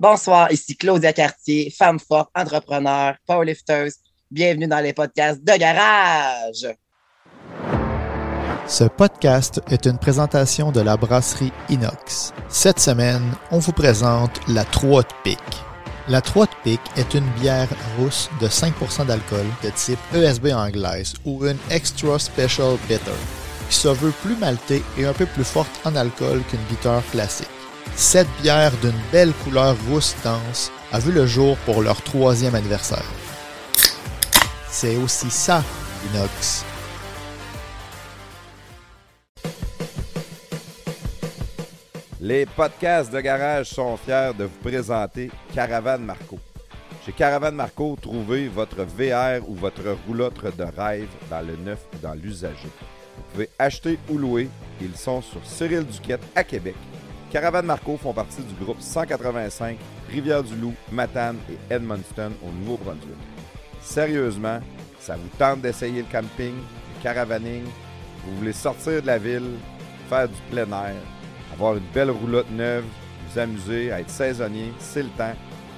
Bonsoir, ici Claudia Cartier, femme forte, entrepreneur, powerlifteuse. Bienvenue dans les podcasts de garage. Ce podcast est une présentation de la brasserie Inox. Cette semaine, on vous présente la Trois de Pique. La Trois de Pique est une bière rousse de 5% d'alcool de type ESB anglaise ou une Extra Special Bitter, qui se veut plus maltée et un peu plus forte en alcool qu'une bitter classique. Cette bière d'une belle couleur rousse dense a vu le jour pour leur troisième anniversaire. C'est aussi ça, Inox. Les podcasts de garage sont fiers de vous présenter Caravane Marco. Chez Caravane Marco, trouvez votre VR ou votre roulotte de rêve dans le neuf ou dans l'usager. Vous pouvez acheter ou louer. Ils sont sur Cyril Duquette à Québec. Caravane Marco font partie du groupe 185 Rivière-du-Loup, Matane et Edmundston au Nouveau-Brunswick. Sérieusement, ça vous tente d'essayer le camping, le caravaning, vous voulez sortir de la ville, faire du plein air, avoir une belle roulotte neuve, vous amuser, à être saisonnier, c'est le temps.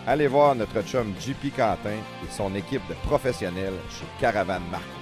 Allez voir notre chum JP Quentin et son équipe de professionnels chez Caravane Marco.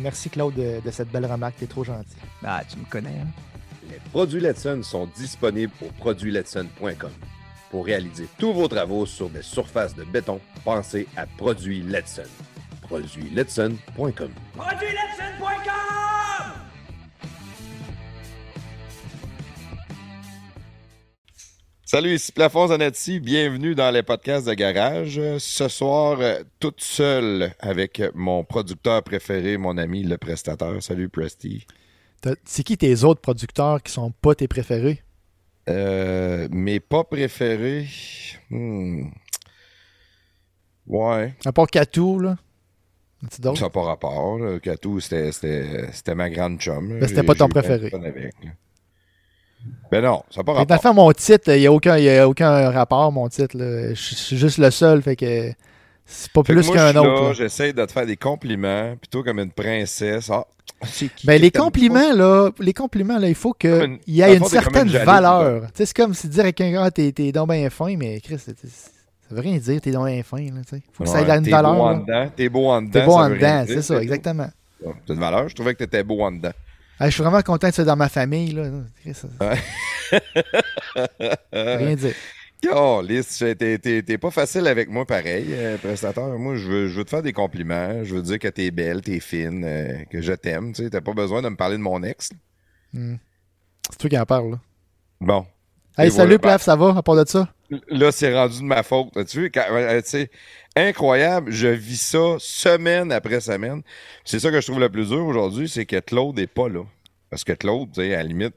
Merci Claude de, de cette belle remarque, t'es trop gentil. Ah, tu me connais, hein? Les produits Letson sont disponibles au produitsletson.com. Pour réaliser tous vos travaux sur des surfaces de béton, pensez à Produits Letson. Produitsletson.com. Salut, ici Plafond Zanetti. Bienvenue dans les podcasts de garage. Ce soir, euh, toute seule avec mon producteur préféré, mon ami le prestateur. Salut, Presty. T'as- C'est qui tes autres producteurs qui sont pas tes préférés? Euh, mes pas préférés. hmm. Ouais. À part Katou, là. Ça n'a pas rapport. là. Katou, c'était- c'était c'était ma grande chum. Mais c'était J'ai- pas ton préféré. avec. Ben non, ça n'a pas Fait que Dans le rapport. fond, mon titre, il n'y a, aucun- y a aucun rapport, mon titre. Je suis juste le seul, fait que c'est pas Fait plus moi, je qu'un suis autre. J'essaie de te faire des compliments, plutôt comme une princesse. Ah, qui Ben, les compliments, là, les compliments, là, il faut qu'il y ait une certaine valeur. toi. Tu sais, c'est comme si dire à quelqu'un, ah, t'es, t'es donc bien fin, mais Chris, ça veut rien dire, t'es donc bien fin, sais. Faut que ça ait une t'es valeur. beau en là. dedans. T'es beau en dedans. T'es beau en dedans, c'est ça, exactement. C'est une valeur. Je trouvais que t'étais beau en dedans. Je suis vraiment content de ça dans ma famille, là. Ouais. rien dire. Oh, Lys, t'es, pas facile avec moi pareil, euh, prestateur. Moi, je veux, je veux te faire des compliments. Je veux dire que t'es belle, t'es fine, euh, que je t'aime. Tu sais, t'as pas besoin de me parler de mon ex. Hmm. C'est toi qui en parle, là. Bon. Hey, Et salut, voilà. Plaf, ça va, à part de ça? Là, c'est rendu de ma faute. Tu vu, euh, tu sais, incroyable. Je vis ça semaine après semaine. C'est ça que je trouve le plus dur aujourd'hui, c'est que Claude est pas là. Parce que Claude, tu sais, à la limite,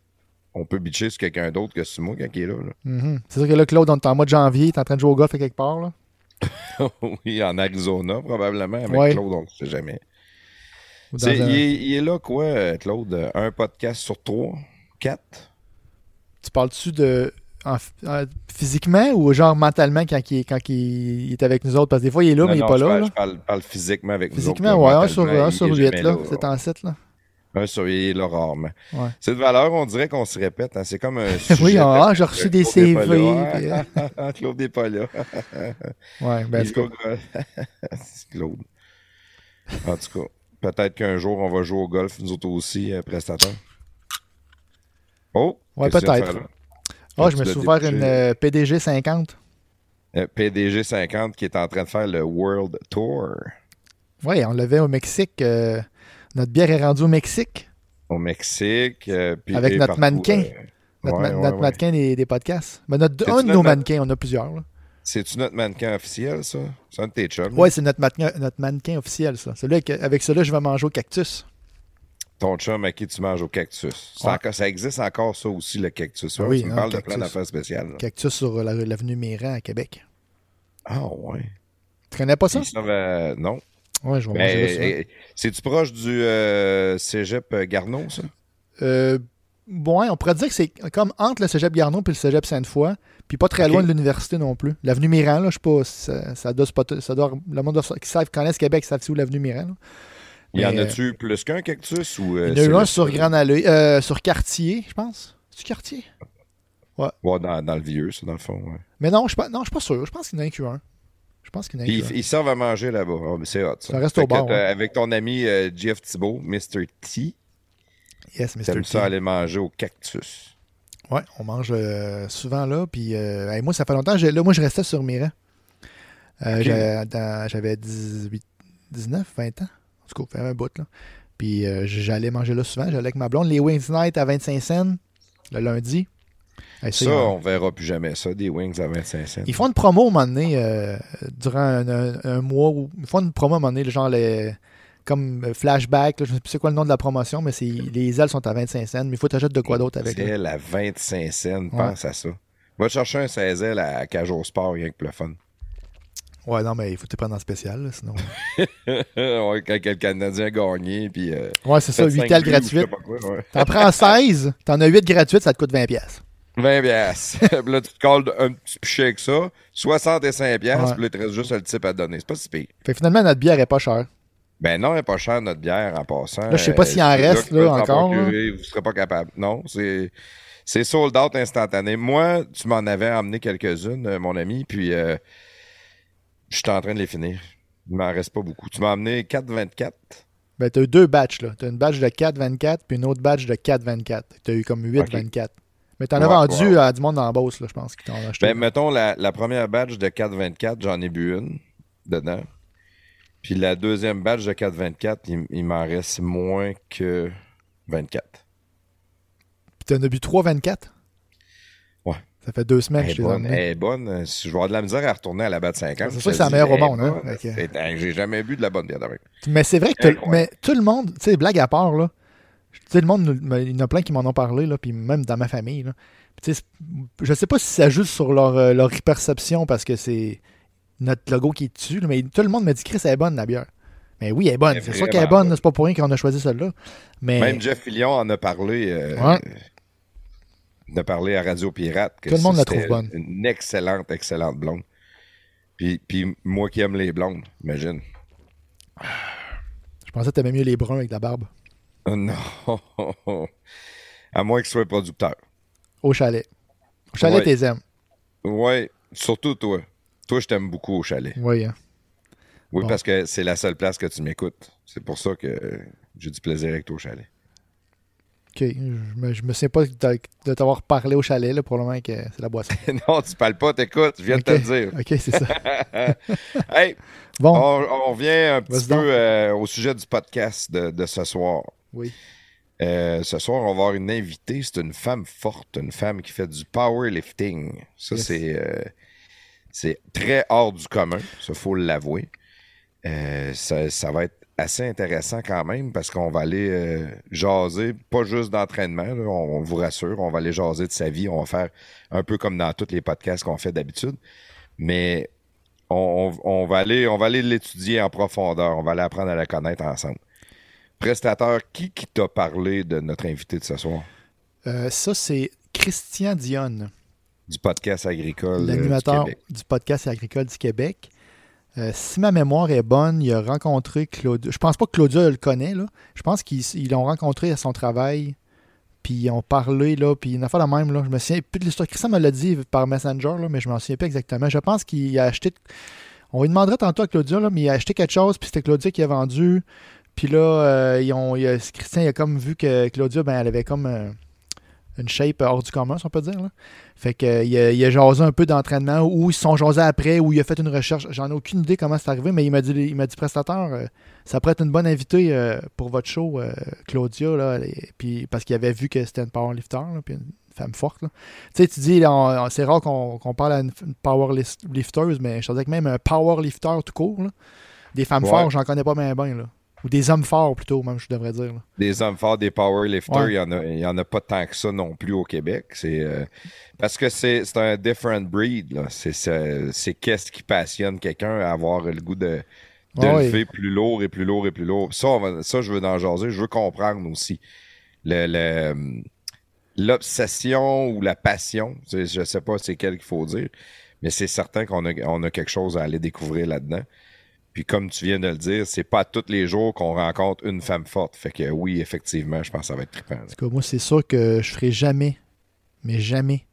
on peut bitcher sur quelqu'un d'autre que sur moi quand il est là. là. Mhm. C'est sûr que là, Claude, on est en mois de janvier, t'es en train de jouer au golf à quelque part, là. oui, en Arizona, probablement. Avec Ouais. Claude, on ne sait jamais. Un- il, est, il est là, quoi, euh, Claude? Un podcast sur trois? Quatre? Tu parles-tu de. En- en- physiquement ou genre mentalement quand, il, est- quand il, il est avec nous autres? Parce que des fois, il est là, Non, mais il n'est pas je là. parle, là. je parle, parle physiquement avec nous Physiquement, autres, ouais, là, un sur, mentalement, un il sur est huit, jamais là. C'est en 7, là. Un là rarement. Ouais. C'est de valeur, on dirait qu'on se répète. hein, C'est comme un Oui, ah, j'ai reçu de des Claude CV, euh. Claude n'est pas là. Ouais, ben, C'est Claude. En tout cas, peut-être qu'un jour, on va jouer au golf, nous autres aussi, euh, prestataires. Oh! Ouais, peut-être. Ah, je me suis ouvert une euh, PDG 50. Euh, PDG 50 qui est en train de faire le World Tour Oui, on l'avait au Mexique. euh, notre bière est rendue au Mexique au Mexique. puis- Avec notre partout, mannequin. Notre, ouais, ma- ouais, notre ouais. mannequin des, des podcasts. Ben, notre, un de nos man- mannequins, on a plusieurs. là. C'est-tu notre mannequin officiel, ça? C'est un de tes chums? Ouais, c'est notre mannequin, notre mannequin officiel, ça. Celui avec, avec celui-là, je vais manger au cactus. Ton chum à qui tu manges au cactus. C'est Ouais. encore- ça existe encore, ça aussi, le cactus. Oui, tu me hein, parles de plein d'affaires spéciales. là. Cactus sur la- l'avenue Méran à Québec. Ah, ouais. Tu connais pas ça? À- Non. Ouais, je vais euh, C'est-tu proche du euh, cégep euh, Garneau, ça? Euh, ouais, on pourrait dire que c'est comme entre le cégep Garneau et le cégep Sainte-Foy, puis pas très loin de l'université non plus. L'avenue Miran, là, je sais pas, ça, ça doit ça doit, le monde doit- qui savent, connaissent Québec savent où l'avenue Miran. là. Il y en a-tu plus qu'un cactus ou. euh, Il y en a eu un sur Grand Allée, euh, sur Cartier, je pense. C'est Cartier? Ouais, dans, dans le vieux, ça, dans le fond. ouais. Mais non, je je suis pas sûr. Je pense qu'il y en a un qu'un. Je pense qu'il y en a Puis un ils, ils servent à manger là-bas. Ah, c'est hot. Ça, Ça reste Fait au bar, ouais. Avec ton ami euh, Jeff Thibault, Mr. T, Yes, Mr. T. ça aller manger au cactus. Ouais, on mange euh, souvent là. Puis euh, hey, moi, ça fait longtemps. Là, moi, je restais sur Miran. Euh, Ok. j'avais- dans- J'avais 18, 19, 20 ans. En tout cas, fait un bout. Là. Puis euh, j'allais manger là souvent. J'allais avec ma blonde. Les Wings Night à 25 cents le lundi. Hey, ça, ils, on verra plus jamais ça, des wings à 25 cents. ils font une promo à un moment donné, euh, durant un, un- un mois. Où, ils font une promo à un moment donné, genre les- comme euh, flashback. là, je ne sais plus c'est quoi le nom de la promotion, mais c'est les ailes sont à 25 cents. Mais il faut t'acheter de quoi d'autre avec. Là. elle à 25 cents, pense à ça. Va te chercher un 16 ailes à au Sport, rien que pour le fun. Ouais, non, mais il faut te prendre en spécial, là, sinon. ouais, quand le Canadien a gagné, puis. euh, Ouais, c'est ça, fait 8 cinq ailes buts ou je sais gratuites. ouais. T'en prends 16, t'en as 8 gratuites, ça te coûte 20$. piastres. 20 piastres. Puis là, tu te colles un petit pichet avec ça. 65 piastres, Ouais. puis là, il te reste juste le type à donner. C'est pas si pire. Fait que finalement, notre bière est pas chère. Ben non, elle est pas chère, notre bière, en passant. Là, je sais pas Euh, s'il en reste, là, encore, procurer, Vous serez pas capable. Non, c'est... C'est sold out instantané. Moi, tu m'en avais emmené quelques-unes, euh, mon ami, puis euh, je suis en train de les finir. Il m'en reste pas beaucoup. Tu m'as emmené 4,24. Ben, t'as eu deux batchs, là. T'as une batch de 4,24 puis une autre batch de 4,24. T'as eu comme 8,24. Mais t'en as Ouais, vendu ouais. à du monde en boss, là, je pense, qui t'en a acheté. Ben, mettons, la, la première badge de 4,24, j'en ai bu une dedans. Puis la deuxième badge de 4,24, il, il m'en reste moins que 24. Puis t'en as bu 3,24? Ça fait deux semaines que je bonne. Elle est bonne. Euh, Si je vais avoir de la misère à retourner à la batte 50. C'est sûr que c'est la meilleure au monde, hein. hey, J'ai jamais bu de la bonne bière d'avec. Mais c'est vrai que mais tout le monde, tu sais, blague à part, là. Tu sais, le monde, il y en a plein qui m'en ont parlé, là, puis même dans ma famille, là. Je sais pas si ça joue sur leur, euh, leur perception parce que c'est notre logo qui est dessus, mais tout le monde me dit Chris, elle est bonne, la bière. Mais oui, elle est bonne. C'est sûr qu'elle est bonne, bonne. c'est pas pour rien qu'on a choisi celle-là. Mais Même Jeff Fillion en a parlé. euh, Ouais. A parlé à Radio Pirate. que Tout le monde la trouve bonne. Une excellente, excellente blonde. Puis, puis moi qui aime les blondes, imagine. je pensais que t'aimais mieux les bruns avec la barbe. Oh non. à moins qu'il soit producteur. Au chalet. Au chalet, Ouais. t'es aimes. Ouais, surtout toi. Toi, je t'aime beaucoup au chalet. Oui, hein. Oui, Bon. parce que c'est la seule place que tu m'écoutes. C'est pour ça que j'ai du plaisir avec toi au chalet. Ok. Je me, je me souviens pas de, t'avoir parlé au chalet, là, probablement que c'est la boisson. non, tu parles pas, t'écoutes, je viens de te le dire. Ok, c'est ça. hey, Bon, on, on revient un petit peu euh, au sujet du podcast de, de ce soir. oui. Euh, ce soir, on va avoir une invitée. C'est une femme forte, une femme qui fait du powerlifting. Ça, Yes. c'est, euh, c'est très hors du commun. Ça, faut l'avouer. Euh, ça, ça va être assez intéressant quand même parce qu'on va aller euh, jaser, pas juste d'entraînement, on, on vous rassure, on va aller jaser de sa vie, on va faire un peu comme dans tous les podcasts qu'on fait d'habitude, mais on, on- on va aller, on va aller l'étudier en profondeur, on va aller apprendre à la connaître ensemble. Prestateur, qui qui t'a parlé de notre invité de ce soir? Euh, ça, c'est Christian Dionne. Du podcast agricole euh, l'animateur du podcast agricole du Québec. Euh, si ma mémoire est bonne, il a rencontré Claudia. Je pense pas que Claudia le connaît, là. Je pense qu'ils ils l'ont rencontré à son travail, puis ils ont parlé, là, puis il a fait la même, là. Je me souviens plus de l'histoire. Christian me l'a dit par Messenger, là, mais je m'en souviens pas exactement. Je pense qu'il a acheté. On lui demanderait tantôt à Claudia, là, mais il a acheté quelque chose, puis c'était Claudia qui a vendu. Puis là, euh, Christian a comme vu que Claudia, ben, elle avait comme euh, une shape hors du commun, si on peut dire. Là. Fait que, euh, il, a, il a jasé un peu d'entraînement, ou ils se sont jasés après, ou il a fait une recherche. J'en ai aucune idée comment c'est arrivé, mais il m'a dit, il m'a dit prestateur, euh, ça pourrait être une bonne invitée euh, pour votre show, euh, Claudia, là, puis, parce qu'il avait vu que c'était une powerlifter, là, puis une femme forte. là. Tu sais, tu dis, c'est rare qu'on parle à une, une powerlifteuse, mais je te dis que même un powerlifter tout court, là, des femmes Ouais. fortes, j'en connais pas bien bien. Là. Ou des hommes forts plutôt, même, je devrais dire. là. Des hommes forts, des powerlifters, Ouais. il y en en a pas tant que ça non plus au Québec. C'est euh, parce que c'est un different breed. C'est qu'est-ce qui passionne quelqu'un à avoir le goût de, de Ouais. lever plus lourd et plus lourd et plus lourd. Ça, on va- ça je veux en jaser. Je veux comprendre aussi le, le- l'obsession ou la passion. Je sais pas c'est quel qu'il faut dire, mais c'est certain qu'on a, on a quelque chose à aller découvrir là-dedans. Puis comme tu viens de le dire, c'est pas tous les jours qu'on rencontre une femme forte. Fait que oui, effectivement, je pense que ça va être trippant. En tout cas, moi, c'est sûr que je ferai jamais, mais jamais,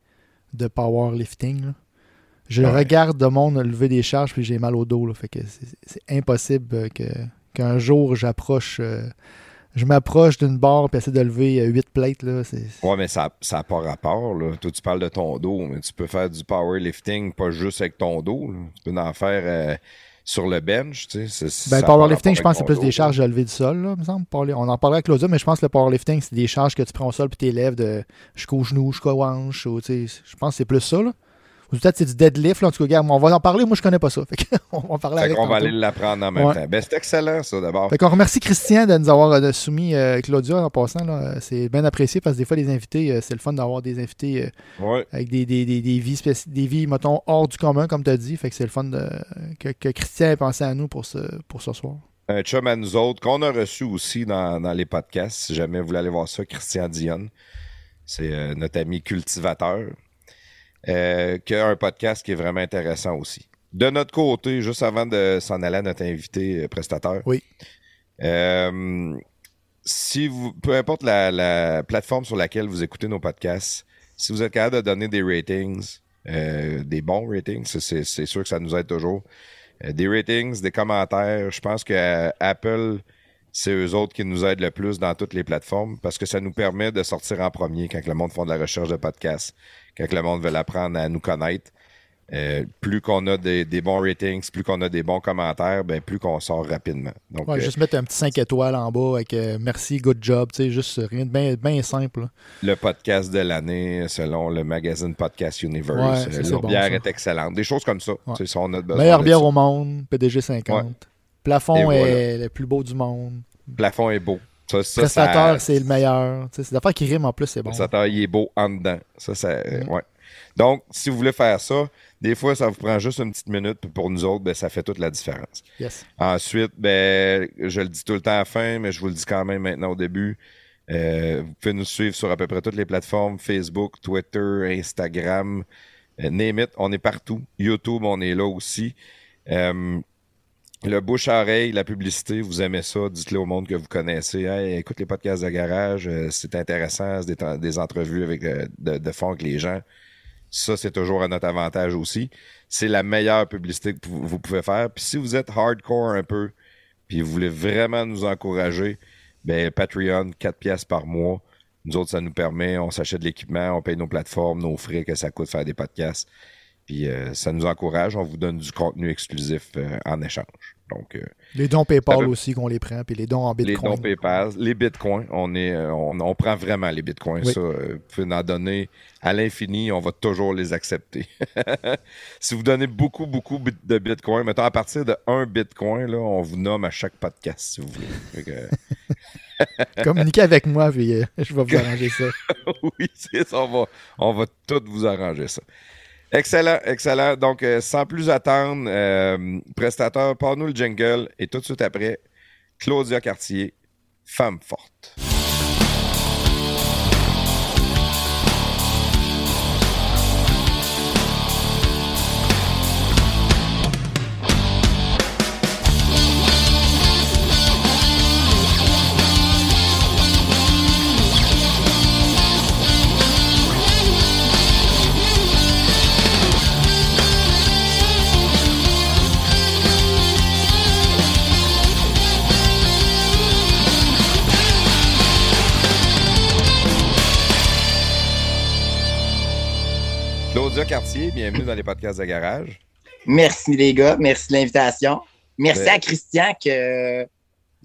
de powerlifting. là. Je Ouais. regarde de monde lever des charges puis j'ai mal au dos. là. Fait que c'est impossible euh, que qu'un jour j'approche. euh, je m'approche d'une barre puis essaie de lever 8 plates. Là, c'est, Ouais, mais ça n'a pas rapport. Là. Toi, tu parles de ton dos, mais tu peux faire du powerlifting pas juste avec ton dos. là. Tu peux en faire euh, sur le bench. Tu sais. C'est- Ben, powerlifting, je pense que c'est plus des charges à lever du sol, là, me semble. On en parlera avec Claudia, mais je pense que le powerlifting, c'est des charges que tu prends au sol puis tu élèves de jusqu'au genou, jusqu'au hanche. Tu sais, je pense que c'est plus ça. Là. Peut-être c'est du deadlift. Là, en tout cas, regarde, on va en parler. Moi, je connais pas ça. Fait on va en parler Fait avec va aller l'apprendre en même Ouais. temps. Ben, c'est excellent, ça, d'abord. Fait qu'on remercie Christian de nous avoir euh, soumis euh, Claudia en passant. C'est bien apprécié parce que des fois, les invités, euh, c'est le fun d'avoir des invités euh, Ouais. avec des, des, des, des vies, des vies, mettons, hors du commun, comme tu as dit. Fait que c'est le fun de, que, que Christian ait pensé à nous pour ce, pour ce soir. Un chum à nous autres qu'on a reçu aussi dans, dans les podcasts. Si jamais vous voulez aller voir ça, Christian Dionne. C'est euh, notre ami cultivateur. Euh, qui a un podcast qui est vraiment intéressant aussi. De notre côté, juste avant de s'en aller à notre invité euh, prestateur. Oui. euh, si vous, peu importe la, la plateforme sur laquelle vous écoutez nos podcasts, si vous êtes capable de donner des ratings, euh, des bons ratings, c'est- sûr que ça nous aide toujours. Euh, des ratings, des commentaires. Je pense que euh, Apple, c'est eux autres qui nous aident le plus dans toutes les plateformes parce que ça nous permet de sortir en premier quand le monde font de la recherche de podcasts, quand le monde veut apprendre à nous connaître. Euh, plus qu'on a des, des bons ratings, plus qu'on a des bons commentaires, ben plus qu'on sort rapidement. Donc, Ouais, euh, juste mettre un petit 5 étoiles en bas avec euh, merci, good job. Tu sais, juste rien de bien simple. là. le podcast de l'année selon le magazine Podcast Universe. Ouais, bon, bière ça. est excellente. Des choses comme ça. Ouais. Tu sais, ça, on a besoin Meilleure bière ça. au monde, PDG 50. Plafond Et est voilà. le plus beau du monde. Plafond est beau. Ça, ça, Prestateur, ça- c'est le meilleur. C'est d'affaires qui riment en plus, c'est bon. Le prestataire, il est beau en dedans. Ça, ça, euh, Mm. ouais. Donc, si vous voulez faire ça, des fois, ça vous prend juste une petite minute. Puis pour nous autres, ben, ça fait toute la différence. Yes. Ensuite, ben, je le dis tout le temps à la fin, mais je vous le dis quand même maintenant au début. Euh, vous pouvez nous suivre sur à peu près toutes les plateformes Facebook, Twitter, Instagram, euh, name it, on est partout. YouTube, on est là aussi. Euh, le bouche à oreille, la publicité, vous aimez ça, dites-le au monde que vous connaissez. Hey, écoute les podcasts de garage, euh, c'est intéressant, c'est des, entrevues avec euh, de, de fond avec les gens. Ça, c'est toujours à notre avantage aussi. C'est la meilleure publicité que vous vous pouvez faire. Puis si vous êtes hardcore un peu, puis vous voulez vraiment nous encourager, ben Patreon, 4 pièces par mois. Nous autres, ça nous permet, on s'achète de l'équipement, on paye nos plateformes, nos frais que ça coûte faire des podcasts. Puis euh, ça nous encourage, on vous donne du contenu exclusif euh, en échange. Donc, euh, Les dons PayPal aussi qu'on les prend, puis les dons en les Bitcoin. dons PayPal, les bitcoins, on est, on, on prend vraiment les bitcoins. Oui. Ça, vous pouvez en donner à l'infini, on va toujours les accepter. si vous donnez beaucoup, beaucoup de bitcoins, mettons à partir de 1 bitcoin, là, on vous nomme à chaque podcast, si vous voulez. Que, Communiquez avec moi, puis je vais vous arranger ça. oui, c'est ça, on va, on va tout vous arranger ça. Excellent, excellent. Donc, euh, sans plus attendre, euh, prestateur, parle-nous le jingle et tout de suite après, Claudia Cartier, femme forte. Claudia Cartier, bienvenue dans les podcasts de garage. Merci les gars, merci de l'invitation. Merci Ben- à Christian que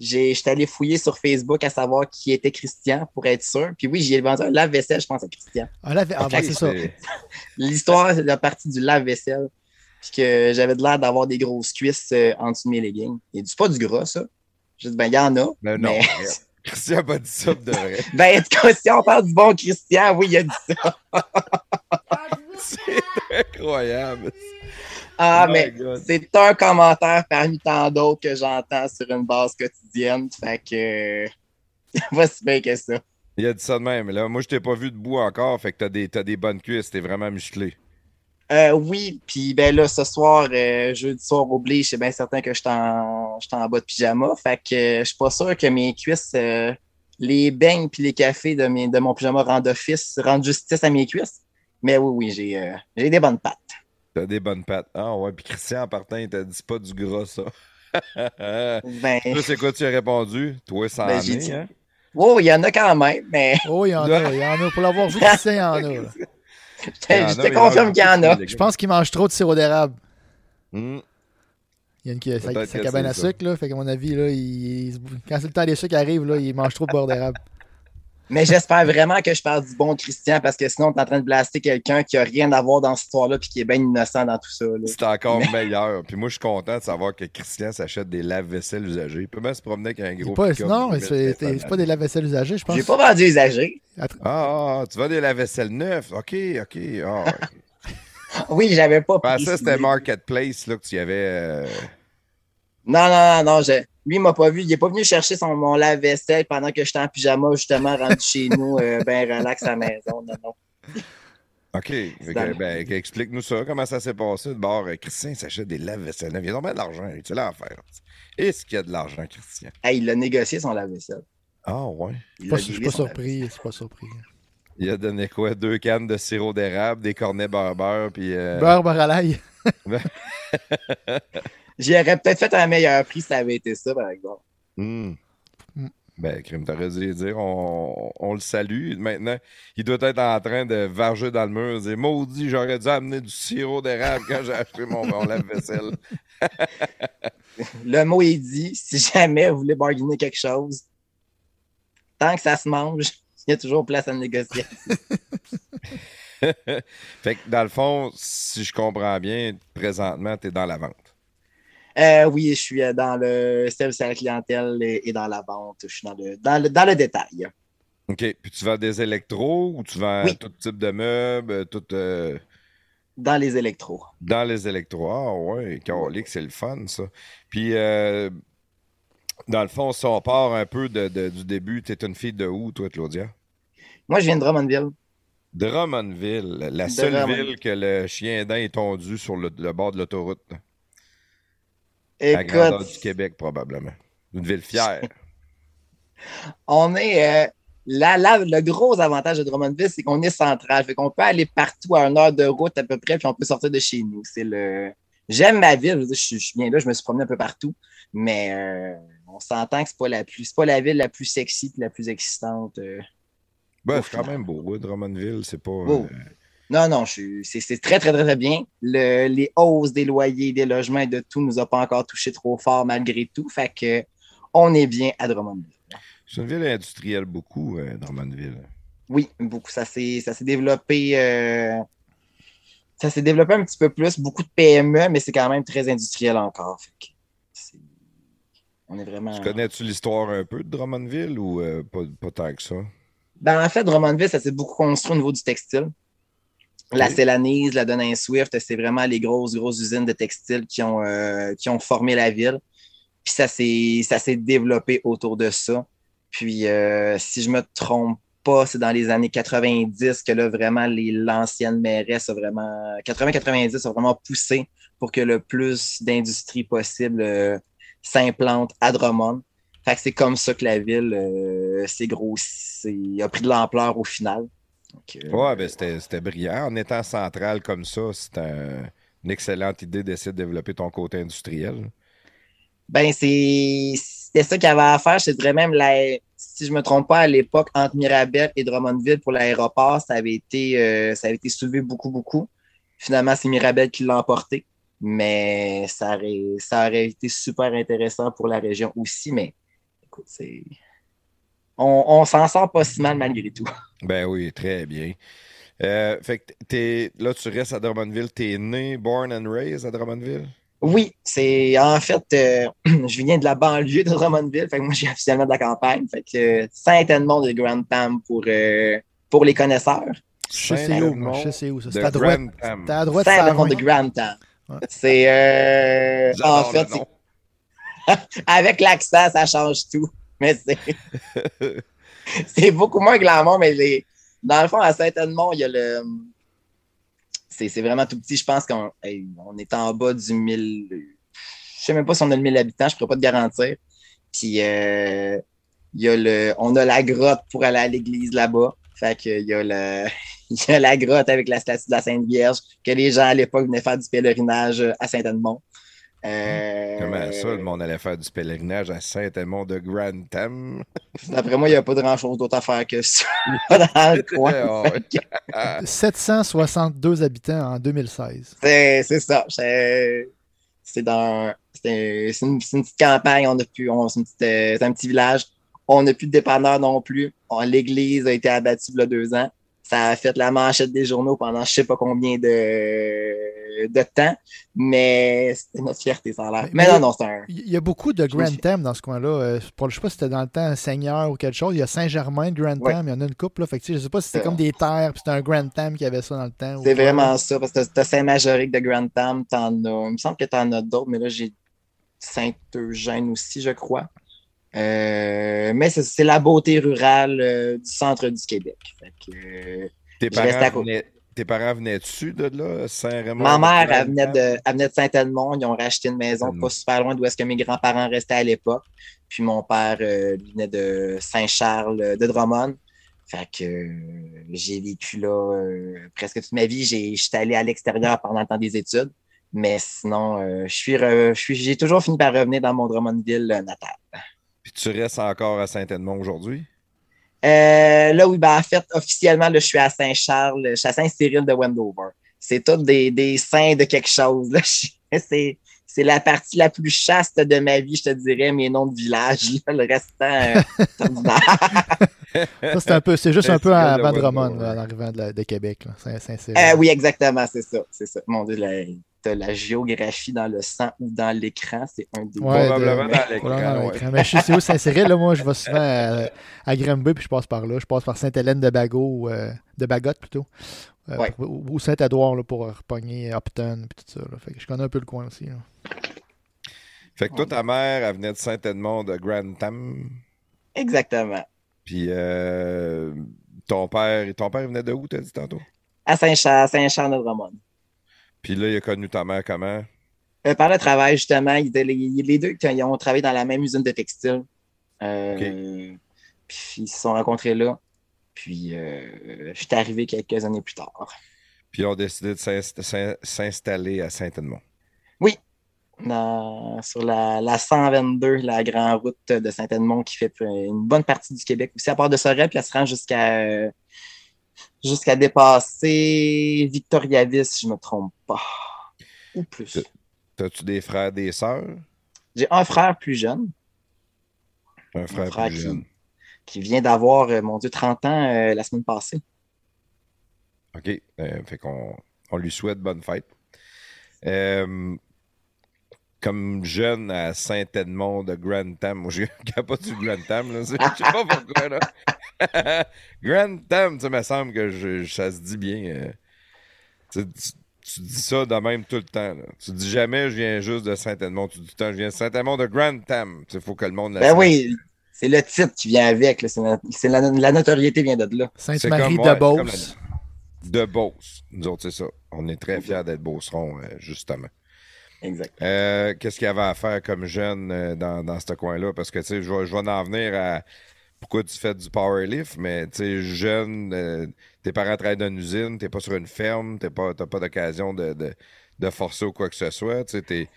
j'ai j'étais allé fouiller sur Facebook à savoir qui était Christian pour être sûr. Puis oui, j'ai vendu un lave-vaisselle, je pense à Christian. Ah, là, ah, ben, c'est ça. L'histoire, c'est la partie du lave-vaisselle. Puis que j'avais de l'air d'avoir des grosses cuisses euh, en dessous de mes leggings. Et c'est pas du gras, ça. Je dis, ben, il y en a. Ben non. mais- Christian n'a pas dit ça de vrai. Ben, en tout cas, si on parle du bon Christian, oui, il a dit ça. C'est incroyable. Ah, Oh mais c'est un commentaire parmi tant d'autres que j'entends sur une base quotidienne. Fait que. C'est pas si bien que ça. Il a dit ça de même. Là, moi, je t'ai pas vu debout encore, fait que t'as des, des bonnes cuisses, t'es vraiment musclé. Euh, oui, puis ben là, ce soir, euh, jeudi soir, oblige, je suis bien certain que je suis en, bas de pyjama. Fait que euh, je suis pas sûr que mes cuisses, euh, les beignes puis les cafés de, mes, de mon pyjama rendent office, rendent justice à mes cuisses. Mais oui, oui, j'ai euh, j'ai des bonnes pattes. T'as des bonnes pattes. Ah ouais, puis Christian, en partant, il t'a dit pas du gras, ça. Ben, Toi, c'est quoi tu as répondu? Toi, ça Ben, en est, dit- hein? oh, il y en a quand même, mais Oh, il y en a, il y en a. Pour l'avoir vu, Christian, il y en a. je te confirme il qu'il y en a. Je pense qu'il mange trop de sirop d'érable. Hmm. Il y a une qui sa, sa cabane à sucre, là. Fait qu'à mon avis, là, il, il- quand c'est le temps des sucres arrive, là, il mange trop de beurre d'érable. Mais j'espère vraiment que je parle du bon Christian parce que sinon, tu es en train de blaster quelqu'un qui a rien à voir dans cette histoire-là puis qui est bien innocent dans tout ça. là. C'est encore meilleur. Puis moi, je suis content de savoir que Christian s'achète des lave-vaisselle usagés. Il peut même se promener avec un gros pas, non, c'est 1000 c'est- pièces c'est pas des lave-vaisselle usagés, je pense. J'ai pas vendu usagé. Ah, ah, ah, tu vas des lave-vaisselle neufs. OK, OK. Ah. Oui, j'avais pas Je pensais que c'était Marketplace là, que tu y avais. euh, Non, non, non, non. je- Lui, il m'a pas vu. Il est pas venu chercher son, mon lave-vaisselle pendant que j'étais en pyjama, justement, rendu chez nous, euh, ben relax à la maison. Non, non. OK. Que, ben, Explique-nous ça. Comment ça s'est passé de bord? euh, Christian s'achète des lave-vaisselle. Il y a donc bien de l'argent. Tu là à faire. Est-ce qu'il y a de l'argent, Christian? Hey, il a négocié son lave-vaisselle. Ah, ouais. Il Je suis pas surpris, je suis pas surpris. Il a donné quoi? Deux cannes de sirop d'érable, des cornets beurre-beurre, puis. euh, Beurre, beurre à l'ail. J'y aurais peut-être fait un meilleur prix si ça avait été ça, par exemple. hmm. Hmm. Ben, Crime, t'aurais dû dire, on, on le salue. Maintenant, il doit être en train de varger dans le mur. Dire, maudit, j'aurais dû amener du sirop d'érable quand j'ai acheté mon, mon lave-vaisselle. Le mot est dit. Si jamais vous voulez bargainer quelque chose, tant que ça se mange, il y a toujours place à négocier. fait que, dans le fond, si je comprends bien, présentement, t'es dans la vente. Euh, oui, je suis euh, dans le service à la clientèle et, dans la vente. Je suis dans le, dans le, dans le détail. OK. Puis tu vends des électros ou tu vends Oui. tout type de meubles, tout euh, Dans les électros. dans les électros? Ah, ouais, calique, c'est le fun, ça. Puis, euh, dans le fond, si on part un peu de- de- du début, t'es une fille de où, toi, Claudia? Moi, je viens de Drummondville. Drummondville, la seule Drummondville. ville que le chien d'un est tondu sur le, le bord de l'autoroute. La grandeur du Québec, probablement. Une ville fière. on est. euh, le gros avantage de Drummondville, c'est qu'on est central. Fait qu'on peut aller partout à une heure de route à peu près, puis on peut sortir de chez nous. C'est le. J'aime ma ville. Je, veux dire, je suis- bien là, je me suis promené un peu partout. Mais euh, on s'entend que c'est pas la plus. C'est pas la ville la plus sexy et la plus excitante. euh. Ben, c'est quand même beau, ouais, Drummondville. C'est pas. Non, non, c'est très, très, très, très bien. Le- les hausses des loyers, des logements et de tout nous a pas encore touché trop fort malgré tout. Fait que on est bien à Drummondville. c'est une ville industrielle, beaucoup, euh, Drummondville. Oui, beaucoup. Ça s'est développé. euh, ça s'est développé un petit peu plus. Beaucoup de PME, mais c'est quand même très industriel encore. Fait que c'est- on est vraiment. Tu connais-tu l'histoire un peu de Drummondville ou euh, pas, pas tant que ça? Ben, en fait, Drummondville, ça s'est beaucoup construit au niveau du textile. La. Célanise, la Denain Swift, c'est vraiment les grosses, grosses usines de textile qui ont, euh, qui ont formé la ville. Puis ça s'est ça s'est développé autour de ça. Puis euh, si je me trompe pas, c'est dans les années 90 que là, vraiment, les- l'ancienne mairesse a vraiment. 80-90 a vraiment poussé pour que le plus d'industries possible euh, s'implantent à Drummond. Fait que c'est comme ça que la ville euh, s'est grossie, a pris de l'ampleur au final. Euh, Ouais, ben c'était brillant. En étant central comme ça, c'est un- une excellente idée d'essayer de développer ton côté industriel. Ben, c'est c'était ça qu'il y avait à faire. Je dirais même, la, si je me trompe pas, à l'époque, entre Mirabel et Drummondville pour l'aéroport, ça avait été euh, ça avait été soulevé beaucoup, beaucoup. Finalement, c'est Mirabel qui l'a emporté. Mais ça aurait, ça aurait été super intéressant pour la région aussi. Mais écoute, c'est. On, on s'en sort pas si mal malgré tout. Ben oui, très bien. Euh, fait que t'es, là, tu restes à Drummondville. T'es né, born and raised à Drummondville? Oui, c'est en fait, euh, je viens euh, de la banlieue de Drummondville, fait que moi je viens officiellement de la campagne, fait que Saint-Edmond de Grand Tam pour, euh, pour les connaisseurs. Je sais où, je sais où. ça. C'est à droite. C'est à droite. Saint-Edmond de Grand Tam. Ouais. C'est euh, en fait, avec l'accent, ça change tout. Mais c'est c'est beaucoup moins glamour, mais dans le fond, à Saint-Edmond, il y a le. C'est vraiment tout petit. Je pense qu'on on est en bas du 1000. Je sais même pas si on a le 1000 habitants, je ne pourrais pas te garantir. Puis, euh, y a le, on a la grotte pour aller à l'église là-bas. Fait que, il y, a le, il y a la grotte avec la statue de la Sainte Vierge que les gens à l'époque venaient faire du pèlerinage à Saint-Edmond. Euh, Comment ça, le monde allait faire du pèlerinage à Saint-Edmond de Grand Thème? D'après moi, il n'y a pas grand-chose d'autre à faire que ça dans le coin. Oh, Fait que 762 habitants en 2016. C'est c'est ça. C'est c'est dans c'est c'est une, une petite campagne. On a pu, on, c'est, une petite, euh, c'est un petit village. On n'a plus de dépanneur non plus. L'église a été abattue il y a deux ans. Ça a fait la manchette des journaux pendant je sais pas combien de, de temps. Mais c'était notre fierté, ça a l'air. Mais- Mais, non, non, c'est un. Il y a beaucoup de Grand Thème dans ce coin-là. Euh, je sais pas si c'était dans le temps Seigneur ou quelque chose. Il y a Saint-Germain de Grand Ouais. Thème. Il y en a une couple. Là. Fait que, tu sais, je sais pas si c'était Euh. comme des terres puis c'était un Grand Thème qui avait ça dans le temps. C'est vraiment ça, parce que t'as Saint-Majorique de Grand Tam, t'en as. Il me semble que t'en as d'autres, mais là, j'ai Saint-Eugène aussi, je crois. Euh, mais c'est la beauté rurale euh, du centre du Québec. Fait que, euh, Tes parents venaient, tes parents venaient dessus de là, Saint-Raymond? ma mère, elle venait de, elle venait de Saint-Edmond. Ils ont racheté une maison pas super loin d'où est-ce que mes grands-parents restaient à l'époque. Puis mon père euh, venait de Saint-Charles de Drummond. Fait que euh, j'ai vécu là euh, presque toute ma vie. J'ai- J'étais allé à l'extérieur pendant le temps des études. Mais sinon, je suis, j'ai toujours fini par revenir dans mon Drummondville natal. Tu restes encore à Saint-Edmond aujourd'hui? Euh, là, oui, ben, en fait, officiellement, là, je suis à Saint-Charles, je suis à Saint-Cyril de Wendover. C'est tout des, des saints de quelque chose. là. C'est, c'est la partie la plus chaste de ma vie, je te dirais, mes noms de village. là. le restant, euh. Ça, c'est un peu, c'est juste un peu de avant Drummond, là, en arrivant de, la- de Québec. là. Saint- Saint-Cyril. Euh, oui, exactement, c'est ça. C'est ça. Mon Dieu, la, t'as la géographie dans le sang ou dans l'écran, c'est un des Ouais, Probablement de- dans Probablement l'écran. ouais. Mais je sais où Saint-Cyril, là, moi, je vais souvent à, à Granby, puis je passe par là. Je passe par Sainte-Hélène de Bagot, euh, de Bagotte plutôt. Euh, Ouais. pour- ou ou Saint-Édouard là, pour repogner Upton, puis tout ça. là. Fait que je connais un peu le coin aussi. là. Fait que toi, ta mère, elle venait de Saint-Edmond de Grand Thème. Exactement. Puis euh, ton père, ton père il venait de où, t'as dit tantôt? À Saint-Charles, Saint-Charles de Drummond. Puis là, il a connu ta mère comment? Euh, par le travail, justement, les, les deux ils ont travaillé dans la même usine de textile. Euh, Puis ils se sont rencontrés là. Puis euh, je suis arrivé quelques années plus tard. Puis ils ont décidé de s'inst- s'in- s'installer à Saint-Edmond. Dans- sur la, la 122, la grande route de Saint-Edmond qui fait une bonne partie du Québec aussi, à part de Sorel, puis elle se rend jusqu'à jusqu'à dépasser Victoriavis, si je ne me trompe pas. Ou plus. T'as-tu des frères, des sœurs? J'ai un frère plus jeune. Un frère, frère plus qui- jeune. qui vient d'avoir, euh, mon Dieu, 30 ans euh, la semaine passée. OK. Euh, fait qu'on on lui souhaite bonne fête. Euh, comme jeune à Saint-Edmond de Grand Tam, moi, j'ai capote sur Grand Tam, là. Je sais pas pourquoi, là. Grand Tam, ça me semble que je- ça se dit bien. euh. Tu, tu- tu dis ça de même tout le temps, là. Tu dis jamais je viens juste de Saint-Edmond. Tu dis tout le temps je viens de Saint-Edmond de Grand Tam. Il faut que le monde le Ben sache. oui, c'est le titre qui vient avec. là. La, c'est la- la notoriété vient de là. Sainte-Marie comme- de ouais, Beauce. De. Nous autres, c'est ça. On est très fiers d'être Beaucerons, euh, justement. Exact. Euh, Qu'est-ce qu'il y avait à faire comme jeune dans, dans ce coin-là? Parce que, tu sais, je vais en venir à pourquoi tu fais du powerlift, mais, tu sais, jeune, euh, tes parents travaillent dans une usine, t'es pas sur une ferme, t'es pas, t'as pas d'occasion de, de, de forcer ou quoi que ce soit. Tu sais, t'es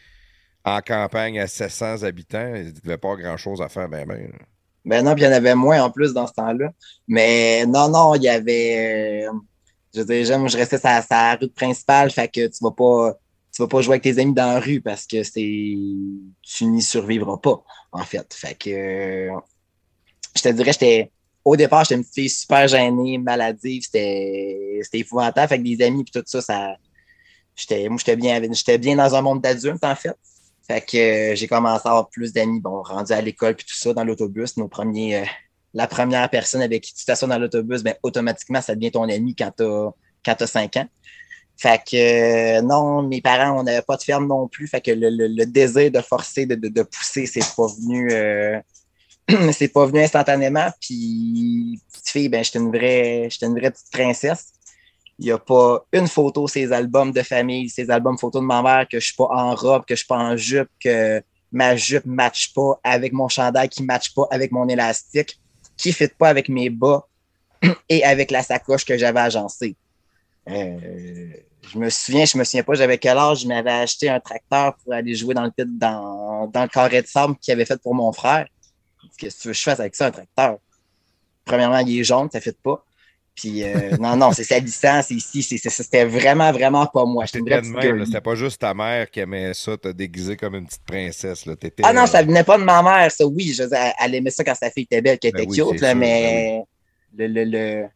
en campagne à 700 habitants, il devait pas grand-chose à faire, ben, ben. Ben non, puis il y en avait moins en plus dans ce temps-là. Mais non, non, il y avait. euh, je veux dire, je restais sur sa route principale, fait que tu vas pas. Tu vas pas jouer avec tes amis dans la rue parce que c'est. Tu n'y survivras pas, en fait. Fait que. Je te dirais, j'étais. Au départ, j'étais une fille super gênée, maladive, c'était c'était épouvantable. Fait que des amis puis tout ça, ça. j'étais, moi, j'étais bien, j'étais bien dans un monde d'adultes, en fait. Fait que euh, j'ai commencé à avoir plus d'amis, bon, rendu à l'école puis tout ça, dans l'autobus. Nos premiers, euh, la première personne avec qui tu stationnes dans l'autobus, ben, automatiquement, ça devient ton ami quand t'as, quand t'as 5 ans. Fait que euh, non, mes parents, on n'avait pas de ferme non plus. Fait que le, le, le désir de forcer, de, de, de pousser, c'est pas venu euh, c'est pas venu instantanément. Puis petite fille, ben j'étais une vraie, j'étais une vraie petite princesse. Il n'y a pas une photo, ces albums de famille, ces albums photos de ma mère, que je suis pas en robe, que je suis pas en jupe, que ma jupe ne matche pas avec mon chandail, qui ne matche pas avec mon élastique, qui ne fit pas avec mes bas et avec la sacoche que j'avais agencée. Euh, je me souviens, je me souviens pas, j'avais quel âge, je m'avais acheté un tracteur pour aller jouer dans le dans le carré de sable qu'il avait fait pour mon frère. Qu'est-ce que tu veux que je fasse avec ça, un tracteur? Premièrement, il est jaune, ça ne fit pas. Puis euh, non, non, c'est salissant, c'est ici, c'était vraiment, vraiment pas moi. C'était pas juste ta mère qui aimait ça, t'as déguisé comme une petite princesse. Là. Étais, ah non, ça venait pas de ma mère, ça, oui. Je, elle, elle aimait ça quand sa fille était belle, qu'elle était ben oui, cute, là, sûr, mais ben oui. le, le, le,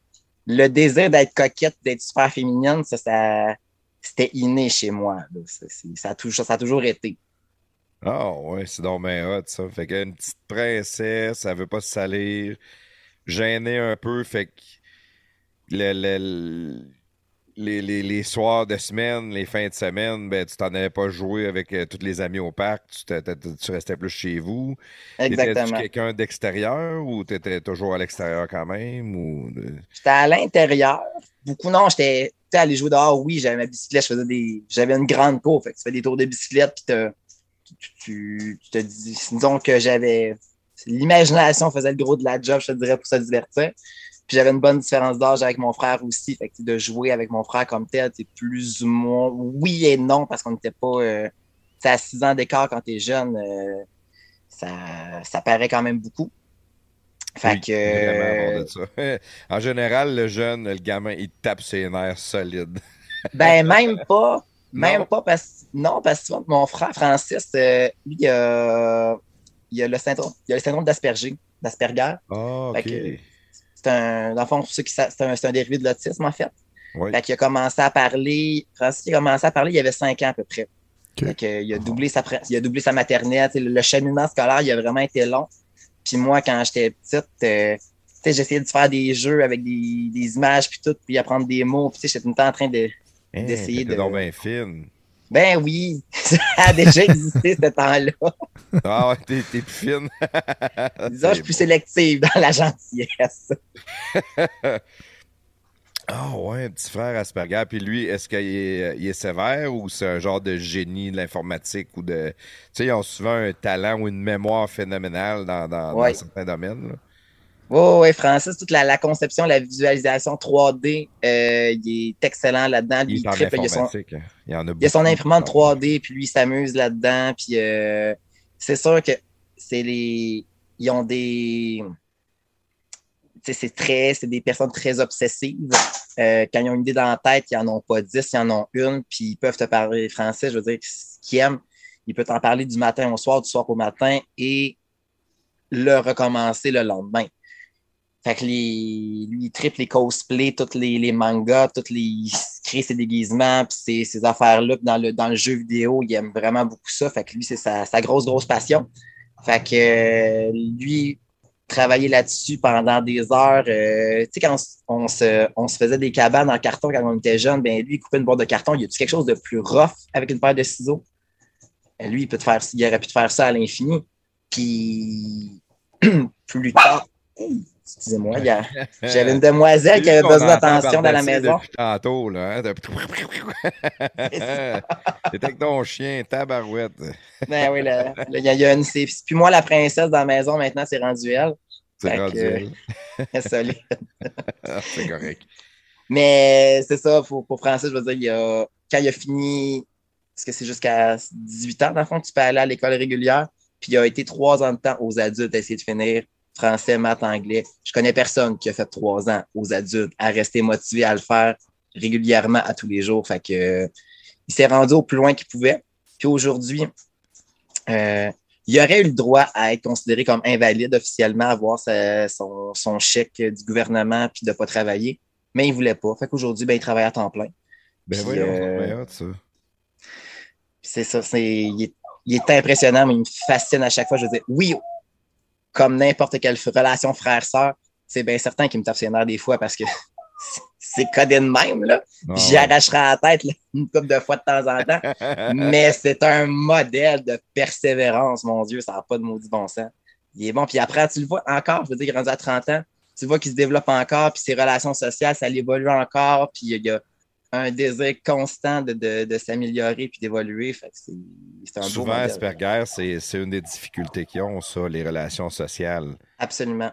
le, désir d'être coquette, d'être super féminine, ça, ça c'était inné chez moi. Là. Ça, ça, a toujours, ça a toujours été. Ah oh, ouais, c'est donc bien hot, ça. Fait qu'une petite princesse, elle veut pas se salir, gêner un peu, fait que le, le, les, les, les, soirs de semaine, les fins de semaine, ben, tu t'en avais pas joué avec euh, tous les amis au parc, tu, tu restais plus chez vous. Exactement. Étais-tu quelqu'un d'extérieur ou tu étais toujours à l'extérieur quand même? Ou... J'étais à l'intérieur. Beaucoup, non, j'étais allé jouer dehors, oui, j'avais ma bicyclette, je faisais des. J'avais une grande cour, fait que tu fais des tours de bicyclette, puis tu, te dis. Disons que j'avais. L'imagination faisait le gros de la job, je te dirais, pour se divertir. Puis j'avais une bonne différence d'âge avec mon frère aussi. Fait que de jouer avec mon frère comme tel, c'est plus ou moins oui et non, parce qu'on n'était pas euh, à 6 ans d'écart quand tu es jeune, euh, ça, ça paraît quand même beaucoup. Fait oui, que. Ça. en général, le jeune, le gamin, il tape ses nerfs solides. ben, même pas. Même non. pas parce non, parce que mon frère Francis, euh, lui, il a, il a le syndrome, il a le syndrome d'Asperger, d'Asperger. OK. C'est un, dans le fond, c'est un, un, dérivé de l'autisme, en fait. Qu'il a commencé à parler, Francis a commencé à parler, il y avait cinq ans à peu près. Okay. Fait qu'il a doublé sa, il a doublé sa maternelle. Le, le cheminement scolaire, il a vraiment été long. Puis moi, quand j'étais petite, euh, j'essayais de faire des jeux avec des, des images, puis tout, puis apprendre des mots. Puis j'étais tout le temps en train de, hey, d'essayer de. donc bien fine. Ben oui, ça a déjà existé ce temps-là. Ah ouais, t'es, t'es plus fine. Disons, je suis plus sélective dans la gentillesse. Ah oh, ouais, un petit frère Asperger. Puis lui, est-ce qu'il est, il est sévère ou c'est un genre de génie de l'informatique ou de. Tu sais, ils ont souvent un talent ou une mémoire phénoménale dans, dans, ouais. dans certains domaines. Là? Oui, oui, Francis, toute la, la, conception, la visualisation 3D, euh, il est excellent là-dedans. Il, il, tripe, il, a son, il, a, il a son imprimante 3D, puis lui, il s'amuse là-dedans. Puis euh, c'est sûr que c'est les. Ils ont des c'est très, c'est des personnes très obsessives. Euh, quand ils ont une idée dans la tête, ils n'en ont pas dix, ils en ont une, puis ils peuvent te parler français. Je veux dire, ce qu'ils aiment, ils peuvent t'en parler du matin au soir, du soir au matin et le recommencer le lendemain. Fait que les, lui, il triple les cosplays, tous les, les mangas, tous les, il crée ses déguisements, puis ces affaires-là. Dans le, dans le jeu vidéo, il aime vraiment beaucoup ça. Fait que lui, c'est sa, sa grosse, grosse passion. Fait que euh, lui, travailler là-dessus pendant des heures. Euh, tu sais, quand on, se, on se faisait des cabanes en carton quand on était jeune, ben lui, il coupait une boîte de carton. Il y a quelque chose de plus rough avec une paire de ciseaux? Et lui, il, peut te faire, il aurait pu te faire ça à l'infini. Puis plus tard, excusez-moi, j'avais une demoiselle qui avait besoin d'attention dans la maison. Tantôt, là. Hein, T'étais avec ton chien, tabarouette. ben oui, là, il y, a une. Puis moi, la princesse dans la maison, maintenant, c'est rendu elle. C'est rendu elle. Euh, solide. c'est correct. Mais c'est ça, pour, pour Francis, je veux dire, il a, quand il a fini, parce que c'est jusqu'à 18 ans, dans le fond, tu peux aller à l'école régulière, puis il a été trois ans de temps aux adultes à essayer de finir français, maths, anglais. Je connais personne qui a fait trois ans aux adultes à rester motivé à le faire régulièrement à tous les jours. Fait que, il s'est rendu au plus loin qu'il pouvait. Puis aujourd'hui, euh, il aurait eu le droit à être considéré comme invalide officiellement, avoir sa, son, son, chèque du gouvernement puis de ne pas travailler. Mais il ne voulait pas. Fait qu'aujourd'hui, ben, il travaille à temps plein. Ben oui, euh, ça. C'est ça, c'est, il, est, il est impressionnant, mais il me fascine à chaque fois. Je veux dire, oui, comme n'importe quelle relation frère-sœur, c'est bien certain qu'il me tape ses nerfs des fois parce que c'est codé de même, là. Ah J'y arracherai la tête là, une couple de fois de temps en temps. Mais c'est un modèle de persévérance, mon Dieu, ça n'a pas de maudit bon sens. Il est bon. Puis après, tu le vois encore, je veux dire, rendu à 30 ans, tu vois qu'il se développe encore, puis ses relations sociales, ça l'évolue encore, puis il y a un désir constant de, de, de s'améliorer puis d'évoluer. C'est un Souvent. Asperger, c'est une des difficultés qu'ils ont, ça, les relations sociales. Absolument.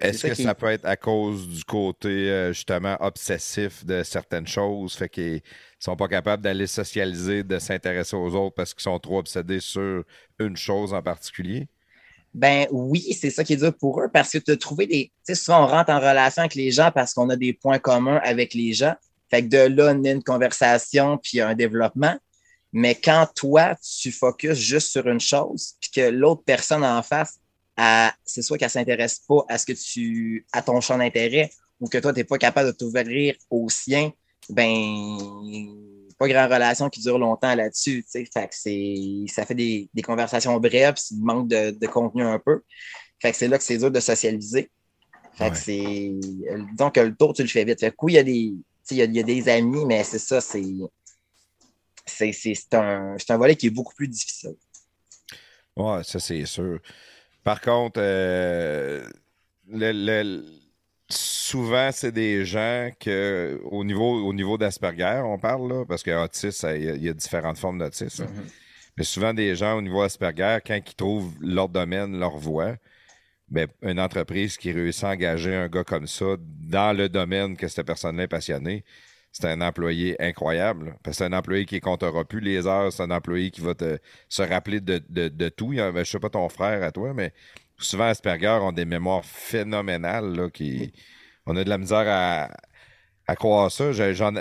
Est-ce que ça peut être à cause du côté euh, justement obsessif de certaines choses, fait qu'ils sont pas capables d'aller socialiser, de s'intéresser aux autres parce qu'ils sont trop obsédés sur une chose en particulier? Ben oui, c'est ça qui est dur pour eux parce que tu as trouvé des. Tu sais, souvent on rentre en relation avec les gens parce qu'on a des points communs avec les gens. Fait que de là, naît une conversation puis un développement. Mais quand toi, tu focuses juste sur une chose, puis que l'autre personne en face, c'est soit qu'elle s'intéresse pas à ce que tu à ton champ d'intérêt ou que toi, tu n'es pas capable de t'ouvrir au sien, ben pas grand relation qui dure longtemps là-dessus. tu sais. Fait que c'est. Ça fait des, des conversations brèves, il manque de, de contenu un peu. Fait que c'est là que c'est dur de socialiser. Fait que c'est. Disons que le tour, tu le fais vite. Fait que oui, il y a des. Il y, a, il y a des amis, mais c'est ça, c'est. C'est c'est- c'est un, c'est un volet qui est beaucoup plus difficile. Ouais, ça c'est sûr. Par contre, euh, le- le- souvent, c'est des gens que, au niveau, au niveau d'Asperger, on parle, là, parce que autisme, ça- il y, a- il y a différentes formes d'autisme. Mais souvent, des gens au niveau Asperger, quand ils trouvent leur domaine, leur voie, ben, une entreprise qui réussit à engager un gars comme ça dans le domaine que cette personne-là est passionnée, c'est un employé incroyable. c'est un employé qui ne comptera plus les heures, c'est un employé qui va te, se rappeler de, de- tout. Il y ben, je sais pas ton frère à toi, mais souvent Asperger ont des mémoires phénoménales. Là, qui, on a de la misère à, à croire ça. J'en,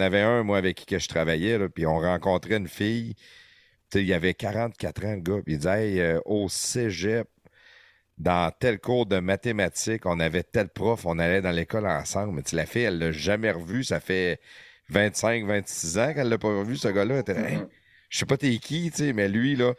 avais un, moi, avec qui que je travaillais, là, puis on rencontrait une fille. Il avait 44 ans, le gars. Il disait euh, au cégep, dans tel cours de mathématiques, on avait tel prof, on allait dans l'école ensemble. Mais tu la fille, elle l'a jamais revu. Ça fait 25, 26 ans qu'elle l'a pas revu, ce gars-là. Elle était là, Hey, je sais pas t'es qui, tu sais, mais lui, là.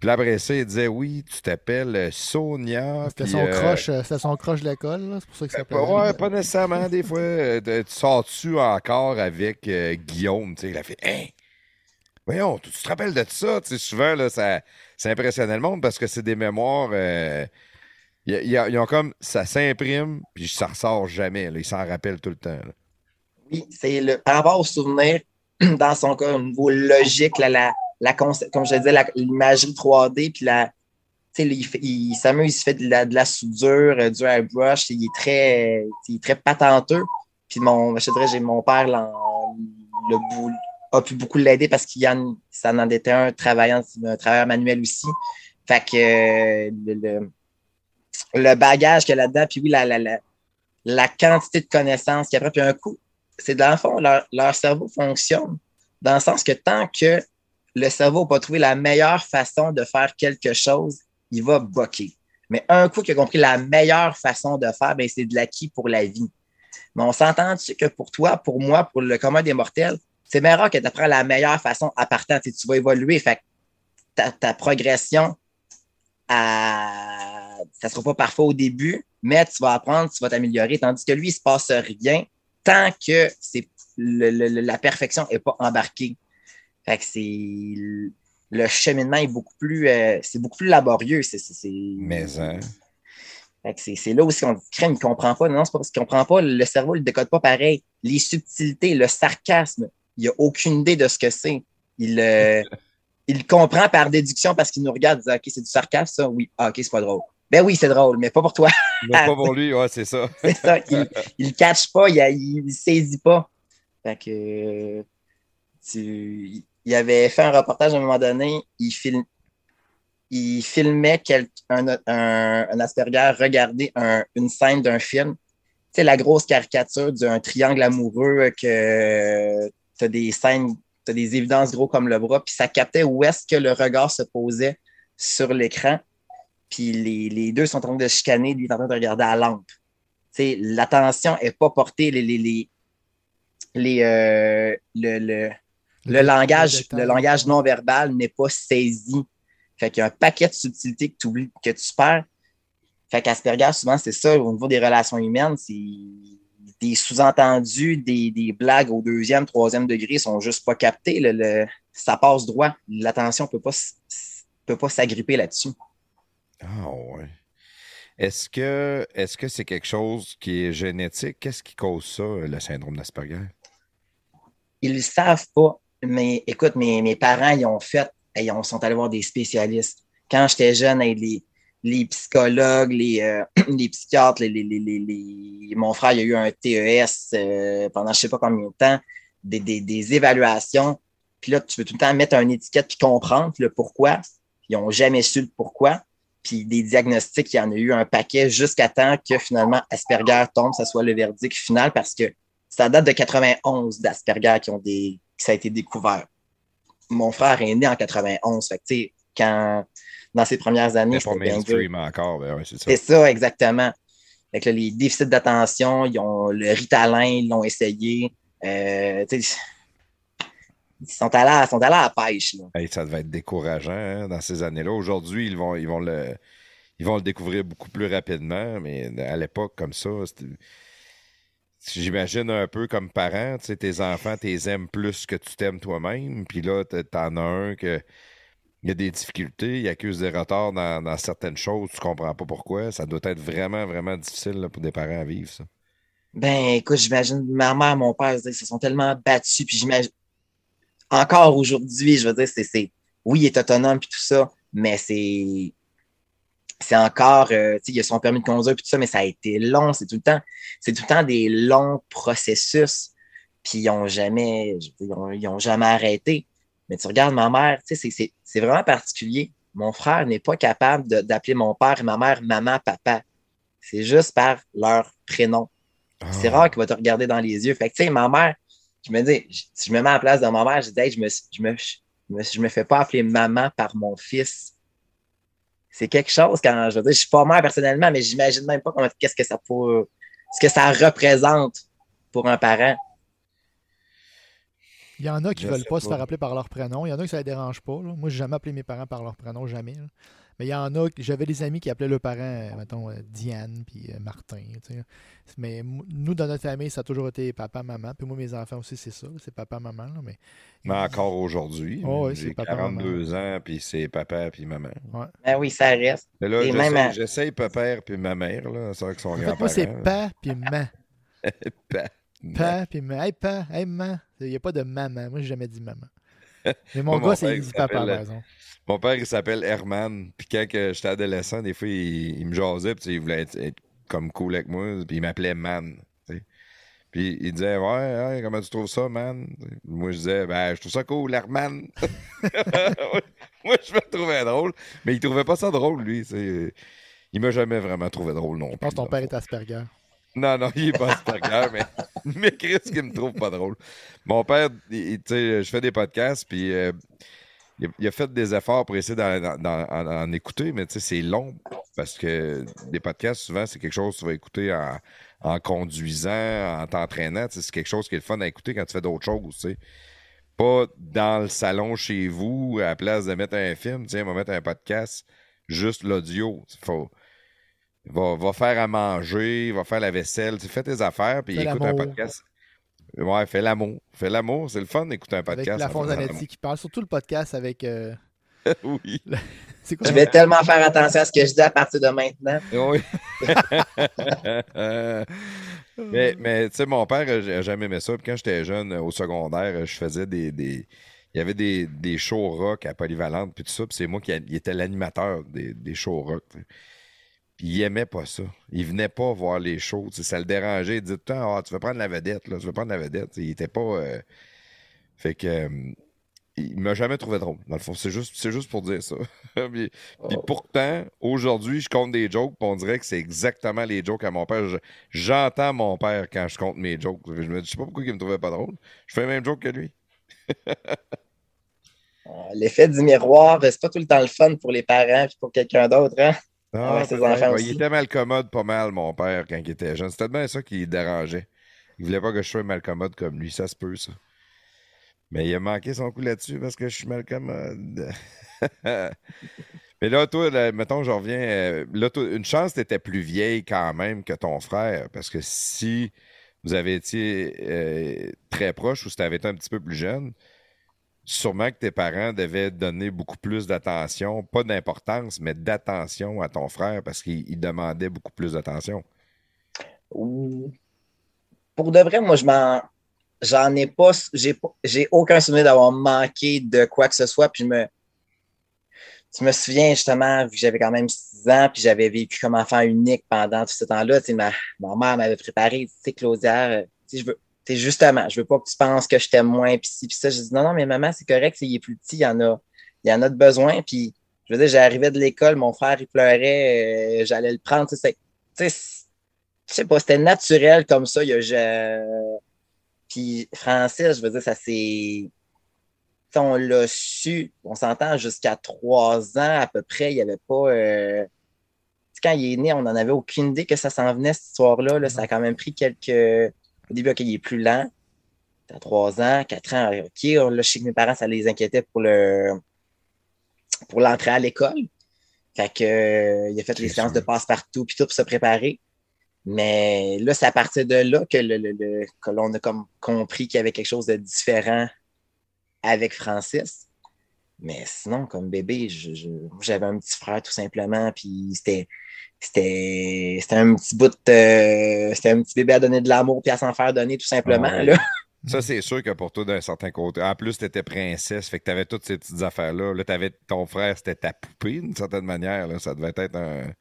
Puis là, après ça, il disait Oui, tu t'appelles euh, Sonia. C'était son, euh, croche, euh, c'était son croche de l'école, là, c'est pour ça qu'il s'appelait. pas- ouais, pas nécessairement, des fois. Euh, Tu tu sors-tu encore avec euh, Guillaume, tu sais, il a fait Hein? Voyons, tu, te rappelles de ça? Tu sais, souvent, là, ça, ça impressionnait le monde parce que c'est des mémoires. euh, ils ont comme. Ça s'imprime, puis ça ressort jamais. Là, ils s'en rappellent tout le temps. Oui, c'est le par rapport au souvenir, dans son cas, au niveau logique, la, la, comme je disais, l'imagerie 3D, puis la. Il, il s'amuse, il se fait de la, de la soudure, euh, du airbrush, il est très, il est très patenteux. Puis mon, je dirais, j'ai mon père, le a pu beaucoup l'aider parce qu'il en, en était un travaillant, un travailleur manuel aussi. Fait que euh, le, le bagage qu'il y a là-dedans, puis oui, la, la, la, la quantité de connaissances qu'il y a puis un coup, c'est dans le fond, leur, leur cerveau fonctionne dans le sens que tant que le cerveau n'a pas trouvé la meilleure façon de faire quelque chose, il va boquer. Mais un coup qu'il a compris la meilleure façon de faire, ben, c'est de l'acquis pour la vie. Mais on s'entend-tu que pour toi, pour moi, pour le commun des mortels, c'est bien rare que tu apprennes la meilleure façon à partant. Tu, tu vas évoluer. Fait ta, ta progression, à... ça ne sera pas parfait au début, mais tu vas apprendre, tu vas t'améliorer. Tandis que lui, il ne se passe rien tant que c'est le- le- la perfection n'est pas embarquée. Fait que c'est le cheminement est beaucoup plus euh, c'est beaucoup plus laborieux. C'est, c'est, Mais, hein. Fait que c'est, là aussi qu'on crème, il ne comprend pas. Non, c'est pas parce qu'il ne comprend pas. Le cerveau ne le décode pas pareil. Les subtilités, le sarcasme, il n'a aucune idée de ce que c'est. Il, euh, il comprend par déduction parce qu'il nous regarde et dit OK, c'est du sarcasme, ça? Oui. Ah, OK, c'est pas drôle. Ben oui, c'est drôle, mais pas pour toi. Mais pas pour lui, ouais, c'est ça. C'est ça. Il ne catch pas, il, il saisit pas. Fait que tu, il avait fait un reportage à un moment donné, il, film, il filmait quel, un, un, un Asperger regarder un, une scène d'un film. Tu sais, la grosse caricature d'un triangle amoureux que tu as des scènes, tu as des évidences gros comme le bras, puis ça captait où est-ce que le regard se posait sur l'écran. Puis les, les deux sont en train de chicaner, lui est en train de regarder à la lampe. L'attention n'est pas portée, les, les, les, euh, le, le, le, langage, le langage non verbal n'est pas saisi. Fait qu'il y a un paquet de subtilités que tu oublies, que tu perds. Fait qu'Asperger, souvent, c'est ça, au niveau des relations humaines, c'est des sous-entendus, des, blagues au deuxième, troisième degré sont juste pas captés. Le, ça passe droit. L'attention ne peut pas, peut pas s'agripper là-dessus. Ah ouais. Est-ce que est-ce que c'est quelque chose qui est génétique? Qu'est-ce qui cause ça, le syndrome d'Asperger? Ils ne savent pas. Mais écoute, mes, mes parents, ils ont fait, ils sont allés voir des spécialistes. Quand j'étais jeune, les, les psychologues, les, euh, les psychiatres, mon frère il a eu un TES euh, pendant je ne sais pas combien de temps, des, évaluations. Puis là, tu veux tout le temps mettre une étiquette puis comprendre le pourquoi. Ils n'ont jamais su le pourquoi. Puis des diagnostics, il y en a eu un paquet jusqu'à temps que finalement Asperger tombe, ça soit le verdict final parce que ça date de 91 d'Asperger qui ont des, que ça a été découvert. Mon frère est né en 91. Fait que, quand dans ses premières années. C'est pas mainstream encore, ben c'est ça. C'est ça, exactement. Avec les déficits d'attention, ils ont le Ritalin, ils l'ont essayé. Euh, ils sont allés, à, sont allés à la pêche. ça devait être décourageant hein, dans ces années-là. Aujourd'hui, ils vont, ils, vont le, ils vont le découvrir beaucoup plus rapidement, mais à l'époque, comme ça, J'imagine un peu comme parent, tes enfants, tu les aimes plus que tu t'aimes toi-même, puis là, t'en as un que il y a des difficultés, il accuse des retards dans, certaines choses, tu comprends pas pourquoi. Ça doit être vraiment, vraiment difficile pour des parents à vivre, ça. Ben, écoute, j'imagine, ma mère, mon père, ils se sont tellement battus, puis j'imagine, encore aujourd'hui, je veux dire, c'est, oui, il est autonome, puis tout ça, mais c'est, c'est encore, euh, tu sais, il a son permis de conduire, puis tout ça, mais ça a été long, c'est tout le temps, c'est tout le temps des longs processus, puis ils n'ont jamais, ils ont jamais arrêté. Mais tu regardes ma mère, tu sais, c'est vraiment particulier. Mon frère n'est pas capable d'appeler mon père et ma mère maman, papa. C'est juste par leur prénom. C'est ah. rare qu'il va te regarder dans les yeux. Fait que, tu sais, ma mère, je me dis, si je me mets à la place de ma mère, je dis, je me, je me, je me, fais pas appeler maman par mon fils. C'est quelque chose quand je veux dire, je suis pas mère personnellement, mais j'imagine même pas qu'est-ce que ça peut, ce que ça représente pour un parent. Il y en a qui ne veulent pas, se faire appeler par leur prénom. Il y en a qui ça ne les dérange pas. Moi, Moi, n'ai jamais appelé mes parents par leur prénom, jamais. Mais il y en a, j'avais des amis qui appelaient leurs parents, euh, mettons, euh, Diane puis euh, Martin. Mais nous, dans notre famille, ça a toujours été papa, maman. Puis moi, mes enfants aussi, c'est ça. C'est papa, maman. mais, mais encore aujourd'hui. Oh, J'ai 42 ans, puis c'est papa puis maman. Ben oui, ça reste. Mais là, j'essaye papa puis ma mère. Là, ça, que son en fait, moi, c'est pa puis ma. pa. Pa puis ma. Hey, pa, hey, maman. Il n'y a pas de maman. Moi, j'ai jamais dit maman. Mais mon gars, c'est dit papa, par exemple. Mon père, il s'appelle Herman. Puis quand j'étais adolescent, des fois, il, me jasait. Puis il voulait être, comme cool avec moi. Puis il m'appelait Man. Puis il disait ouais, comment tu trouves ça, man? Moi, je disais, ben, je trouve ça cool, Herman. moi, je me trouvais drôle. Mais il trouvait pas ça drôle, lui. Il m'a jamais vraiment trouvé drôle non plus. Je pense que ton père est Asperger. Non, non, il est pas Asperger, mais, mais Chris, qui me trouve pas drôle. Mon père, tu sais, je fais des podcasts, puis euh, il, a fait des efforts pour essayer d'en écouter, mais tu sais, c'est long parce que des podcasts, souvent, c'est quelque chose que tu vas écouter en, conduisant, en t'entraînant. C'est quelque chose qui est le fun à écouter quand tu fais d'autres choses. Pas dans le salon chez vous, à la place de mettre un film, tiens, on va mettre un podcast, juste l'audio. Faut Va, va, faire à manger, va faire la vaisselle. Tu fais tes affaires, puis écoute un podcast. Ouais, fais l'amour. Fais l'amour, c'est le fun d'écouter un podcast. Avec la Fonzanetti qui parle, surtout le podcast avec. Euh, oui. je vais tellement faire attention à ce que je dis à partir de maintenant. Oui. mais mais tu sais, mon père n'a jamais aimé ça. Puis quand j'étais jeune, au secondaire, je faisais des. des... Il y avait des, des shows rock à Polyvalente, puis tout ça. Puis c'est moi qui était l'animateur des, des shows rock il aimait pas ça. Il venait pas voir les shows. Ça le dérangeait. Il disait tout le temps ah, Tu veux prendre la vedette, là, tu veux prendre la vedette. il était pas. Euh, fait que. Euh, il m'a jamais trouvé drôle, dans le fond. C'est juste, juste pour dire ça. puis, oh. pourtant, aujourd'hui, je compte des jokes, on dirait que c'est exactement les jokes à mon père. J'entends mon père quand je compte mes jokes. Je me dis, je sais pas pourquoi il me trouvait pas drôle. Je fais le même joke que lui. Ah, l'effet du miroir, c'est pas tout le temps le fun pour les parents et pour quelqu'un d'autre, hein? Ah, ah il était mal commode pas mal, mon père, quand il était jeune. C'était bien ça qui dérangeait. Il voulait pas que je sois mal commode comme lui. Ça se peut, ça. Mais il a manqué son coup là-dessus parce que je suis mal commode. Mais là, toi, mettons, je reviens. Euh, là, une chance, tu étais plus vieille quand même que ton frère. Parce que si vous avez été euh, très proche ou si tu avais été un petit peu plus jeune, sûrement que tes parents devaient donner beaucoup plus d'attention, pas d'importance, mais d'attention à ton frère parce qu'il demandait beaucoup plus d'attention. Pour de vrai, moi, je m'en. J'en ai pas. J'ai aucun souvenir d'avoir manqué de quoi que ce soit. Puis je me tu me souviens justement, vu que j'avais quand même 6 ans, puis j'avais vécu comme enfant unique pendant tout ce temps-là, ma, ma mère m'avait préparé, tu sais, Claudia, euh, je veux, justement, je veux pas que tu penses que je t'aime moins, puis si, puis ça, je dis non, non, mais maman, c'est correct, il est plus petit, il y en a, il y en a de besoin, puis je veux dire, j'arrivais de l'école, mon frère, il pleurait, euh, j'allais le prendre, tu sais, je sais pas, c'était naturel comme ça, il y a, je... puis Francis, je veux dire, ça c'est on l'a su, on s'entend jusqu'à trois ans à peu près, il n'y avait pas. Euh, quand il est né, on n'en avait aucune idée que ça s'en venait, cette histoire-là. Là. Ça a quand même pris quelques. Au début, OK, il est plus lent. À trois ans, quatre ans, OK. Là, je sais que mes parents, ça les inquiétait pour le pour l'entrée à l'école. Fait que, euh, il a fait les séances de passe-partout puis tout pour se préparer. Mais là, c'est à partir de là que, le, que l'on a comme compris qu'il y avait quelque chose de différent avec Francis. Mais sinon, comme bébé, j'avais un petit frère tout simplement, puis c'était c'était un petit bout de, c'était un petit bébé à donner de l'amour puis à s'en faire donner tout simplement là. Ça, c'est sûr que pour toi, d'un certain côté. En plus, tu étais princesse, fait que tu avais toutes ces petites affaires-là. Là, avais ton frère, c'était ta poupée, d'une certaine manière. Là. Ça devait être un,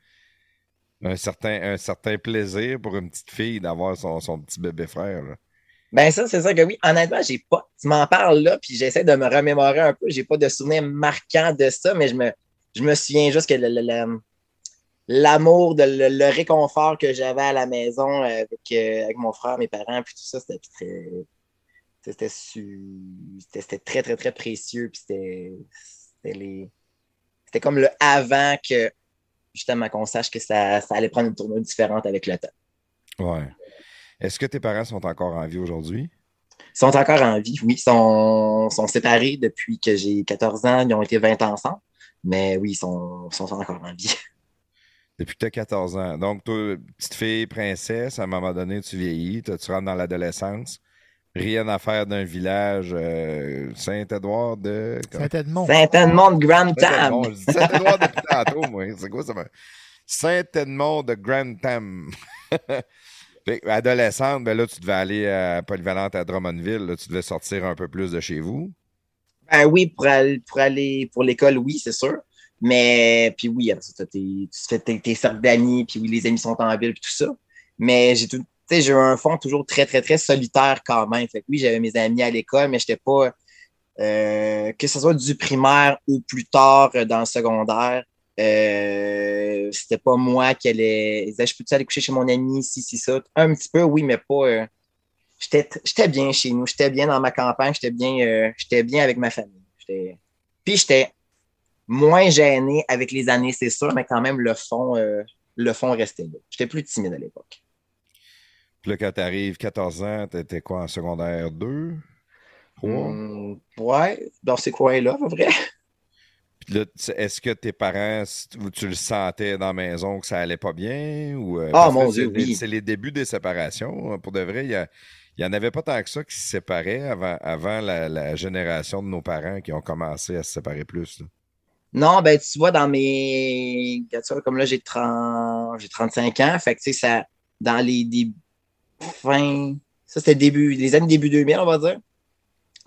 un, certain, un certain plaisir pour une petite fille d'avoir son, son petit bébé frère. Là. Ben ça, c'est ça que oui. Honnêtement, j'ai pas. Tu m'en parles là, puis j'essaie de me remémorer un peu. J'ai pas de souvenirs marquants de ça, mais je me, je me souviens juste que l'amour, le, le, réconfort que j'avais à la maison avec, euh, avec mon frère, mes parents, puis tout ça, c'était très. C'était, c'était très, très, très précieux. Puis c'était, c'était, les... c'était comme le avant que, justement, qu'on sache que ça, ça allait prendre une tournure différente avec le temps. Ouais. Est-ce que tes parents sont encore en vie aujourd'hui? Ils sont encore en vie, oui. Ils sont, sont séparés depuis que j'ai 14 ans. Ils ont été 20 ans ensemble. Mais oui, ils sont, sont encore en vie. Depuis que tu as 14 ans. Donc, toi, petite fille, princesse, à un moment donné, tu vieillis, tu rentres dans l'adolescence. Rien à faire d'un village euh, Saint-Édouard de. Saint-Edmond. Saint-Edmond de Grand Tam. Saint-Édouard depuis tantôt, moi. C'est quoi ça? Saint-Edmond de Grand Tam. Adolescente, ben là, tu devais aller à Polyvalente à Drummondville. tu devais sortir un peu plus de chez vous. Ben oui, pour aller pour, aller, pour l'école, oui, c'est sûr. Mais puis oui, tu fais tes, cercles d'amis, puis oui, les amis sont en ville, puis tout ça. Mais j'ai tout, j'ai eu un fond toujours très, très, très solitaire quand même. Fait que oui, j'avais mes amis à l'école, mais je n'étais pas, euh, que ce soit du primaire ou plus tard euh, dans le secondaire, euh, c'était pas moi qui allais. Je peux-tu aller coucher chez mon ami, si, si, ça? Un petit peu, oui, mais pas. Euh, j'étais bien chez nous. J'étais bien dans ma campagne. J'étais bien, euh, j'étais bien avec ma famille. Puis j'étais moins gêné avec les années, c'est sûr, mais quand même, le fond, le fond restait là. J'étais plus timide à l'époque. Puis là, quand tu arrives 14 ans, t'étais quoi en secondaire 2? Hum, ouais, dans ces coins-là, à peu près est-ce que tes parents, tu le sentais dans la maison que ça allait pas bien? Ou, euh, ah, mon Dieu, oui. C'est les débuts des séparations. Hein, pour de vrai, il n'y en avait pas tant que ça qui se séparaient avant, avant la, génération de nos parents qui ont commencé à se séparer plus. Non, ben tu vois, dans mes. Comme là, j'ai 30... 35 ans. Fait que ça, dans les débuts. Fin. Ça, c'était début. Les années début 2000, on va dire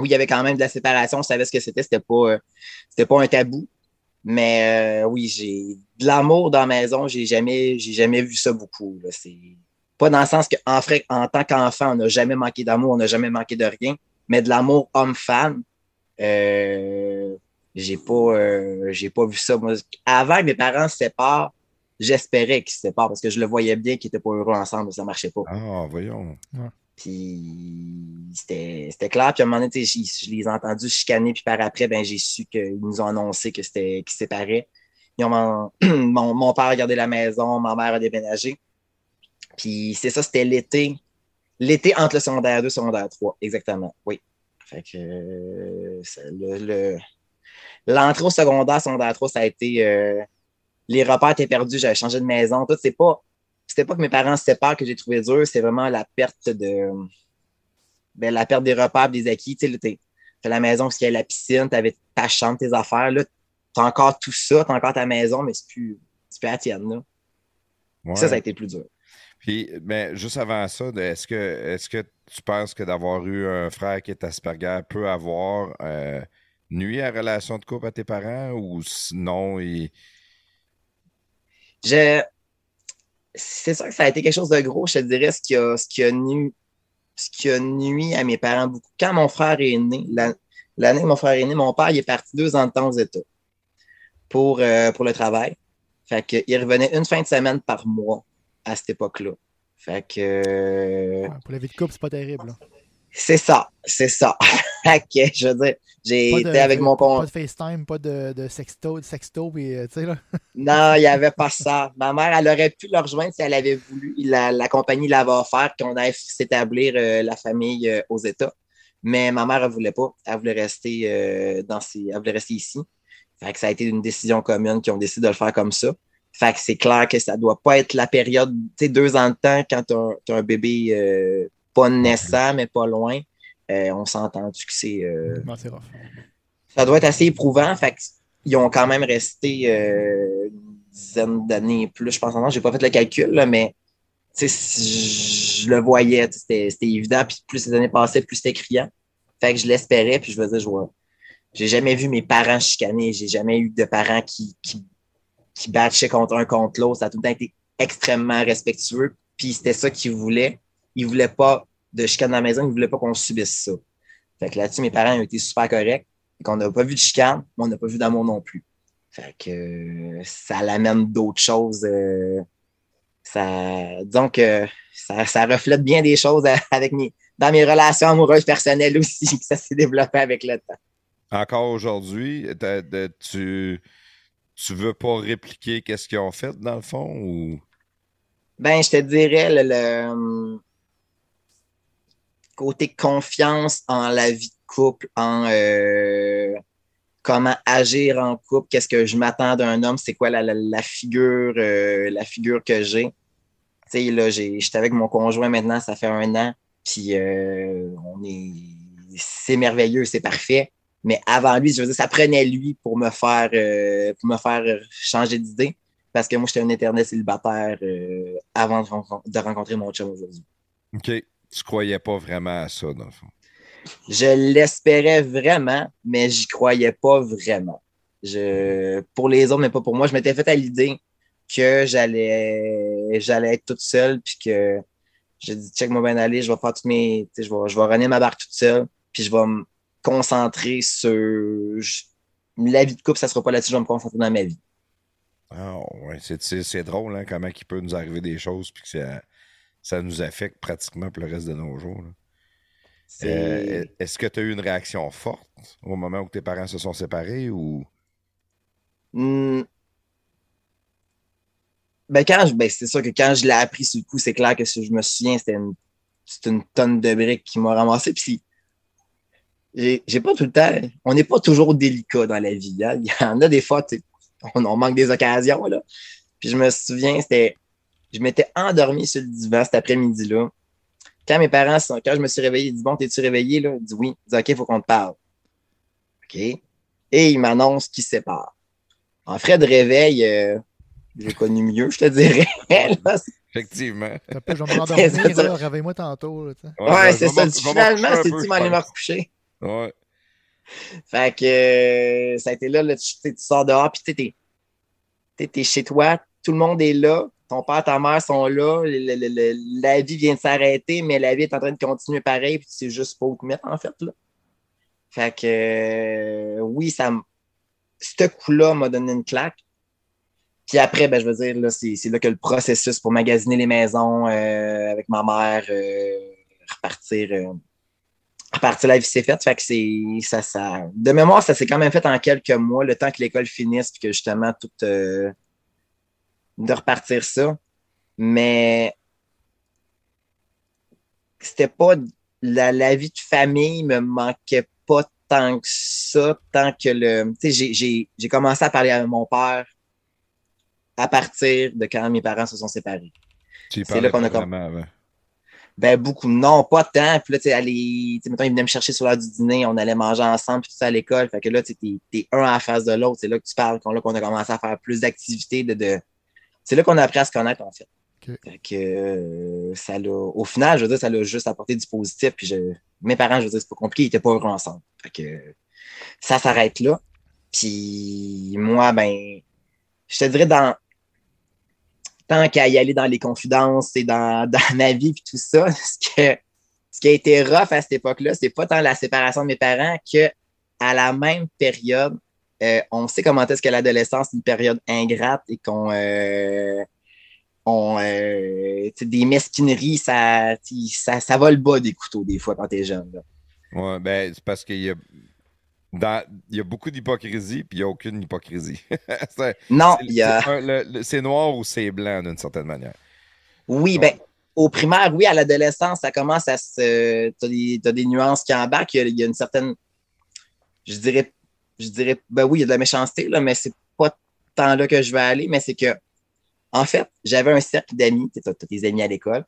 où il y avait quand même de la séparation. Je savais ce que c'était. C'était pas, euh, pas un tabou. Mais euh, oui, j'ai de l'amour dans la maison. J'ai jamais, j'ai jamais vu ça beaucoup. C'est pas dans le sens qu'en en tant qu'enfant, on n'a jamais manqué d'amour, on n'a jamais manqué de rien. Mais de l'amour homme-femme, euh, j'ai pas, j'ai pas vu ça. avant que mes parents se séparent, j'espérais qu'ils se séparent parce que je le voyais bien qu'ils n'étaient pas heureux ensemble, ça marchait pas. Ah, voyons. Puis c'était clair. Puis à un moment donné, je, les ai entendus chicaner. Puis par après, ben, j'ai su qu'ils nous ont annoncé que c'était qu'ils séparaient. mon, mon, père a gardé la maison, ma mère a déménagé. Puis c'est ça, c'était l'été. L'été entre le secondaire 2 et le secondaire 3, exactement. Oui. Fait que euh, le- l'entrée au secondaire, secondaire 3, ça a été euh, les repères étaient perdus, j'avais changé de maison. Tout, c'est pas. C'était pas que mes parents se séparent que j'ai trouvé dur, c'est vraiment la perte de. Ben, la perte des repères, des acquis. Tu sais, t'as la maison parce qu'il y a la piscine, t'avais ta chambre, tes affaires. Là, t'as encore tout ça, t'as encore ta maison, mais c'est plus, plus la tienne. Là. Ouais. Ça, ça a été plus dur. Puis, mais juste avant ça, est-ce que, est-ce que tu penses que d'avoir eu un frère qui est Asperger peut avoir euh, nuit à la relation de couple à tes parents ou sinon, il... Je... C'est sûr que ça a été quelque chose de gros, je te dirais, ce qui a, ce qui a, nu... ce qui a nuit à mes parents beaucoup. Quand mon frère est né, la- l'année que mon frère est né, mon père il est parti deux ans de temps aux États pour, euh, pour le travail. Fait que, il revenait une fin de semaine par mois à cette époque-là. Fait que Ouais, pour la vie de couple, c'est pas terrible. là. C'est ça, c'est ça. que, je veux dire, j'ai Pas de, été avec mon pas con. de FaceTime, pas de, de sexto, de sexto, puis euh, tu sais là. Non, il n'y avait pas ça. Ma mère, elle aurait pu le rejoindre si elle avait voulu. La, la compagnie l'avait offert qu'on aille s'établir euh, la famille euh, aux États. Mais ma mère, elle ne voulait pas. Elle voulait rester euh, dans ses, elle voulait rester ici. Fait que ça a été une décision commune qui ont décidé de le faire comme ça. Fait que c'est clair que ça doit pas être la période, tu sais, deux ans de temps quand tu as, un bébé pas naissant, mais pas loin. Euh, on s'entend que c'est. euh, Non, ça doit être assez éprouvant. Fait ils ont quand même resté euh, une dizaine d'années plus, je pense. Je n'ai pas fait le calcul, là, mais je le voyais, c'était évident. Puis plus les années passaient, plus c'était criant. Fait que je l'espérais, puis je faisais, je vois. J'ai jamais vu mes parents chicaner. J'ai jamais eu de parents qui, qui, qui batchaient contre un contre l'autre. Ça a tout le temps été extrêmement respectueux. Puis c'était ça qu'ils voulaient. Ils voulaient pas de chicane dans la maison. Ils voulaient pas qu'on subisse ça. Fait que là-dessus, mes parents ont été super corrects. Fait qu'on n'a pas vu de chicane, mais on n'a pas vu d'amour non plus. Fait que euh, ça l'amène d'autres choses. euh, ça, que ça, ça reflète bien des choses à- avec mes, dans mes relations amoureuses personnelles aussi, que ça s'est développé avec le temps. Encore aujourd'hui, tu, tu veux pas répliquer qu'est-ce qu'ils ont fait dans le fond ou... Ben, je te dirais le, le, côté confiance en la vie de couple, en euh, comment agir en couple, qu'est-ce que je m'attends d'un homme, c'est quoi la, la, la figure, euh, la figure que j'ai. Tu sais, là, j'étais avec mon conjoint maintenant, ça fait un an, puis euh, on est, c'est merveilleux, c'est parfait. Mais avant lui, je veux dire, ça prenait lui pour me faire, pour me faire changer d'idée. Parce que moi, j'étais un éternel célibataire avant de rencontrer mon chum aujourd'hui. OK. Tu croyais pas vraiment à ça, dans le fond. Je l'espérais vraiment, mais j'y croyais pas vraiment. Je, pour les autres, mais pas pour moi, je m'étais fait à l'idée que j'allais, j'allais être toute seule, puis que j'ai dit, check moi bien aller, je vais faire toutes mes, je vais, je vais runner ma barre toute seule, puis je vais me concentrer sur je- la vie de couple, ça sera pas là-dessus, je vais me concentrer dans ma vie. Ah, ouais. C'est drôle, hein, comment il peut nous arriver des choses puis que ça, ça nous affecte pratiquement pour le reste de nos jours. Euh, est-ce que tu as eu une réaction forte au moment où tes parents se sont séparés ou? Hmm. Ben, quand je, ben, c'est sûr que quand je l'ai appris sur le coup, c'est clair que si je me souviens, c'était une, une tonne de briques qui m'a ramassé. Puis, j'ai, j'ai pas tout le temps, on n'est pas toujours délicat dans la vie. hein. Il y en a des fois, on, on manque des occasions, là. Puis, je me souviens, c'était, je m'étais endormi sur le divan cet après-midi-là. Quand mes parents sont, quand je me suis réveillé, ils disent, bon, t'es-tu réveillé, là? Il dit, oui. Il dit, OK, il faut qu'on te parle. OK. Et il m'annonce qu'ils se séparent. En frais de réveil, euh, j'ai connu mieux, je te dirais. Là, Effectivement. Un peu, je vais réveille-moi tantôt. là, tu sais. ouais, ben, c'est ça. Finalement, coucher un c'est peu, tu je m'en aller me recoucher. Ouais. Fait que euh, ça a été là, là tu, sors dehors, puis tu sais, t'es- t'es t'es chez toi, tout le monde est là, ton père, ta mère sont là, la vie vient de s'arrêter, mais la vie est en train de continuer pareil, puis c'est juste pas où te mettre, en fait. Là. Fait que euh, oui, ça ce coup-là m'a donné une claque. Puis après, ben, je veux dire, là, c'est là que le processus pour magasiner les maisons euh, avec ma mère, euh, repartir, repartir la vie s'est faite. Fait que c'est ça, ça. De mémoire, ça s'est quand même fait en quelques mois, le temps que l'école finisse, puis que justement tout euh, de repartir ça. Mais c'était pas la, la vie de famille me manquait pas tant que ça, tant que le. Tu sais, j'ai commencé à parler à mon père à partir de quand mes parents se sont séparés. C'est là qu'on a commencé. Ben, beaucoup. Non, pas tant. Puis là, tu sais, mettons, ils venaient me chercher sur l'heure du dîner, on allait manger ensemble, puis tout ça à l'école. Fait que là, tu es, un à la face de l'autre. C'est là que tu parles, qu'on, là qu'on a commencé à faire plus d'activités. De, de... C'est là qu'on a appris à se connaître, en fait. Fait que euh, ça l'a. Au final, je veux dire, ça l'a juste apporté du positif. Puis je... mes parents, je veux dire, c'est pas compliqué, ils étaient pas heureux ensemble. Fait que ça s'arrête là. Puis moi, ben, je te dirais dans tant qu'à y aller dans les confidences et dans, ma vie et tout ça, ce, que, ce qui a été rough à cette époque-là, c'est pas tant la séparation de mes parents que à la même période, euh, on sait comment est-ce que l'adolescence est une période ingrate et qu'on euh, on, euh, des mesquineries, ça, ça, ça va le bas des couteaux des fois quand t'es jeune. Ouais, ben c'est parce qu'il y a il y a beaucoup d'hypocrisie, puis il n'y a aucune hypocrisie. non, il y a. C'est noir ou c'est blanc d'une certaine manière. Oui, bien, au primaire, oui, à l'adolescence, ça commence à se. Tu as, des nuances qui embarquent. Il y, a, une certaine. Je dirais. Je dirais. Ben oui, il y a de la méchanceté, là, mais c'est pas tant là que je vais aller, mais c'est que. En fait, j'avais un cercle d'amis. Tu as, tes amis à l'école.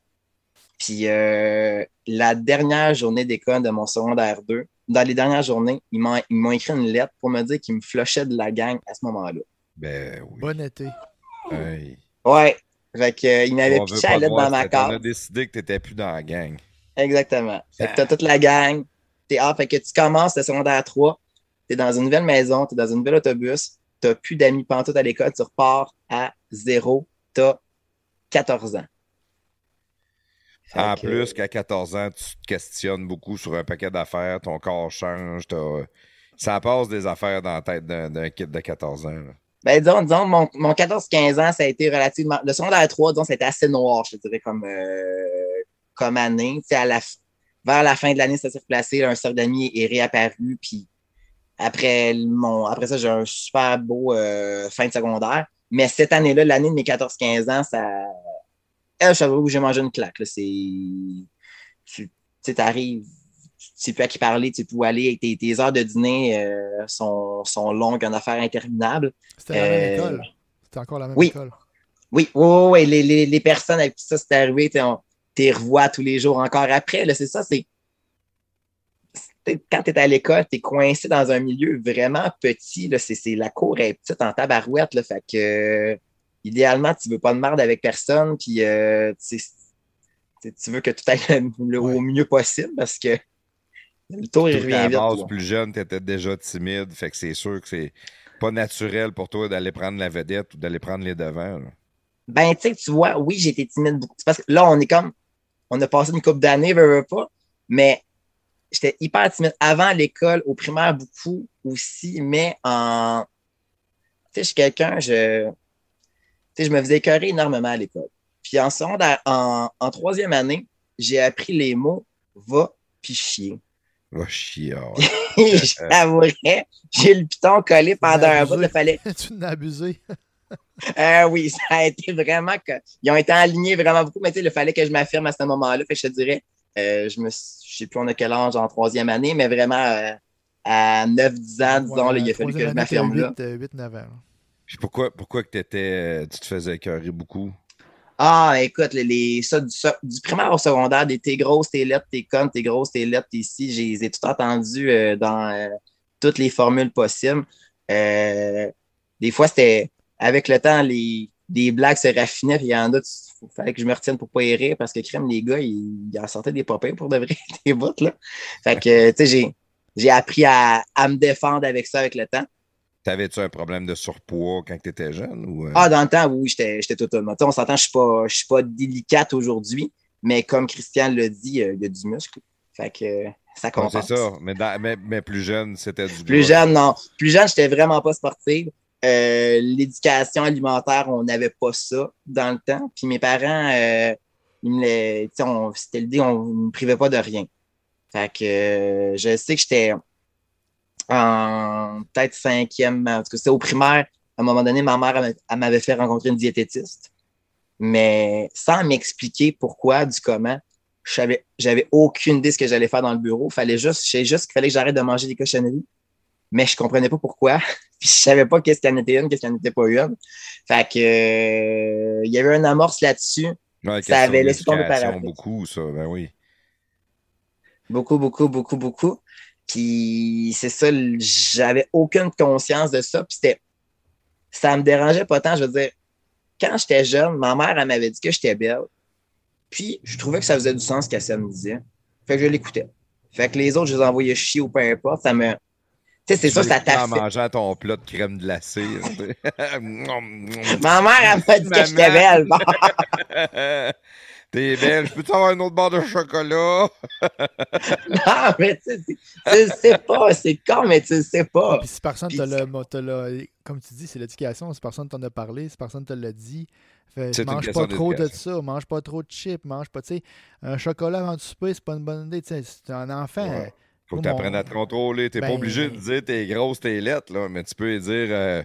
Puis euh, la dernière journée d'école de mon secondaire 2, dans les dernières journées, ils m'ont écrit une lettre pour me dire qu'ils me flushaient de la gang à ce moment-là. Ben oui. Bon été. Ouais. Fait que, euh, ils m'avaient pitché la lettre dans ma carte. On a décidé que tu n'étais plus dans la gang. Exactement. Fait que tu as toute la gang. Es, ah, fait que tu commences le secondaire 3, tu es dans une nouvelle maison, tu es dans un nouvel autobus, tu n'as plus d'amis pantoute à l'école, tu repars à zéro, tu as 14 ans. En plus qu'à 14 ans, tu te questionnes beaucoup sur un paquet d'affaires, ton corps change, ça passe des affaires dans la tête d'un kit de 14 ans. Ben, disons, disons mon, mon 14-15 ans, ça a été relativement. Le secondaire 3, disons, c'était assez noir, je dirais, comme, euh, comme année. À la, vers la fin de l'année, ça s'est replacé. Un sort d'amis est réapparu. Puis après, mon, après ça, j'ai un super beau euh, fin de secondaire. Mais cette année-là, l'année de mes 14-15 ans, ça, elle, je où j'ai mangé une claque. C'est. Tu arrives, tu sais plus à qui parler, tu sais plus où aller. Tes, tes heures de dîner euh, sont, sont, longues, une affaire interminable. C'était la même euh, école. C'était encore la même oui. école. Oui, oui, oui, Les, les, les, personnes avec qui ça s'est arrivé, tu les revois tous les jours encore après. C'est ça, c'est. Quand tu es à l'école, tu es coincé dans un milieu vraiment petit. Là, c'est, la cour est petite en tabarouette. Là, fait que idéalement, tu veux pas de merde avec personne, puis euh, tu veux que tout aille le, au mieux possible parce que le tour, il revient vite. base, plus jeune, tu étais déjà timide, fait que c'est sûr que c'est pas naturel pour toi d'aller prendre la vedette ou d'aller prendre les devants. Ben, tu sais, tu vois, oui, j'étais timide beaucoup. Parce que là, on est comme, on a passé une couple d'années, veux, pas, mais j'étais hyper timide avant l'école, au primaire beaucoup aussi, mais en. Tu sais, je suis quelqu'un, je je me faisais écœurer énormément à l'école. Puis en, en, en troisième année, j'ai appris les mots va puis chier. Va chier. J'avouerais, j'ai le piton collé pendant un bout. Il fallait. tu l'as abusé. euh, oui, ça a été vraiment que. Ils ont été alignés vraiment beaucoup, mais tu sais, il fallait que je m'affirme à ce moment-là. Fait que je te dirais, euh, je me je sais plus on a quel âge en troisième année, mais vraiment euh, à 9-10 ans, disons, il a fallu que je m'affirme là. 8-9 ans pourquoi, pourquoi que étais, tu te faisais écœurer beaucoup? Ah, écoute, les, ça, du, primaire au secondaire, des t'es grosse, t'es lettres, t'es conne, t'es grosse, t'es lettres, t'es ici, j'ai tout entendu euh, dans euh, toutes les formules possibles. Euh, des fois, c'était avec le temps, les, des blagues se raffinaient, puis il y en a, il fallait que je me retienne pour pas y rire parce que crème, les gars, ils, en sortaient des popins pour de vrai, des bouts, là. Fait que, tu sais, j'ai appris à, à me défendre avec ça avec le temps. T'avais-tu un problème de surpoids quand tu étais jeune? Ou... Euh? Ah, dans le temps, oui, j'étais totalement. On s'entend, je ne suis, pas délicate aujourd'hui, mais comme Christian l'a dit, euh, il y a du muscle. Fait que ça commence. c'est ça, mais, mais, plus jeune, c'était du Plus jeune, non. Plus jeune, j'étais vraiment pas sportive. Euh, l'éducation alimentaire, on n'avait pas ça dans le temps. Puis mes parents, me c'était le dit, on ne me privait pas de rien. Fait que je sais que j'étais en peut-être cinquième, en tout cas, c'était au primaire. À un moment donné, ma mère m'avait fait rencontrer une diététiste, mais sans m'expliquer pourquoi, du comment. J'avais aucune idée de ce que j'allais faire dans le bureau. Fallait juste, je sais juste qu'il fallait que j'arrête de manger des cochonneries. Mais je comprenais pas pourquoi. Puis je savais pas qu'est-ce qu'il y en était une, qu'est-ce qu'il n'y en était pas une. Fait que, euh, il y avait un amorce là-dessus. Ouais, Ça avait laissé tomber par après. beaucoup, ça. Ben oui. Beaucoup, beaucoup, beaucoup, beaucoup. Puis c'est ça, j'avais aucune conscience de ça. Puis c'était. Ça me dérangeait pas tant. Je veux dire, quand j'étais jeune, ma mère, elle m'avait dit que j'étais belle. Puis je trouvais que ça faisait du sens ce qu'elle me disait. Fait que je l'écoutais. Fait que les autres, je les envoyais chier ou peu importe. Ça me. Tu sais, c'est ça, ça écouté t'a En mangeant ton plat de crème glacée. Ma mère, elle m'a dit que j'étais belle. Bon. T'es belle, je peux-tu avoir un autre barre de chocolat? non, mais tu sais, tu tu le sais pas. C'est con, mais tu le sais pas. Puis si personne Puis te l'a, comme tu dis, c'est l'éducation. Si personne t'en a parlé, si personne te l'a dit, fait, mange pas trop de ça, mange pas trop de chips, mange pas, tu sais, un chocolat avant de souper, c'est pas une bonne idée, tu sais, c'est un enfant. Ouais. Faut que tu apprennes mon- à te contrôler. T'es Ben- pas obligé de dire t'es grosse, t'es lettre, là, mais tu peux dire euh,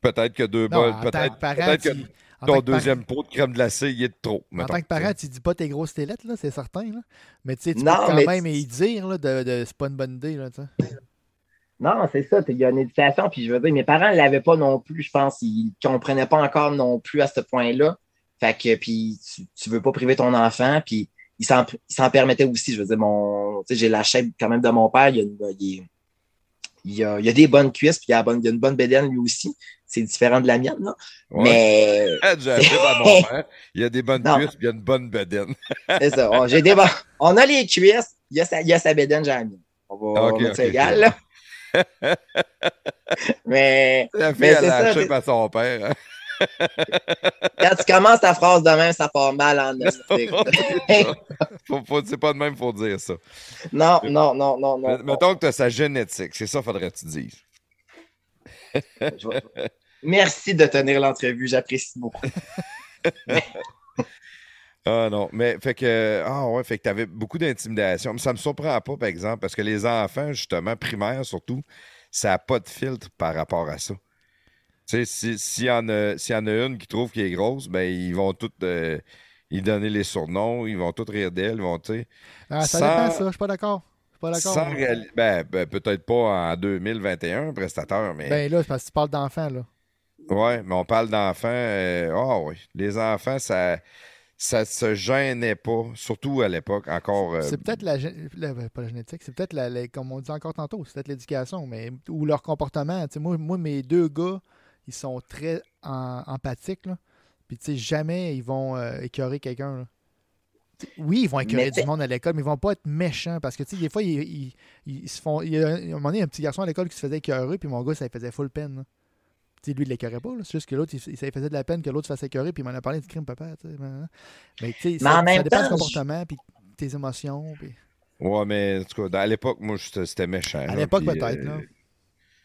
peut-être que deux Non, bols, peut-être peut-être que tu- ton deuxième pot de crème glacée, il est de trop. En tant que parent, tu tu dis pas tes grosses télettes, là, c'est certain. Là. Mais tu sais, tu Non, peux quand mais même tu- y dire là, de, de- c'est pas une bonne idée. Là, tu. Non, c'est ça. Il y a une éducation. Puis je veux dire, mes parents ne l'avaient pas non plus, je pense. Ils ne comprenaient pas encore non plus à ce point-là. Fait que, puis tu, tu veux pas priver ton enfant. Puis il s'en permettait aussi. Je veux dire, mon, j'ai la chaîne quand même de mon père. Il y a, une- il a, il a des bonnes cuisses, puis il y a, la bonne- il y a une bonne bédaine lui aussi. C'est différent de la mienne, là. Ouais. Mais à mon père. Il a des bonnes Non. cuisses, puis il y a une bonne bedaine. c'est ça. On, j'ai des bon- on a les cuisses, il y a sa, il y a sa bédaine, j'ai la mienne. On va, Ok, on va égal, là. Mais La fille, Mais elle c'est a c'est- par son père. hein. quand tu commences ta phrase de même, ça part mal en c'est pas de même, faut dire ça. Non, non, non, non, non. Mais- Mettons que tu as sa génétique. C'est ça, faudrait que tu dises. Merci de tenir l'entrevue, j'apprécie beaucoup. Ah non, mais fait que ah ouais, fait que t'avais beaucoup d'intimidation. Mais ça me surprend pas, par exemple, parce que les enfants, justement, primaires surtout, ça n'a pas de filtre par rapport à ça. Sais, si- s'il y, en a- s'il y en a une qui trouve qu'elle est grosse, ben ils vont toutes euh, y donner les surnoms, ils vont toutes rire d'elle, ils vont, tu sais. Ah, ça Sans- dépend, ça. Je suis pas d'accord. Je suis pas d'accord. Sans moi. réali- ben, ben, peut-être pas en 2021, prestateur, mais Ben là, c'est parce que tu parles d'enfants, là. ouais, mais on parle d'enfants. euh, Ah oui, les enfants, ça ça se gênait pas, surtout à l'époque, encore. euh, C'est peut-être la, la- ben, pas la génétique, c'est peut-être, la, la- comme on dit encore tantôt, c'est peut-être l'éducation, mais ou leur comportement. Moi, moi, mes deux gars, ils sont très en- empathiques, là. Puis, tu sais, jamais ils vont euh, écœurer quelqu'un, Oui, ils vont écœurer du monde à l'école, mais ils vont pas être méchants parce que, tu sais, des fois, ils, ils- ils se font. Il y a, un- à un moment donné, il y a un petit garçon à l'école qui se faisait écœurer, puis mon gars, ça lui faisait full peine, là. Tu sais, lui, il l'écœurait pas. C'est juste que l'autre, ça lui faisait de la peine que l'autre se fasse écœurer, puis il m'en a parlé du crime, papa, tu sais. Mais, tu sais, ça, ça dépend temps, du comportement, puis tes émotions, puis. Ouais, mais en tout cas, à l'époque, moi, j'étais- c'était méchant. À l'époque, peut-être, euh,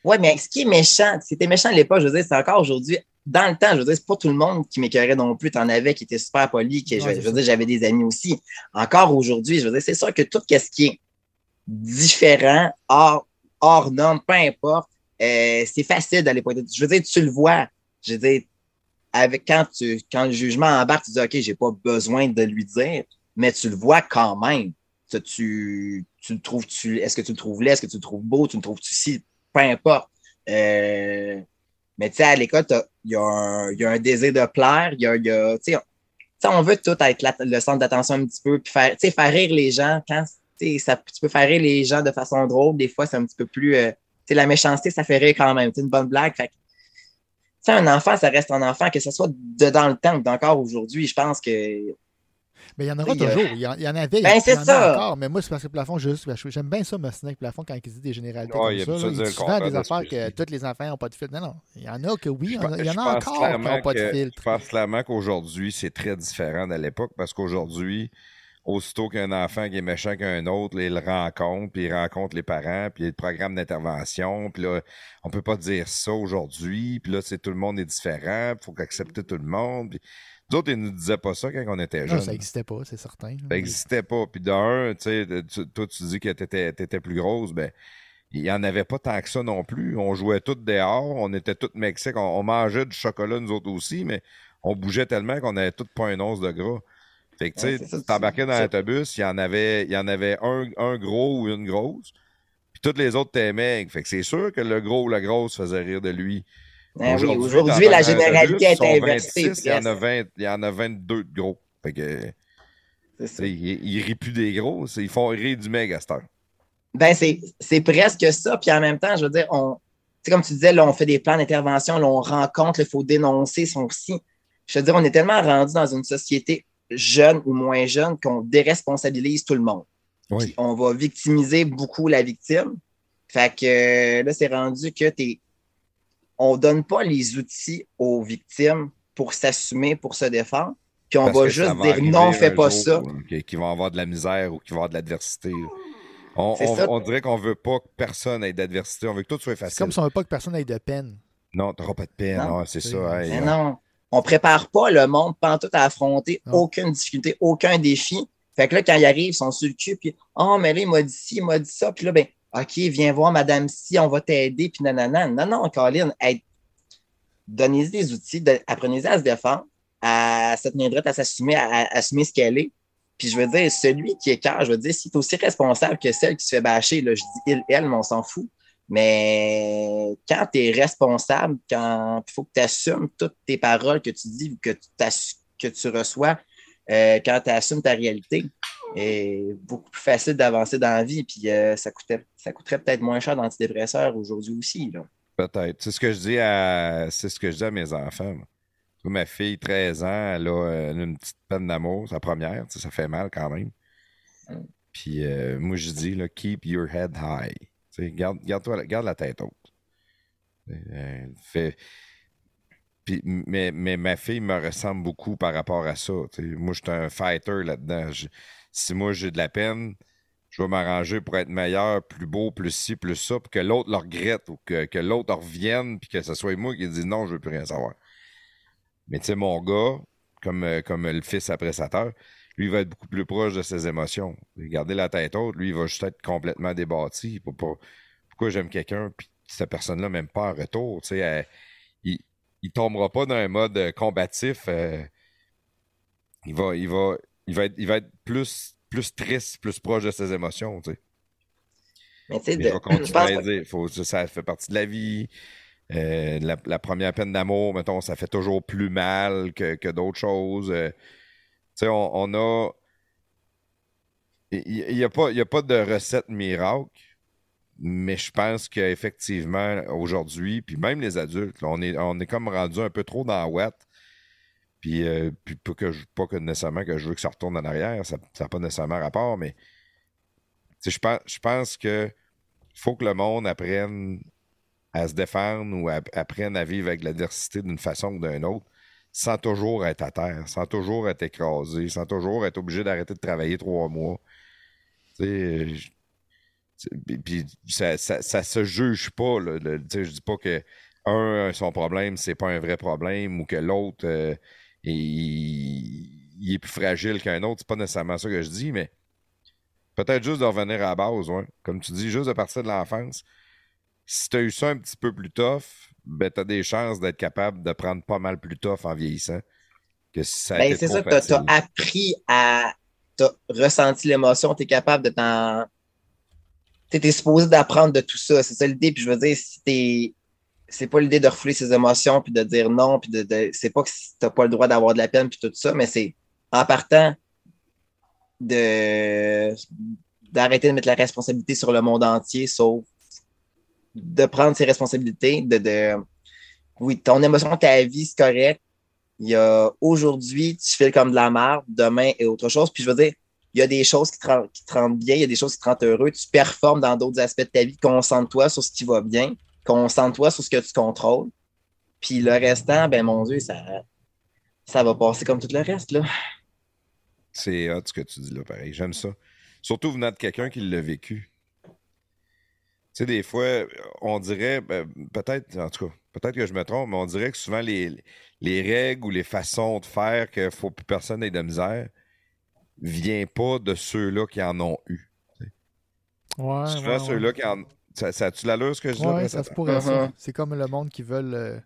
Ouais, mais ce qui est méchant, c'était méchant à l'époque, je veux dire, c'est encore aujourd'hui. Dans le temps, je veux dire, c'est pas tout le monde qui m'écœurait non plus. T'en avais qui étaient super polis, qui, je, Ouais, je c'est veux dire, j'avais des amis aussi. Encore aujourd'hui, je veux dire, c'est sûr que tout ce qui est différent, hors, hors norme, peu importe, euh, c'est facile d'aller pointer. Je veux dire, tu le vois. Je veux dire, avec, quand, tu, quand le jugement embarque, tu dis, OK, j'ai pas besoin de lui dire, mais tu le vois quand même. Tu, tu, tu le trouves, tu, est-ce que tu le trouves laid, est-ce que tu le trouves beau, tu le trouves-tu si, peu importe. Euh, mais tu sais, à l'école, il y, y a un désir de plaire, y a, y a- tu sais, on- veut tout être le centre d'attention un petit peu, puis faire, faire rire les gens. Quand ça, tu peux faire rire les gens de façon drôle, des fois, c'est un petit peu plus. euh, la méchanceté, ça fait rire quand même. C'est une bonne blague. Fait que, un enfant, ça reste un enfant, que ce soit de dans le temps ou d'encore aujourd'hui. Je pense que. Mais il y en aura Oui, euh, toujours. Il y, en, il y en avait. Ben, c'est en ça. encore. Mais moi, c'est parce que Plafond, juste, j'aime bien ça, m'ostiner avec Plafond quand il dit des généralités Ouais, comme ça. là. Il dit souvent des de affaires que tous les enfants n'ont pas de filtre. Non, non. Il y en a que oui. Je Il y en a encore qui n'ont pas de filtre. Je pense clairement qu'aujourd'hui, c'est très différent de l'époque parce qu'aujourd'hui, aussitôt qu'un enfant qui est méchant qu'un autre, là, il le rencontre, puis il rencontre les parents, puis il y a le programme d'intervention, puis là, on peut pas dire ça aujourd'hui, puis là, c'est tout le monde est différent, il faut accepter tout le monde. Puis... D'autres, ils nous disaient pas ça quand on était Non, jeunes. ça n'existait pas, c'est certain. Ça n'existait pas. Puis d'un, tu sais, tu- toi, tu dis que tu étais, plus grosse, ben, il n'y en avait pas tant que ça non plus. On jouait toutes dehors, on était toutes mexiques, on, on mangeait du chocolat nous autres aussi, mais on bougeait tellement qu'on avait toutes pas un once de gras. Fait que, tu Ouais, sais, t'embarquais dans l'autobus, il y en avait, il y en avait un, un gros ou une grosse, puis toutes les autres t'aimaient. Fait que c'est sûr que le gros ou la grosse faisait rire de lui. Ah oui, Aujourd'hui, la généralité est inversée. 26, il, y en a presque. 20, il y en a 22 de gros. Fait que, tu C'est ça. sais, ils, ils rient plus des gros, ils font rire du star. Ben, c'est c'est presque ça. Puis en même temps, je veux dire, on, tu comme tu disais, là, on fait des plans d'intervention, là, on rencontre, il faut dénoncer son psy. Je veux dire, on est tellement rendu dans une société jeune ou moins jeune qu'on déresponsabilise tout le monde. Oui. On va victimiser beaucoup la victime. Fait que euh, là, c'est rendu que t'es. On donne pas les outils aux victimes pour s'assumer, pour se défendre. Puis on Parce va juste va dire non, fais pas ça. qu'ils vont avoir de la misère ou qu'ils vont avoir de l'adversité. On, C'est on- ça. on dirait qu'on veut pas que personne ait d'adversité. On veut que tout soit C'est facile. comme si on veut pas que personne ait de peine. Non, t'auras pas de peine. Non. Non, c'est C'est- ça. hey, Mais euh, non, on prépare pas le monde tout à affronter Non. aucune difficulté, aucun défi. Fait que là, quand ils arrivent, ils sont sur le cul, puis oh, mais là, il m'a dit ci, il m'a dit ça, puis là, ben, OK, viens voir Madame si, on va t'aider, puis nanana. Non, non, Colin, donnez-y des outils, de- apprenez-y à se défendre, à se tenir droite, à s'assumer, à, assumer ce qu'elle est. Puis je veux dire, celui qui est cœur, je veux dire, s'il est aussi responsable que celle qui se fait bâcher, je dis il, elle, mais on s'en fout. Mais quand tu es responsable, quand il faut que tu assumes toutes tes paroles que tu dis ou que que tu reçois, euh, quand tu assumes ta réalité, c'est beaucoup plus facile d'avancer dans la vie. Puis euh, ça, coûterait peut-être moins cher d'antidépresseurs aujourd'hui aussi. Peut-être. C'est ce que je dis à c'est ce que je dis à mes enfants. Ma fille, 13 ans, elle a euh, une petite peine d'amour, sa première, ça fait mal quand même. Puis moi, je dis, keep your head high. Garde, la tête haute. Fais- Mais, mais ma fille me ressemble beaucoup par rapport à ça. Moi, je suis un fighter là-dedans. Si moi, j'ai de la peine, je vais m'arranger pour être meilleur, plus beau, plus ci, plus ça, pour que l'autre le regrette ou que, que l'autre revienne, puis que ce soit moi qui dise non, je veux plus rien savoir. Mais tu sais, mon gars, comme, euh, comme le fils appréciateur, lui, il va être beaucoup plus proche de ses émotions. Garder la tête haute, lui, il va juste être complètement débattu. Pour- pour- pourquoi j'aime quelqu'un, puis cette personne-là m'aime pas en retour. Tu sais, il, tombera pas dans un mode euh, combatif. euh, il va, il va, il va être, il va être plus, plus triste, plus proche de ses émotions. Tu sais. Mais tu sais, Mais de- je vais continuer je pense à pas- dire, faut, ça, ça fait partie de la vie. Euh, la, la première peine d'amour, mettons, ça fait toujours plus mal que, que d'autres choses. Euh, tu sais, on, on a. Il n'y a, pas- il y a pas de recette miracle, mais je pense qu'effectivement, aujourd'hui, puis même les adultes, on, est, on est comme rendu un peu trop dans la ouate. Puis, euh, puis pas, que je, pas que nécessairement que je veux que ça retourne en arrière, ça n'a pas nécessairement rapport, mais je pense, je pense que faut que le monde apprenne à se défendre ou app- apprenne à vivre avec l'adversité d'une façon ou d'une autre, sans toujours être à terre, sans toujours être écrasé, sans toujours être obligé d'arrêter de travailler trois mois. Puis- ça, ça, ça se juge pas. Là, le- je dis pas que un, son problème, c'est pas un vrai problème ou que l'autre, euh, il, il est plus fragile qu'un autre. C'est pas nécessairement ça que je dis, mais peut-être juste de revenir à la base, ouais. Comme tu dis, juste de partir de l'enfance. Si tu as eu ça un petit peu plus tough, ben tu as des chances d'être capable de prendre pas mal plus tough en vieillissant que si ça a Ben, c'est ça, tu as, appris à. Tu ressenti l'émotion, tu es capable de t'en. Tu supposé d'apprendre de tout ça. C'est ça l'idée. Puis je veux dire, si. C'est pas l'idée de refouler ses émotions puis de dire non. Puis de, C'est pas que tu n'as pas le droit d'avoir de la peine puis tout ça, mais c'est en partant de d'arrêter de mettre la responsabilité sur le monde entier, sauf de prendre ses responsabilités, de, de oui, ton émotion, ta vie, c'est correct. Il y a aujourd'hui, tu files comme de la merde, demain et autre chose. Puis je veux dire, il y a des choses qui te, rendent, bien, il y a des choses qui te rendent heureux. Tu performes dans d'autres aspects de ta vie. Concentre-toi sur ce qui va bien. Concentre-toi sur ce que tu contrôles. Puis le restant, ben mon Dieu, ça, ça va passer comme tout le reste. Là. C'est hot ce que tu dis là, pareil. J'aime ça. Surtout venant de quelqu'un qui l'a vécu. Tu sais, des fois, on dirait, ben, peut-être, en tout cas, peut-être que je me trompe, mais on dirait que souvent les, les règles ou les façons de faire qu'il faut plus personne ait de misère vient pas de ceux-là qui en ont eu. Ouais, souvent, ouais, ouais. ceux-là qui en. Ça, ça a-tu l'allure ce que je dis? Ouais, ça se pourrait ça. Mhm. C'est comme le monde qui veulent euh,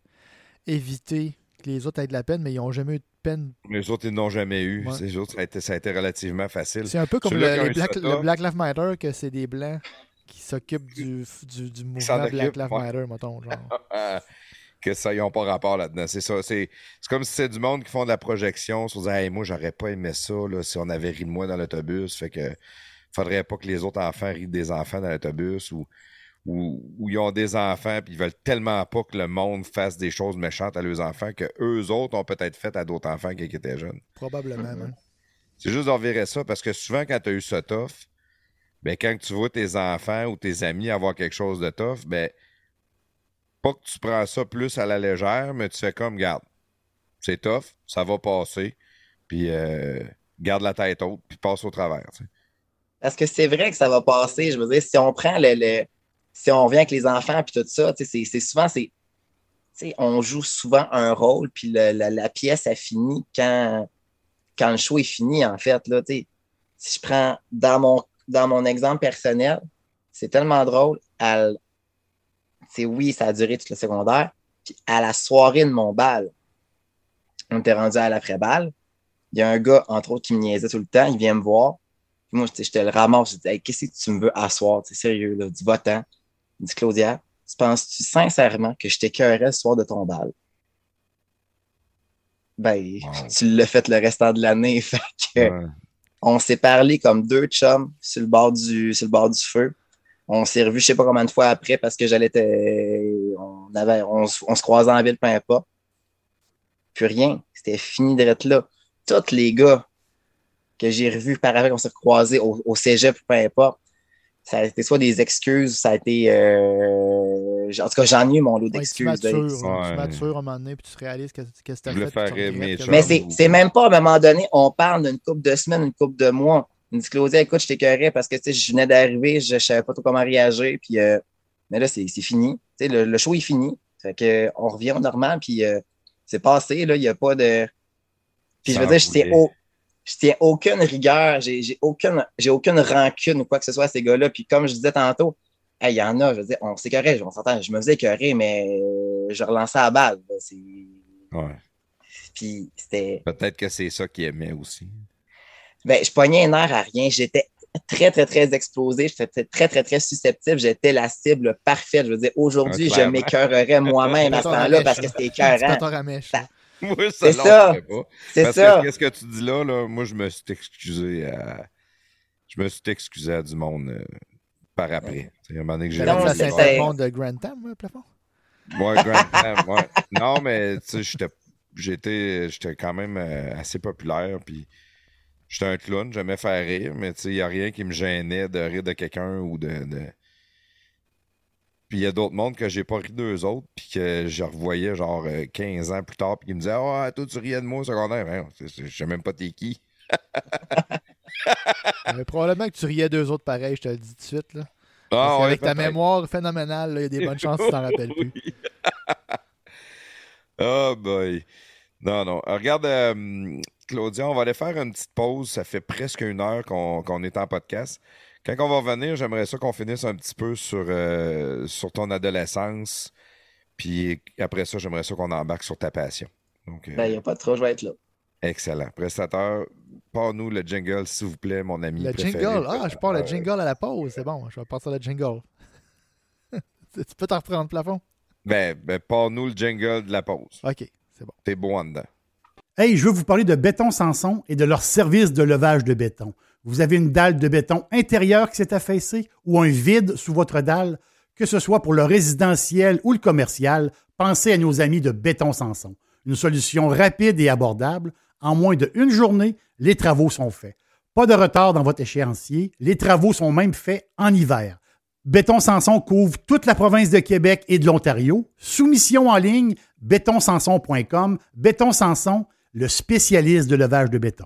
éviter que les autres aient de la peine, mais ils n'ont jamais eu de peine. Les autres, ils n'ont jamais eu. Ouais. Les autres, ça a, été, ça a été relativement facile. C'est un peu comme le, les Black, le. Black Lives Matter, que c'est des Blancs qui s'occupent du, du, du mouvement Black Lives ouais. Matter, mettons. Genre. Que ça n'ont pas rapport là-dedans. C'est ça. C'est c'est comme si c'est du monde qui font de la projection sur dire hey, moi, j'aurais pas aimé ça là, si on avait ri de moi dans l'autobus. Fait que faudrait pas que les autres enfants rient des enfants dans l'autobus ou, ou, ou ils ont des enfants puis ils veulent tellement pas que le monde fasse des choses méchantes à leurs enfants que eux autres ont peut-être fait à d'autres enfants quand ils étaient jeunes. Probablement, même. C'est juste de revirer ça parce que souvent, quand tu as eu ça tough, ben, quand tu vois tes enfants ou tes amis avoir quelque chose de tough, ben, pas que tu prends ça plus à la légère, mais tu fais comme, garde, c'est tough, ça va passer, puis euh, garde la tête haute, puis passe au travers. Parce que c'est vrai que ça va passer. Je veux dire, si on prend le. si on vient avec les enfants puis tout ça, c'est souvent, c'est. on joue souvent un rôle, puis la, pièce, elle finit quand, quand le show est fini, en fait. Là, si je prends dans mon, dans mon exemple personnel, c'est tellement drôle. À, oui, ça a duré toute le secondaire. Puis à la soirée de mon bal, on était rendu à l'après-balle. Il y a un gars, entre autres, qui me niaisait tout le temps. Il vient me voir. Puis moi, j'étais- le ramasse. Je dis, hey, qu'est-ce que tu me veux asseoir? C'est sérieux, là, du votant. Il dit, Claudia, tu penses-tu sincèrement que je t'écœurais le soir de ton bal? Ben, Wow. tu l'as fait le restant de l'année. Fait que, Ouais. on s'est parlé comme deux chums sur le bord du, sur le bord du feu. On s'est revus, je sais pas combien de fois après, parce que j'allais te- on avait, on, se- on se croisait en ville, peu importe. Plus rien. C'était fini d'être là. Tous les gars que j'ai revus par après, qu'on s'est croisés au, au cégep, peu importe, ça a été soit des excuses, ça a été, euh, en tout cas, j'en ai eu mon lot Ouais, tu d'excuses. matures. Ouais. tu matures à un moment donné, puis tu réalises que, que tu as fait. chums. Mais c'est, c'est même pas à un moment donné, on parle d'une couple de semaines, une couple de mois. Il me dit Claudia, écoute, je t'écœurais parce que je venais d'arriver, je, je savais pas trop comment réagir. Puis, euh, mais là, c'est, fini. Le, le show est fini. Fait que, on revient au normal, puis euh, c'est passé. Il n'y a pas de. Puis je veux dire, je tiens, au- je tiens aucune rigueur, j'ai, aucune, aucune rancune ou quoi que ce soit à ces gars-là. Puis comme je disais tantôt, hey, il y en a, je veux dire, on s'écœurait, on s'entend, je me faisais écœurer, mais euh, je relançais à la balle. là. Ouais. Puis c'était. Peut-être que c'est ça qu'il aimait aussi. Ben, je pognais un air à rien. J'étais très, très, très explosé. J'étais très, très, très susceptible. J'étais la cible parfaite. Je veux dire, aujourd'hui, Ah, je m'écœurerais moi-même à ce temps-là parce que c'était écœurant. C'est ça. C'est ça. que qu'est-ce que tu dis là, là, moi, je me suis excusé à... Je me suis excusé à du monde euh, par après. À un moment donné que j'ai... C'est- de là, plafond? Ouais, Grand ouais. Non, mais tu sais, j'étais, j'étais, j'étais quand même euh, assez populaire, puis j'étais un clown, j'aimais faire rire, mais tu sais, il n'y a rien qui me gênait de rire de quelqu'un ou de... de- Puis il y a d'autres mondes que j'ai pas ri d'eux autres, puis que je revoyais genre euh, 15 ans plus tard, puis qui me disaient « Ah, toi, tu riais de moi au secondaire. C'est- Je sais même pas t'es qui. Mais probablement que tu riais d'eux autres pareil, je te le dis tout de suite. Là. Ah, ouais, qu'avec ta mémoire phénoménale, il y a des bonnes chances que tu t'en rappelles plus. Oh boy. Non, non. Euh, Regarde, euh, Claudia, on va aller faire une petite pause. Ça fait presque une heure qu'on qu'on est en podcast. Quand on va revenir, j'aimerais ça qu'on finisse un petit peu sur, euh, sur ton adolescence. Puis après ça, j'aimerais ça qu'on embarque sur ta passion. Donc, euh, Ben, il n'y a pas de trop, je vais être là. excellent. Prestateur, pars-nous le jingle, s'il vous plaît, mon ami. Le préféré. jingle. Ah, je pars le jingle à la pause. C'est bon, je vais partir le jingle. tu peux t'en reprendre, plafond? Ben, ben pars-nous le jingle de la pause. OK, c'est bon. T'es beau en dedans. Hey, je veux vous parler de Béton Sanson et de leur service de levage de béton. Vous avez une dalle de béton intérieure qui s'est affaissée ou un vide sous votre dalle, que ce soit pour le résidentiel ou le commercial, pensez à nos amis de Béton Sanson. Une solution rapide et abordable. En moins d'une journée, les travaux sont faits. Pas de retard dans votre échéancier. Les travaux sont même faits en hiver. Béton Sanson couvre toute la province de Québec et de l'Ontario. Soumission en ligne, bétonsanson.com. Béton Sanson, le spécialiste de levage de béton.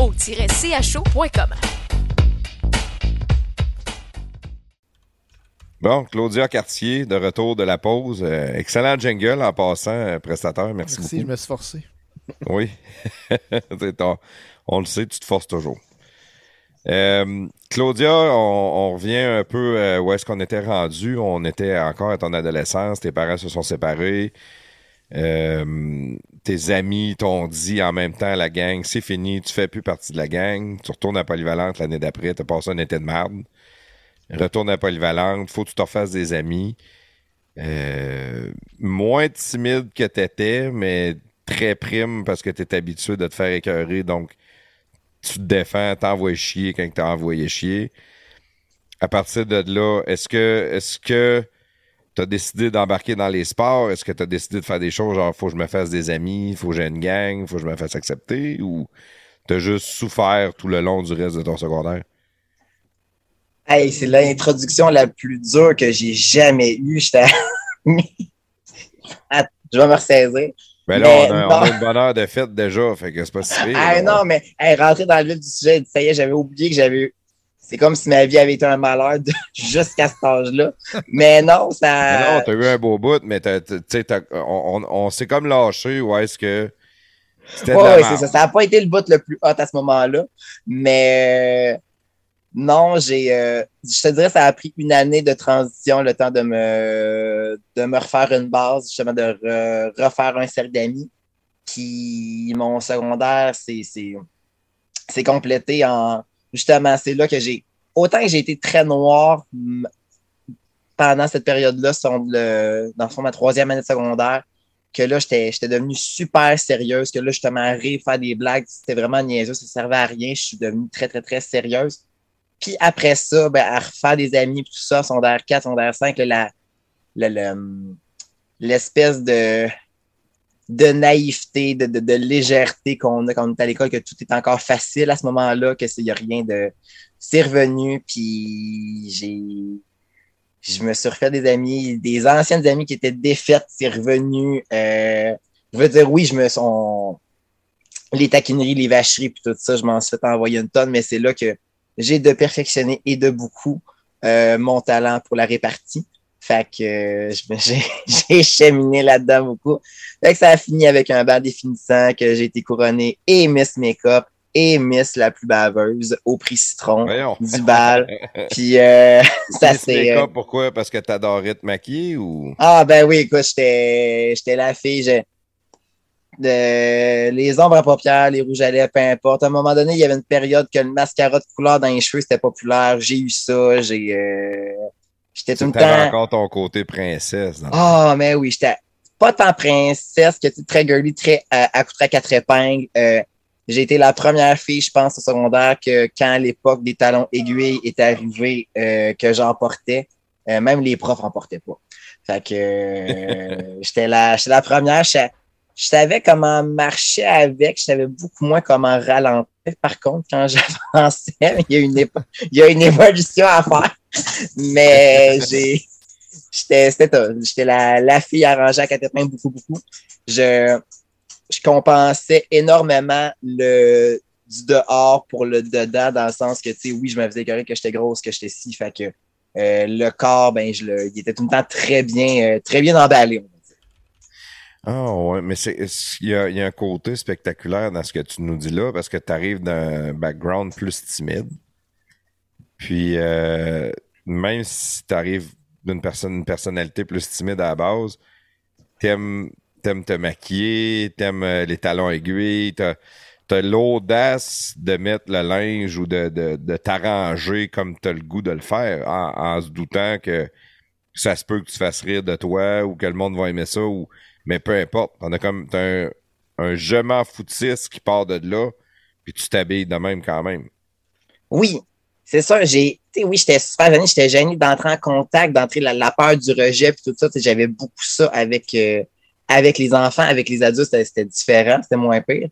Bon, Claudia Cartier, de retour de la pause. Euh, excellent jingle en passant, euh, prestateur. Merci, Merci, beaucoup. je me suis forcé. Oui. On le sait, tu te forces toujours. Euh, Claudia, on, on revient un peu euh, où est-ce qu'on était rendu? On était encore à ton adolescence, tes parents se sont séparés. Euh, tes amis t'ont dit en même temps, la gang, c'est fini, tu fais plus partie de la gang. Tu retournes à Polyvalente l'année d'après, t'as passé un été de merde. Retourne à Polyvalente, faut que tu te refasses des amis. Euh, moins timide que t'étais, mais très prime parce que t'es habitué de te faire écœurer, donc tu te défends, t'envoies chier quand t'as envoyé chier. À partir de là, est-ce que est-ce que t'as décidé d'embarquer dans les sports? Est-ce que t'as décidé de faire des choses genre faut que je me fasse des amis, faut que j'ai une gang, faut que je me fasse accepter? Ou t'as juste souffert tout le long du reste de ton secondaire? Hey, c'est l'introduction la plus dure que j'ai jamais eue. J'étais. Je vais me ressaisir. Ben là, Mais on a, on a une bonne heure de fête déjà, fait que c'est pas si pire. Ah non, mais hey, rentrer dans le vif du sujet, ça y est, j'avais oublié que j'avais eu. C'est comme si ma vie avait été un malheur de- jusqu'à cet âge-là. Mais non, Mais ça. non, t'as eu un beau bout, mais t'as- t'as- tu sais, t'as- on, on, on s'est comme lâché ou est-ce que Ouais, merde? c'est ça. Ça n'a pas été le bout le plus hot à ce moment-là. Mais euh, non, j'ai. euh, je te dirais, ça a pris une année de transition, le temps de me, de me refaire une base, justement, de re- refaire un cercle d'amis. Puis mon secondaire, c'est, c'est, c'est complété en. Justement, c'est là que j'ai. Autant que j'ai été très noir pendant cette période-là, dans le fond, ma troisième année de secondaire, que là, j'étais devenue super sérieuse, que là, justement, rire, faire des blagues, c'était vraiment niaiseux, ça servait à rien. Je suis devenue très, très, très sérieuse. Puis après ça, ben, à refaire des amis, tout ça, secondaire 4, secondaire 5, là, la, le- le- l'espèce de, de naïveté, de, de, légèreté qu'on a quand on est à l'école, que tout est encore facile à ce moment-là, que c'est y a rien de. C'est revenu, puis j'ai. Je me suis refait des amis, des anciennes amies qui étaient défaites, c'est revenu. Euh, je veux dire, oui, je me sont les taquineries, les vacheries, puis tout ça, je m'en suis fait envoyer une tonne, mais c'est là que j'ai de perfectionner et de beaucoup euh, mon talent pour la répartie. Fait que euh, j'ai cheminé là-dedans beaucoup. Fait que ça a fini avec un bal définissant que j'ai été couronné et Miss Makeup et Miss la plus baveuse au prix citron Voyons. du bal. Puis euh, ça c'est. Make-up, pourquoi? Parce que t'adorais te maquiller ou? Ah ben oui, écoute, j'étais j'étais la fille. j'ai- de, les ombres à paupières, les rouges à lèvres, peu importe. À un moment donné, il y avait une période que le mascara de couleur dans les cheveux, c'était populaire. J'ai eu ça. J'ai euh, j'étais tout le temps. encore ton côté princesse. Ah, mais oui, j'étais pas tant princesse que tu très girly, très euh, accoutrée à quatre épingles. Euh, j'ai été la première fille, je pense, au secondaire que quand l'époque des talons aiguilles est arrivée, euh, que j'en portais. Euh, même les profs en portaient pas. Fait que euh, j'étais la, j'étais la première. Je, je savais comment marcher avec, je savais beaucoup moins comment ralentir. Par contre, quand j'avançais, il y a une, il y a une évolution à faire. Mais j'ai j'étais. J'étais la, fille arrangée à quatre épingles beaucoup, beaucoup. Je, je compensais énormément le du dehors pour le dedans, dans le sens que, tu sais, oui, je me faisais écœurer que j'étais grosse, que j'étais si, fait que euh, le corps, ben, je le, il était tout le temps très bien, euh, très bien emballé. Ah ouais, mais c'est il y a, y a un côté spectaculaire dans ce que tu nous dis là, parce que tu arrives d'un background plus timide. Puis euh, même si tu arrives d'une personne, une personnalité plus timide à la base, t'aimes t'aimes te maquiller, t'aimes euh, les talons aiguilles, t'as as, l'audace de mettre le linge ou de, de, de t'arranger comme t'as le goût de le faire, en, en se doutant que ça se peut que tu fasses rire de toi ou que le monde va aimer ça ou mais peu importe. On a comme un, un je m'en foutiste qui part de là, Puis tu t'habilles de même quand même. Oui, c'est ça. J'ai, oui, j'étais super gêné. J'étais gêné d'entrer en contact, d'entrer la, la, peur du rejet, puis tout ça. J'avais beaucoup ça avec, euh, avec les enfants, avec les adultes, c'était différent, c'était moins pire.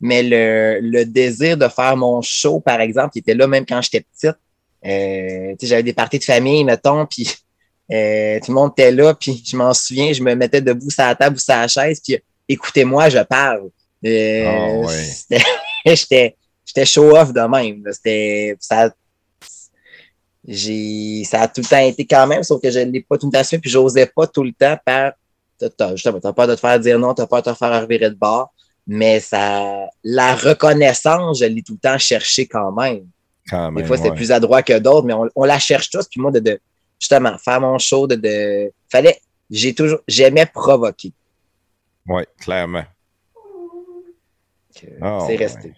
Mais le, le, désir de faire mon show, par exemple, qui était là même quand j'étais petite. Euh, j'avais des parties de famille, mettons, puis euh, tout le monde était là, puis je m'en souviens, je me mettais debout sur la table ou sur la chaise, puis écoutez-moi, je parle. Euh, oh, ouais. j'étais j'étais show off de même. C'était ça a tout le temps été quand même, sauf que je ne l'ai pas tout le temps fait, puis j'osais pas tout le temps par justement t'as peur de te faire dire non, t'as peur de te faire revirer de bord, mais ça la reconnaissance, je l'ai tout le temps cherché quand même. Quand même Des fois, ouais. plus adroit que d'autres, mais on, on, la cherche tous. Puis moi, de, de justement, faire mon show, de, de fallait, j'ai toujours, j'aimais provoquer. Oui, clairement. Oh, c'est resté. Ouais.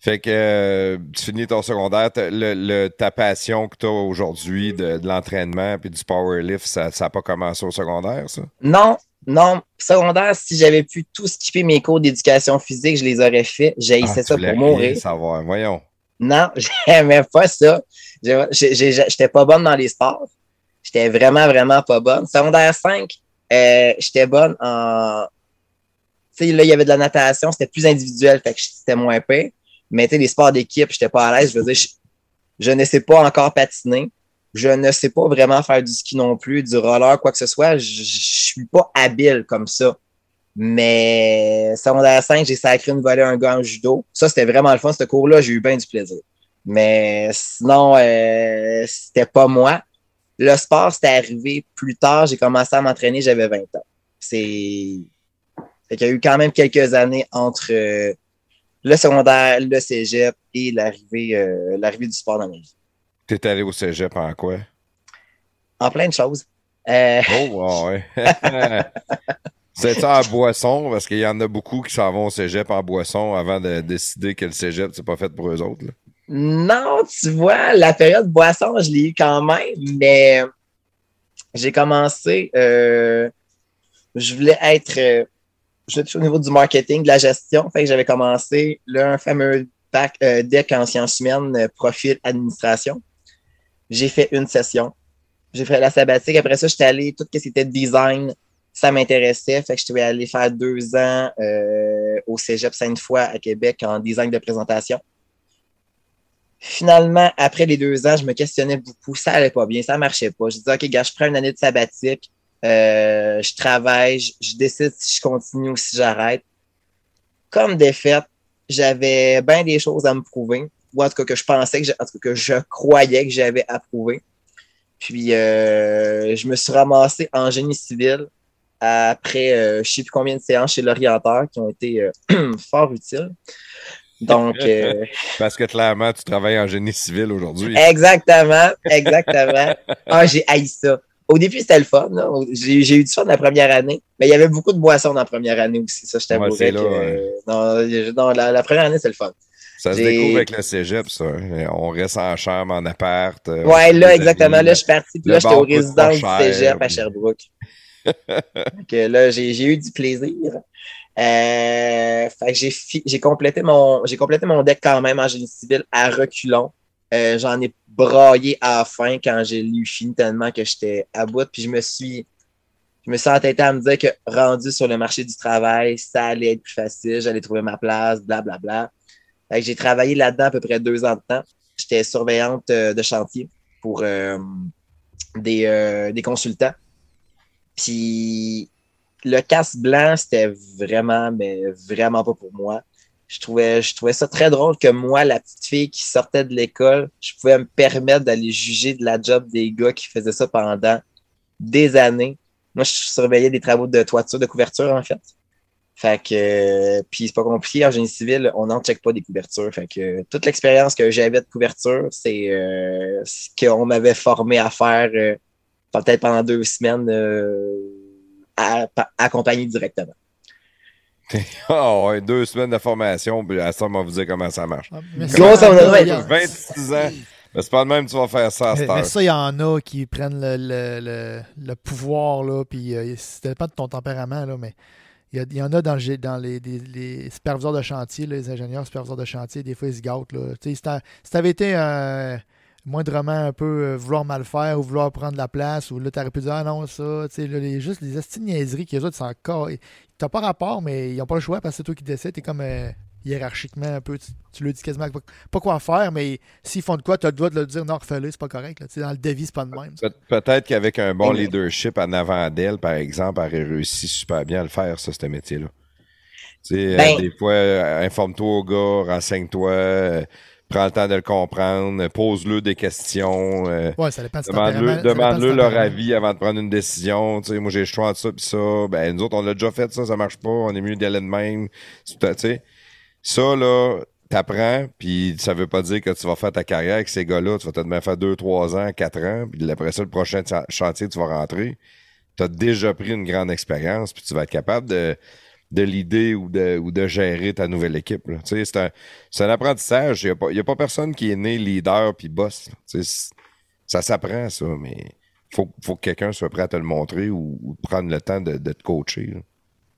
Fait que euh, tu finis ton secondaire, le, le, ta passion que tu as aujourd'hui de, de l'entraînement puis du powerlift, ça n'a pas commencé au secondaire, ça? Non, non. Secondaire, si j'avais pu tout skipper mes cours d'éducation physique, je les aurais fait. J'haïssais ah, ça pour mourir. savoir, voyons. Non, j'aimais pas ça. J'étais pas bonne dans les sports. J'étais vraiment, vraiment pas bonne. Secondaire 5, euh, j'étais bonne en. Tu sais, là, il y avait de la natation, c'était plus individuel, fait que c'était moins pire. Mais tu sais, les sports d'équipe, j'étais pas à l'aise. Je veux dire, je, ne sais pas encore patiner. Je ne sais pas vraiment faire du ski non plus, du roller, quoi que ce soit. Je, suis pas habile comme ça. Mais secondaire 5, j'ai sacré une volée un gars en judo. Ça, c'était vraiment le fun. Ce cours-là, j'ai eu bien du plaisir. Mais sinon, euh, c'était pas moi. Le sport, c'était arrivé plus tard. J'ai commencé à m'entraîner, j'avais 20 ans. C'est. Fait qu'il y a eu quand même quelques années entre euh, le secondaire, le cégep et l'arrivée euh, l'arrivée du sport dans ma vie. T'es allé au cégep en quoi? En plein de choses. Euh... Oh, ouais. C'est ça en boisson, parce qu'il y en a beaucoup qui s'en vont au cégep en boisson avant de décider que le cégep, c'est pas fait pour eux autres. Là. Non, tu vois, la période boisson, je l'ai eu quand même, mais j'ai commencé, euh, je voulais être, euh, je au niveau du marketing, de la gestion, fait que j'avais commencé là, un fameux bac, euh, deck en sciences humaines, profil administration. J'ai fait une session. J'ai fait la sabbatique. Après ça, j'étais allé, tout ce qui était design, ça m'intéressait. Fait que je suis allé faire deux ans au Cégep Sainte-Foy à Québec en design de présentation. Finalement, après les deux ans, je me questionnais beaucoup. Ça allait pas bien, ça marchait pas. Je disais, OK, gars, je prends une année de sabbatique. Euh, je travaille, je, décide si je continue ou si j'arrête. Comme défaite, j'avais bien des choses à me prouver, ou en tout cas que je pensais, que je, en tout cas que je croyais que j'avais à prouver. Puis, euh, je me suis ramassé en génie civil après euh, je sais plus combien de séances chez l'orienteur qui ont été euh, fort utiles. Donc. Euh, Parce que clairement, tu travailles en génie civil aujourd'hui. Exactement, exactement. ah, j'ai haï ça. Au début, c'était le fun. J'ai eu du fun la première année, mais il y avait beaucoup de boissons dans la première année aussi. Ça, je t'avouerais ouais, non, non la, la, première année, c'est le fun. Ça se découvre avec le cégep, ça. On reste en chambre, en appart. Ouais, là, exactement. Là, je suis parti. Puis là, j'étais au résident du cégep à Sherbrooke. Donc, là, j'ai eu du plaisir. Euh, fait que j'ai complété mon j'ai complété mon deck quand même en génie civil à reculons. Euh, J'en ai braillé à la fin quand j'ai lu fini tellement que j'étais à bout. Puis je me suis je me suis entêté à me dire que rendu sur le marché du travail, ça allait être plus facile, j'allais trouver ma place, blablabla. Bla, bla. J'ai travaillé là-dedans à peu près deux ans de temps. J'étais surveillante de chantier pour euh, des, euh, des consultants. Puis le casse blanc, c'était vraiment, mais vraiment pas pour moi. Je trouvais, je trouvais ça très drôle que moi, la petite fille qui sortait de l'école, je pouvais me permettre d'aller juger de la job des gars qui faisaient ça pendant des années. Moi, je surveillais des travaux de toiture, de couverture, en fait. Fait que, euh, puis c'est pas compliqué, en génie civil, on n'en check pas des couvertures. Fait que toute l'expérience que j'avais de couverture, c'est euh, ce qu'on m'avait formé à faire euh, peut-être pendant deux semaines euh, à, à, accompagné directement. oh, ouais, deux semaines de formation, puis à ça, on va vous dire comment ça marche. Ah, mais comment ça, ça, ouais. 26 ans. Mais c'est pas le même tu vas faire ça à cette mais, mais ça, il y en a qui prennent le, le, le, le pouvoir, là, puis euh, ça dépend de ton tempérament, là, mais Il y, en a dans, le gé- dans les, les- les superviseurs de chantier, là, les ingénieurs superviseurs de chantier, des fois ils se gâtent. Là. Tu sais, Si t'avais été euh, moindrement un peu euh, vouloir mal faire ou vouloir prendre la place, ou là t'aurais pu dire ah non, ça, tu sais, là, les, juste les esti de niaiseries qui les autres, c'est encore. T'as pas rapport, mais ils n'ont pas le choix parce que c'est toi qui décides. T'es comme euh, hiérarchiquement un peu. Tu, tu leur dis quasiment pas, pas quoi faire, mais s'ils font de quoi, tu as le droit de leur dire non, refais-le, c'est pas correct. Là. Tu sais, Dans le devis, c'est pas de même. Pe- Peut-être qu'avec un bon Mais- leadership en avant d'elle, par exemple, elle aurait réussi super bien à le faire, ça, ce métier-là. Tu sais, euh, Ben- des fois, euh, informe-toi au gars, renseigne-toi, euh, prends le temps de le comprendre, pose-le des questions, euh, Ouais, ça dépend de demande-le demande-le du leur avis avant de prendre une décision. Tu sais, moi, j'ai le choix entre ça puis ça. Ben, nous autres, on l'a déjà fait, ça, ça marche pas. On est mieux d'aller de même. Tu sais, ça, là, t'apprends, puis ça veut pas dire que tu vas faire ta carrière avec ces gars-là. Tu vas peut-être même faire 2, 3 ans, 4 ans, puis après ça, le prochain cha- chantier, tu vas rentrer. Tu as déjà pris une grande expérience, puis tu vas être capable de, de l'idée ou de, ou de gérer ta nouvelle équipe. là. C'est un, c'est un apprentissage. Il n'y a, pas- il y a pas personne qui est né leader puis boss. Ça s'apprend, ça, mais faut, faut que quelqu'un soit prêt à te le montrer ou, ou prendre le temps de, de te coacher. là.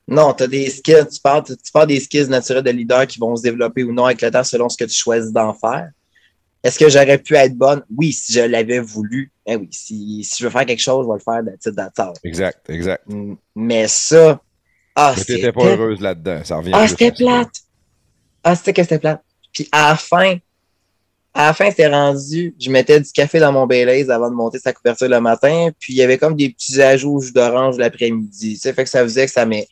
Non, tu as des skills, tu parles, tu parles des skills naturels de leader qui vont se développer ou non avec le temps selon ce que tu choisis d'en faire. Est-ce que j'aurais pu être bonne? Oui, si je l'avais voulu. Eh oui, si, si je veux faire quelque chose, je vais le faire de titre d'attente. Exact, exact. Mais ça, ah, t'étais pas heureuse là-dedans. Ça revient Ah, c'était ça. plate. Ah, c'était que c'était plate. Puis à la fin, à la fin, c'était rendu, je mettais du café dans mon Baileys avant de monter sa couverture le matin, puis il y avait comme des petits ajouts au jus d'orange l'après-midi. Sais, fait que ça faisait que ça m'est,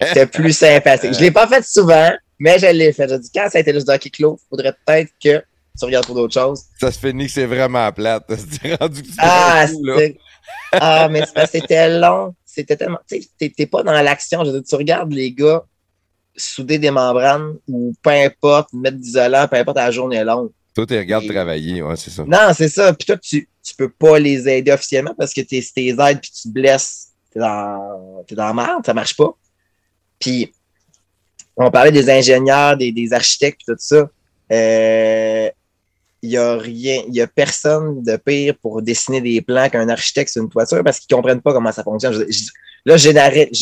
c'était plus sympathique. Je l'ai pas fait souvent, mais je l'ai fait. J'ai dit, quand ça a été juste hockey clos, faudrait peut-être que tu regardes pour d'autres choses. Ça se finit que c'est vraiment plate. C'est rendu que tu Ah, coup, là. c'était- ah, mais c'est c'était long. C'était tellement. Tu t'es pas dans l'action. Je veux dire, tu regardes les gars souder des membranes ou peu importe, mettre d'isolant, peu importe la journée est longue. Toi, tu regardes Et- travailler, ouais, c'est ça. Non, c'est ça. Puis toi, tu, tu peux pas les aider officiellement parce que t'es, si t'es aides puis tu te blesses, t'es dans, t'es dans la merde, ça marche pas. Puis, on parlait des ingénieurs, des, des architectes, tout ça. Euh, il y a rien, il y a personne de pire pour dessiner des plans qu'un architecte sur une toiture parce qu'ils comprennent pas comment ça fonctionne. Je- je- là, je,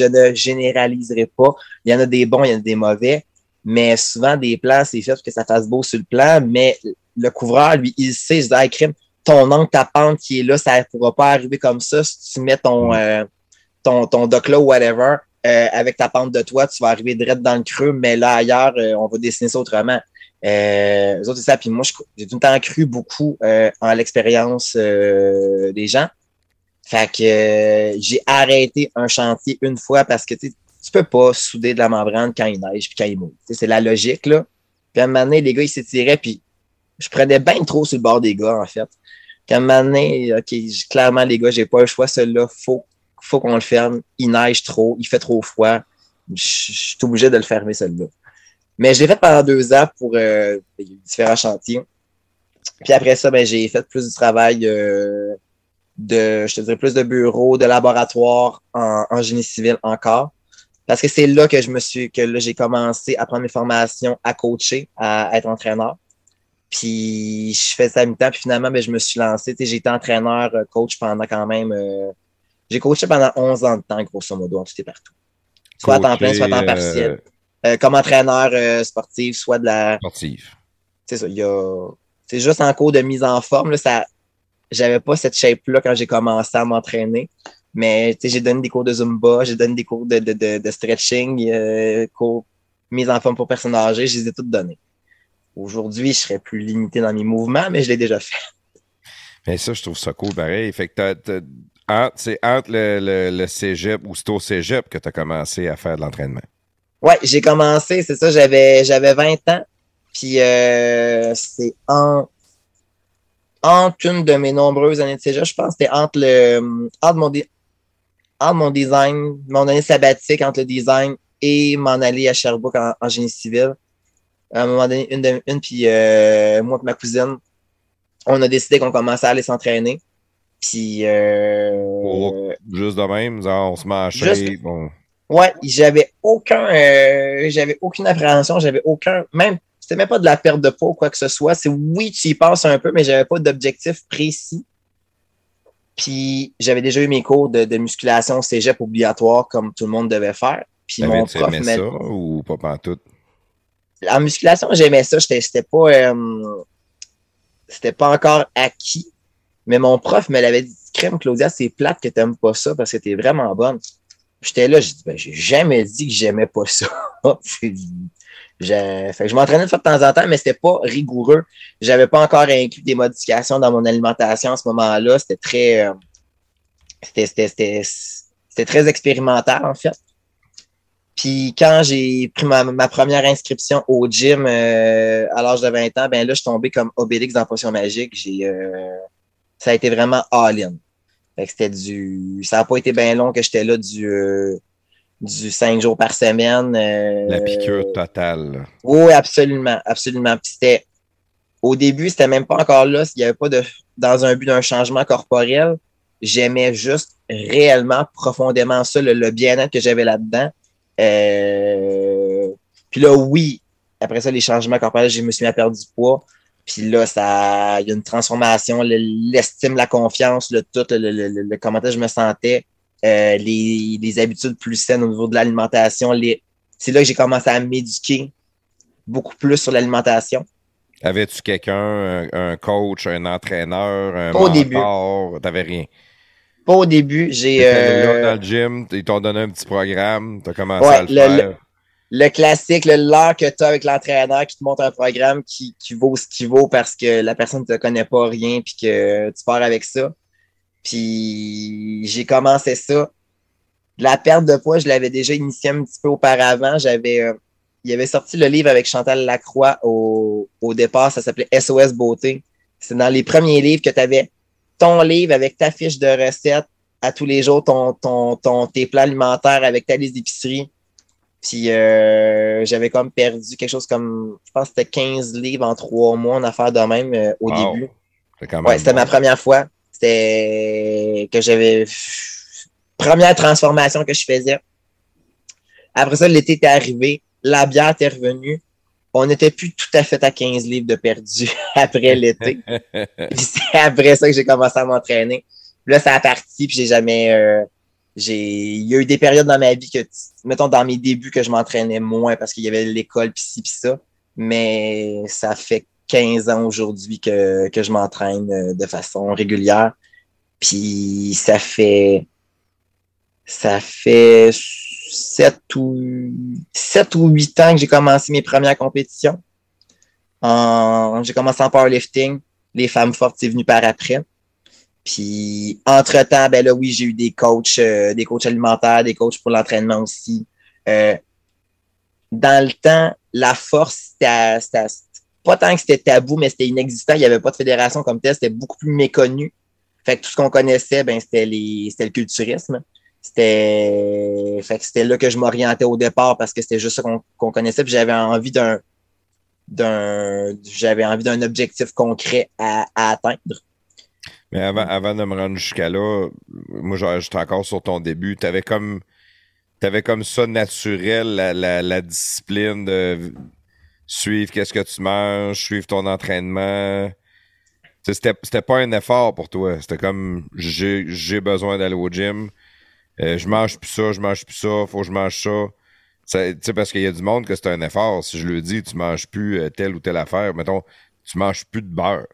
ne généraliserai pas. Il y en a des bons, il y en a des mauvais. Mais souvent, des plans, c'est fait pour que ça fasse beau sur le plan, mais le couvreur, lui, il sait, je dis, crime, ton angle, ta pente qui est là, ça ne pourra pas arriver comme ça. Si tu mets ton, euh, ton, ton dock là ou whatever, euh, avec ta pente de toi, tu vas arriver direct dans le creux, mais là, ailleurs, euh, on va dessiner ça autrement. Euh, eux autres, c'est ça. Puis moi, j'ai tout le temps cru beaucoup euh, en l'expérience euh, des gens. Fait que euh, j'ai arrêté un chantier une fois parce que tu peux pas souder de la membrane quand il neige puis quand il mouille. C'est la logique, là. Puis à un moment donné, les gars, ils s'étiraient, puis je prenais bien trop sur le bord des gars, en fait. Puis à un moment donné, OK, clairement, les gars, j'ai pas le choix. Celui-là, faut, faut qu'on le ferme. Il neige trop, il fait trop froid. Je je suis obligé de le fermer, celui-là. Mais je l'ai fait pendant deux ans pour euh, différents chantiers. Puis après ça, ben, j'ai fait plus du travail euh, de, je te dirais, plus de bureau, de laboratoire en, en génie civil encore. Parce que c'est là que je me suis, que là, j'ai commencé à prendre mes formations, à coacher, à être entraîneur. Puis je fais ça à mi-temps, puis finalement, ben, je me suis lancé. J'ai été entraîneur, euh, coach pendant quand même. euh, j'ai coaché pendant 11 ans de temps, grosso modo, en tout et partout. Soit à temps plein, soit à temps partiel. Euh, comme entraîneur euh, sportif, soit de la. sportif. C'est ça, il y a. C'est juste en cours de mise en forme. Là, ça... J'avais pas cette shape-là quand j'ai commencé à m'entraîner. Mais j'ai donné des cours de Zumba, j'ai donné des cours de, de, de, de stretching, euh, cours mise en forme pour personnes âgées, je les ai toutes donnés. Aujourd'hui, je serais plus limité dans mes mouvements, mais je l'ai déjà fait. Mais ça, je trouve ça cool pareil. Fait que t'as- t'as- entre- c'est entre le, le, le cégep ou c'est au cégep que tu as commencé à faire de l'entraînement? Ouais, j'ai commencé, c'est ça, j'avais j'avais 20 ans. Puis euh, c'est en entre une de mes nombreuses années de cégep, je pense, c'était entre le entre mon, entre mon design, mon année sabbatique entre le design et m'en aller à Sherbrooke en, en génie civil. À un moment donné, une, de, une puis euh, moi et ma cousine, on a décidé qu'on commençait à aller s'entraîner. Puis euh, Oh. Juste de même, genre, on se Juste- on- Ouais, j'avais aucun, euh, j'avais aucune appréhension, j'avais aucun, même, c'était même pas de la perte de poids ou quoi que ce soit. C'est oui, tu y penses un peu, mais j'avais pas d'objectif précis. Puis j'avais déjà eu mes cours de, de musculation cégep obligatoire comme tout le monde devait faire. Puis mon prof aimé m'a ça ou pas pantoute? En musculation, j'aimais ça. C'était pas, euh, c'était pas encore acquis. Mais mon prof me l'avait dit, crème, Claudia, c'est plate que t'aimes pas ça parce que t'es vraiment bonne. J'étais là, j'ai dit, ben, j'ai jamais dit que j'aimais pas ça. J'ai- fait que je m'entraînais une fois de temps en temps, mais c'était pas rigoureux. J'avais pas encore inclus des modifications dans mon alimentation à ce moment-là. C'était très, euh, c'était très expérimental, en fait. Puis quand j'ai pris ma, ma première inscription au gym euh, à l'âge de 20 ans, ben là, je suis tombé comme Obélix dans Potion Magique. J'ai, euh, ça a été vraiment all-in. Fait que c'était du. Ça n'a pas été bien long que j'étais là du, euh, du 5 jours par semaine. euh, La piqûre totale. oui, absolument, absolument. Puis c'était au début, c'était même pas encore là. Il n'y avait pas de dans un but d'un changement corporel. J'aimais juste réellement profondément ça, le, le bien-être que j'avais là-dedans. Euh, Puis là, oui, après ça, les changements corporels, je me suis mis à perdre du poids. Puis là, ça, il y a une transformation, le- l'estime, la confiance, le tout, le, le, le- le- comment je me sentais, euh, les, les habitudes plus saines au niveau de l'alimentation. Les... C'est là que j'ai commencé à m'éduquer beaucoup plus sur l'alimentation. Avais-tu quelqu'un, un, coach, un entraîneur, un Pas au début. mentor? T'avais rien? Pas au début, j'ai euh, dans le gym, ils t'ont donné un petit programme, t'as commencé Ouais, à le, le- faire. Le classique, le l'heure que tu as avec l'entraîneur qui te montre un programme qui, qui vaut ce qu'il vaut parce que la personne ne te connaît pas rien puis que tu pars avec ça. Puis j'ai commencé ça. La perte de poids, je l'avais déjà initié un petit peu auparavant. J'avais euh, il avait sorti le livre avec Chantal Lacroix au, au départ, ça s'appelait SOS Beauté. C'est dans les premiers livres que tu avais ton livre avec ta fiche de recettes à tous les jours, ton, ton, ton, tes plans alimentaires avec ta liste d'épicerie. Puis euh, j'avais comme perdu quelque chose comme, je pense que c'était 15 livres en trois mois en affaire de même euh, au Wow. début. Ouais, c'était bon. ma première fois. C'était que j'avais première transformation que je faisais. Après ça, l'été était arrivé, la bière était revenue. On n'était plus tout à fait à 15 livres de perdu après l'été. Puis c'est après ça que j'ai commencé à m'entraîner. Là, ça a parti, puis j'ai jamais. euh, il y a eu des périodes dans ma vie que, mettons, dans mes débuts, que je m'entraînais moins parce qu'il y avait l'école, puis ci, puis ça. Mais ça fait 15 ans aujourd'hui que, que je m'entraîne euh, de façon régulière. Puis ça fait. Ça fait 7 ou, 7 ou 8 ans que j'ai commencé mes premières compétitions. J'ai commencé en powerlifting. Les femmes fortes, c'est venu par après. Puis, entre-temps, ben là, oui, j'ai eu des coachs, euh, des coachs alimentaires, des coachs pour l'entraînement aussi. Euh, dans le temps, la force, c'était, pas tant que c'était tabou, mais c'était inexistant. Il n'y avait pas de fédération comme telle. C'était beaucoup plus méconnu. Fait que tout ce qu'on connaissait, ben, c'était les, c'était le culturisme. C'était, fait que c'était là que je m'orientais au départ parce que c'était juste ça qu'on, connaissait. J'avais envie d'un, d'un, j'avais envie d'un objectif concret à, à atteindre. Mais avant, avant de me rendre jusqu'à là, moi, j'étais encore sur ton début. T'avais comme, t'avais comme ça naturel, la, la, la discipline de suivre qu'est-ce que tu manges, suivre ton entraînement. C'était, c'était pas un effort pour toi. C'était comme, j'ai, j'ai besoin d'aller au gym. Euh, je mange plus ça, je mange plus ça, faut que je mange ça. Ça- Tu sais, parce qu'il y a du monde que c'est un effort. Si je le dis, tu manges plus euh, telle ou telle affaire. Mettons, tu manges plus de beurre.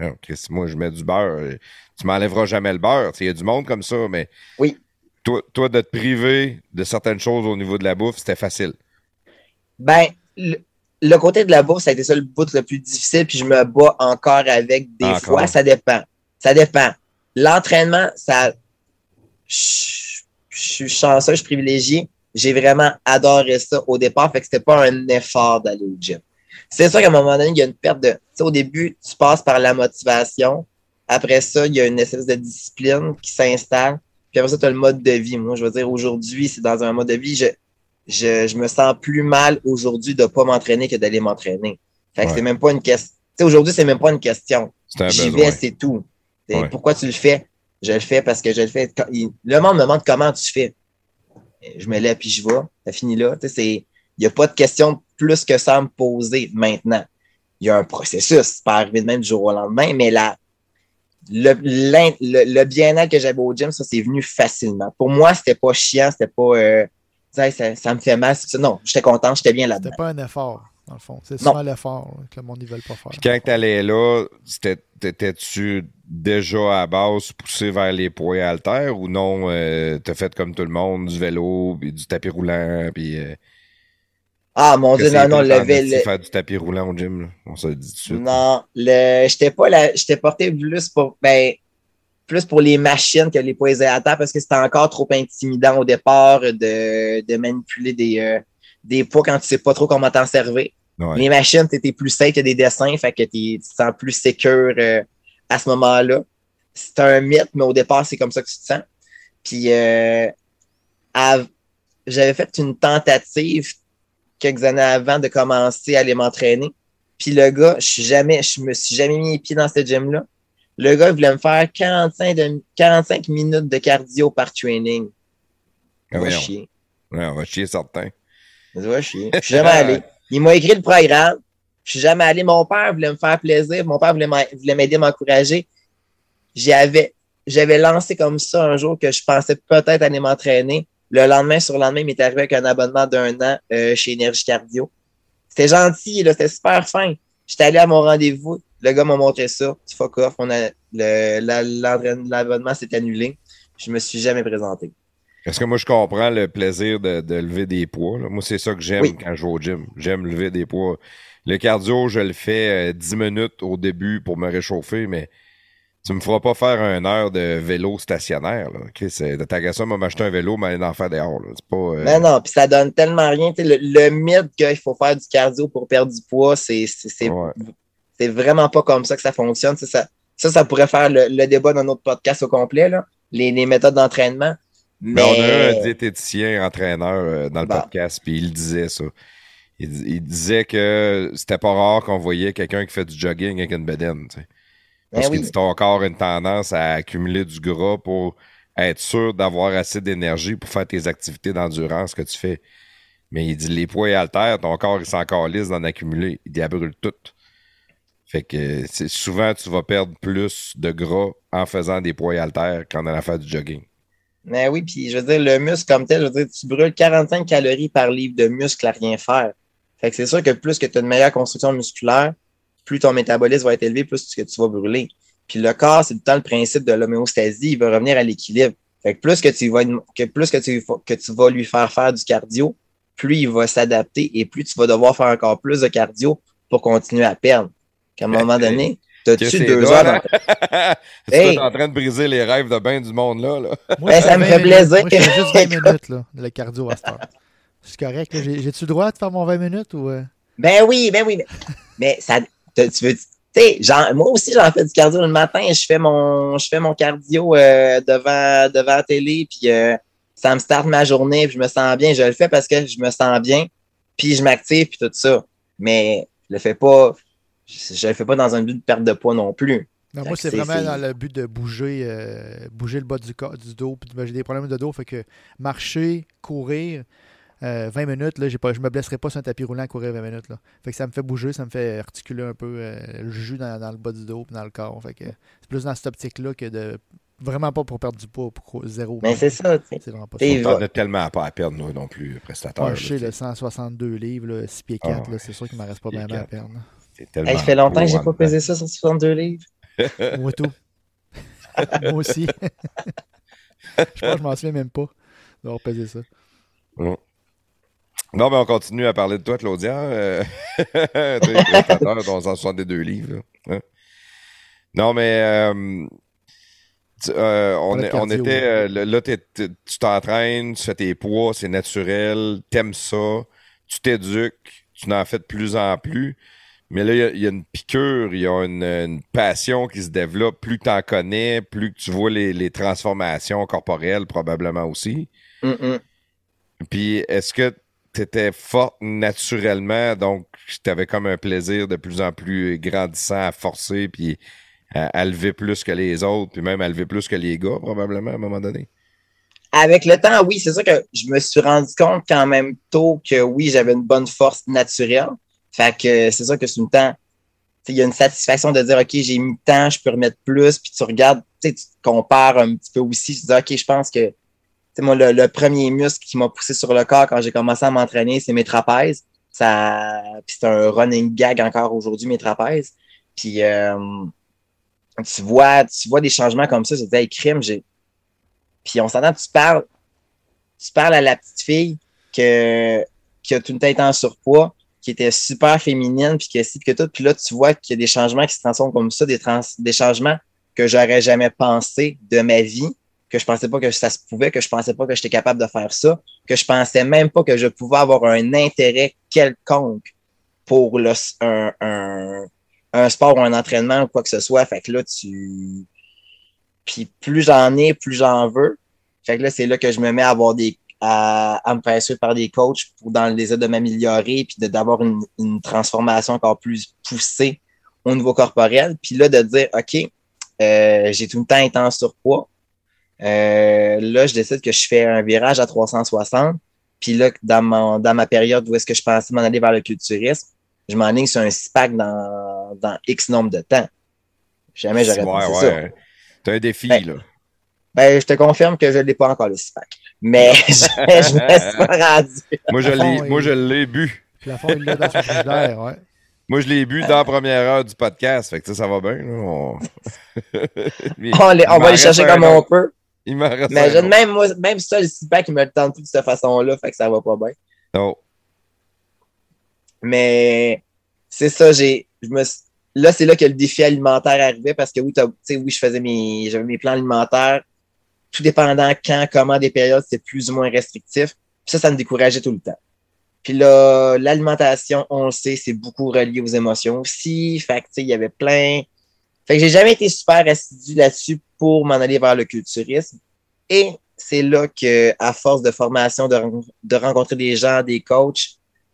Alors, Chris, moi, je mets du beurre. Tu m'enlèveras jamais le beurre. Il y a du monde comme ça, mais. Oui. Toi, toi, de te priver de certaines choses au niveau de la bouffe, c'était facile. Ben, le, le côté de la bourse, ça a été ça le bout le plus difficile, puis je me bats encore avec des Encore. fois. Ça dépend. Ça dépend. L'entraînement, ça. Je je suis chanceux, je suis privilégié. J'ai vraiment adoré ça au départ, fait que c'était pas un effort d'aller au gym. C'est sûr qu'à un moment donné, il y a une perte de. Tu sais, au début, tu passes par la motivation. Après ça, il y a une espèce de discipline qui s'installe. Puis après ça, tu as le mode de vie. Moi, je veux dire, aujourd'hui, c'est dans un mode de vie. Je, je, je me sens plus mal aujourd'hui de pas m'entraîner que d'aller m'entraîner. Fait que Ouais. c'est même pas une question. Tu sais, aujourd'hui, c'est même pas une question. J'y vais, c'est tout. Ouais. Pourquoi tu le fais? Je le fais parce que je le fais. Le monde me demande comment tu fais. Je me lève puis je vais. Ça finit là. Il n'y a pas de question plus que ça à me poser maintenant. Il y a un processus. C'est pas arrivé de même du jour au lendemain, mais la, le, l'in- le, le bien-être que j'avais au gym, ça, c'est venu facilement. Pour moi, c'était pas chiant, c'était pas. euh, ça, ça, ça me fait mal. Non, j'étais content, j'étais bien là-dedans. C'était pas un effort, dans le fond. C'est souvent l'effort là, que le monde ne veut pas faire. Puis quand t'allais là, c'était- t'étais-tu déjà à base poussé vers les poids haltères ou non? euh, T'as fait comme tout le monde, du vélo, puis du tapis roulant, puis... Euh, Ah, mon Dieu, non, non, le esti faire du tapis roulant au gym, là. On se le dit tout de suite. Non, le, j'étais pas là, j'étais porté plus pour, ben, plus pour les machines que les poids à terre parce que c'était encore trop intimidant au départ de, de manipuler des, euh, des poids quand tu sais pas trop comment t'en servir. Ouais. Les machines, t'étais plus safe que des dessins, fait que tu te sens plus sécure euh, à ce moment-là. C'est un mythe, mais au départ, c'est comme ça que tu te sens. Puis, euh, av- j'avais fait une tentative quelques années avant de commencer à aller m'entraîner. Puis le gars, je suis jamais, je me suis jamais mis les pieds dans ce gym-là. Le gars, il voulait me faire 45, de- 45 minutes de cardio par training. Ah, Va voyons. chier. Ouais, on va chier certain. Va chier. Je suis jamais allé. Il m'a écrit le programme. Je suis jamais allé. Mon père voulait me faire plaisir. Mon père voulait m'aider, m'encourager. J'avais, j'avais lancé comme ça un jour que je pensais peut-être aller m'entraîner. Le lendemain, sur le lendemain, il m'est arrivé avec un abonnement d'un an euh, chez Énergie Cardio. C'était gentil, là, c'était super fin. J'étais allé à mon rendez-vous. Le gars m'a montré ça. Tu fuck off. On a, l'abonnement s'est annulé. Je me suis jamais présenté. Est-ce que moi, je comprends le plaisir de, de lever des poids? là? Moi, c'est ça que j'aime Oui. quand je vais au gym. J'aime lever des poids. Le cardio, je le fais euh, 10 minutes au début pour me réchauffer, mais tu me feras pas faire une heure de vélo stationnaire. Là. Ok, c'est, de ta ça, m'a m'acheter un vélo, mais d'en faire dehors. Là. C'est pas, euh, Mais non, puis ça donne tellement rien. Le, le mythe qu'il faut faire du cardio pour perdre du poids, c'est c'est- c'est- Ouais. c'est vraiment pas comme ça que ça fonctionne. Ça, ça, ça, ça pourrait faire le, le débat dans notre podcast au complet, là, les, les méthodes d'entraînement. Mais on a eu un Mais diététicien entraîneur euh, dans le Bon. podcast, puis il disait ça. Il, dis- il disait que c'était pas rare qu'on voyait quelqu'un qui fait du jogging avec une bedaine. Parce Ben que oui. dit ton corps a une tendance à accumuler du gras pour être sûr d'avoir assez d'énergie pour faire tes activités d'endurance que tu fais. Mais il dit les poids et haltères, ton corps il s'en calisse d'en accumuler. Il dit, elle brûle tout. Fait que souvent tu vas perdre plus de gras en faisant des poids et haltères qu'en allant faire du jogging. Mais oui, puis je veux dire, le muscle comme tel, je veux dire, tu brûles 45 calories par livre de muscle à rien faire. Fait que c'est sûr que plus que tu as une meilleure construction musculaire, plus ton métabolisme va être élevé, plus que tu vas brûler. Puis le corps, c'est tout le temps le principe de l'homéostasie, il va revenir à l'équilibre. Fait que plus que tu vas que plus que tu, que tu vas lui faire faire du cardio, plus il va s'adapter et plus tu vas devoir faire encore plus de cardio pour continuer à perdre. Qu'à un moment donné, t'as-tu deux heures hein? dans- Tu Hey! es en train de briser les rêves de bien du monde là. là. Moi, Ben, ça me 20 fait plaisir. Moi, juste 20 minutes, là, de le cardio à cette heure. C'est correct. là. J'ai- J'ai-tu le droit de faire mon 20 minutes ou. euh? Ben oui, ben oui. Mais, mais ça, tu veux, j'en- moi aussi, j'en fais du cardio le matin. Je fais mon, je fais mon cardio euh, devant, devant la télé, puis euh, ça me starte ma journée, puis je me sens bien. Je le fais parce que je me sens bien, puis je m'active, puis tout ça. Mais je le fais pas, je, je le fais pas dans un but de perte de poids non plus. Non, moi, c'est vraiment dans le but de bouger, euh, bouger le bas du, corps, du dos. Puis j'ai des problèmes de dos. Fait que marcher, courir, euh, 20 minutes, là, j'ai pas, je me blesserai pas sur un tapis roulant à courir 20 minutes. Là. Fait que ça me fait bouger, ça me fait articuler un peu euh, le jus dans, dans le bas du dos et dans le corps. Fait que c'est plus dans cette optique-là que de. Vraiment pas pour perdre du poids, pour zéro. Mais c'est ça, tu sais. C'est vraiment pas ça. T'sais, On a tellement pas à perdre, nous non plus. Moi, là, je sais, c'est- le 162 livres, là, 6 pieds 4, Ah là, c'est sûr qu'il ne m'en reste pas bien à perdre. là. c'est tellement Hey, ça fait longtemps que j'ai pas en pesé ça sur 62 livres. Moi tout. Moi aussi. je pense que je m'en souviens même pas d'avoir pesé ça. dedans. Non, mais on continue à parler de toi, Claudia. Euh... T'es dans 162 livres. Hein? Non, mais euh, tu- euh, on, est- était. euh, là, tu t'entraînes, tu fais tes poids, c'est naturel, t'aimes ça, tu t'éduques, tu n'en fais de plus en plus. Mais là, il y a- il y, a une piqûre, il y a une, une passion qui se développe. Plus tu en connais, plus que tu vois les, les transformations corporelles, probablement aussi. Puis, est-ce que tu étais forte naturellement, donc tu avais comme un plaisir de plus en plus grandissant à forcer, puis à, à lever plus que les autres, puis même à lever plus que les gars, probablement, à un moment donné? Avec le temps, oui, c'est sûr que je me suis rendu compte quand même tôt que oui, j'avais une bonne force naturelle. Fait que c'est sûr que c'est une temps, il y a une satisfaction de dire, OK, j'ai mis tant, je peux remettre plus, puis tu regardes, tu compares un petit peu aussi, tu dis, OK, je pense que moi, le, le premier muscle qui m'a poussé sur le corps quand j'ai commencé à m'entraîner, c'est mes trapèzes. Ça, c'est un running gag encore aujourd'hui, mes trapèzes. Puis euh, tu vois, tu vois des changements comme ça, je disais, hey, crime, j'ai. Puis on s'entend, tu parles, tu parles à la petite fille que, qui a une tête en surpoids, qui était super féminine, puis que si, que tout. Puis là, tu vois qu'il y a des changements qui se transforment comme ça, des, trans, des changements que j'aurais jamais pensé de ma vie, que je pensais pas que ça se pouvait, que je pensais pas que j'étais capable de faire ça, que je pensais même pas que je pouvais avoir un intérêt quelconque pour le, un, un, un sport ou un entraînement ou quoi que ce soit. Fait que là, tu. Puis plus j'en ai, plus j'en veux. Fait que là, c'est là que je me mets à avoir des. à, à me faire suivre par des coachs pour dans le désir de m'améliorer puis d'avoir une, une transformation encore plus poussée au niveau corporel. Puis là, de dire OK, euh, j'ai tout le temps été en surpoids. Euh, là, je décide que je fais un virage à 360. Puis là, dans, mon, dans ma période où est-ce que je pensais m'en aller vers le culturisme, je m'enligne sur un SPAC dans, dans X nombre de temps. Jamais j'aurais Ouais, pensé ça. ouais. T'as un défi, Ben, là. Ben, je te confirme que je ne l'ai pas encore le SPAC. Mais je, je me suis rendu. Moi, je l'ai, moi, il- je l'ai bu. Il l'a dans son frigidaire, ouais. Moi, je l'ai bu dans la première heure du podcast. Fait que ça, ça va bien. Là. On, On, les- va les chercher comme on peut. Autre. même, moi, même ça, le SPAC, il me le tente plus de cette façon-là. Fait que ça va pas bien. Non. Mais c'est ça, j'ai. Je me, suis- là, c'est là que le défi alimentaire arrivait parce que oui, t'as- tu sais, oui, je faisais mes. J'avais mes plans alimentaires. Tout dépendant quand, comment, des périodes, c'est plus ou moins restrictif. Puis ça, ça me décourageait tout le temps. Puis là, l'alimentation, on le sait, c'est beaucoup relié aux émotions aussi. Fait que, tu sais, il y avait plein. Fait que j'ai jamais été super assidu là-dessus pour m'en aller vers le culturisme. Et c'est là que, à force de formation, de, de rencontrer des gens, des coachs,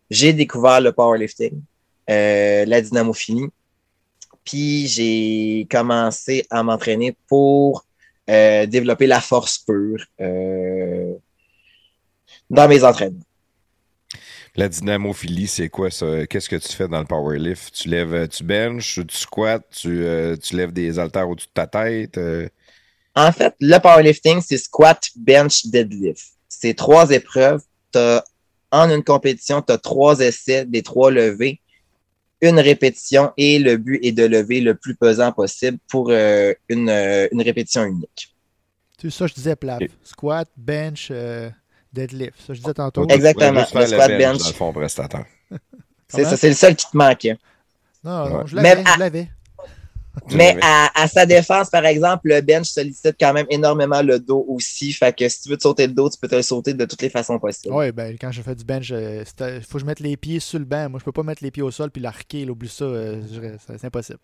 j'ai découvert le powerlifting, euh, la dynamophilie. Puis j'ai commencé à m'entraîner pour euh, développer la force pure euh, dans mes entraînements. La dynamophilie, c'est quoi ça? Qu'est-ce que tu fais dans le powerlift? Tu lèves, euh, tu benches, tu squats, tu, euh, tu lèves des haltères au-dessus de ta tête? euh, En fait, le powerlifting, c'est squat, bench, deadlift. C'est trois épreuves. T'as, en une compétition, tu as trois essais, des trois levées, une répétition et le but est de lever le plus pesant possible pour euh, une, une répétition unique. C'est ça, je disais plaf. Et- Squat, bench, euh, deadlift. Ça, je disais tantôt. Exactement, le squat bench. Dans le fond, prestateur. C'est ça, c'est le seul qui te manquait. Non, non, Ouais. je l'avais, Mais- je l'avais. Mais à, à sa défense, par exemple, le bench sollicite quand même énormément le dos aussi. Fait que si tu veux te sauter le dos, tu peux te le sauter de toutes les façons possibles. Oui, ben, quand je fais du bench, il faut que je mette les pieds sur le banc. Moi, je peux pas mettre les pieds au sol puis l'arquer. Oublie ça, euh, c'est impossible.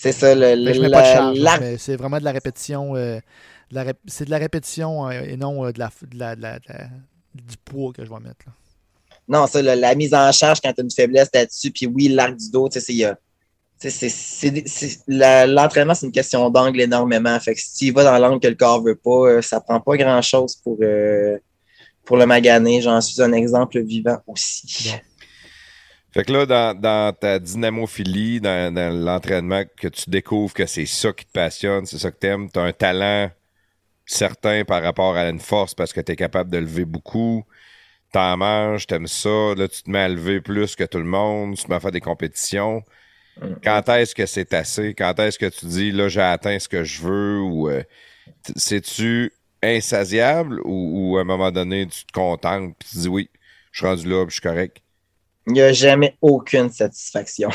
C'est ça, le, que je mets la- pas de charge. la- mais c'est vraiment de la répétition. euh, c'est de la répétition euh, et non euh, de la, de de du poids que je vais mettre. là. Non, ça, la, la mise en charge quand tu as une faiblesse là-dessus, puis oui, l'arc du dos, tu sais, L'entraînement, c'est une question d'angle énormément. Fait que si tu vas dans l'angle que le corps veut pas, ça prend pas grand-chose pour, pour le maganer. J'en suis un exemple vivant aussi. Fait que là, dans, dans ta dynamophilie, dans, dans l'entraînement, que tu découvres que c'est ça qui te passionne, c'est ça que t'aimes, t'as un talent certain par rapport à une force parce que t'es capable de lever beaucoup, t'en manges, t'aimes ça, là, tu te mets à lever plus que tout le monde, tu te mets à faire des compétitions. Mm. Quand est-ce que c'est assez? Quand est-ce que tu dis, là, j'ai atteint ce que je veux ou euh, c'est-tu insatiable ou, ou à un moment donné, tu te contentes puis tu dis, oui, je suis rendu là puis je suis correct? Il n'y a jamais aucune satisfaction.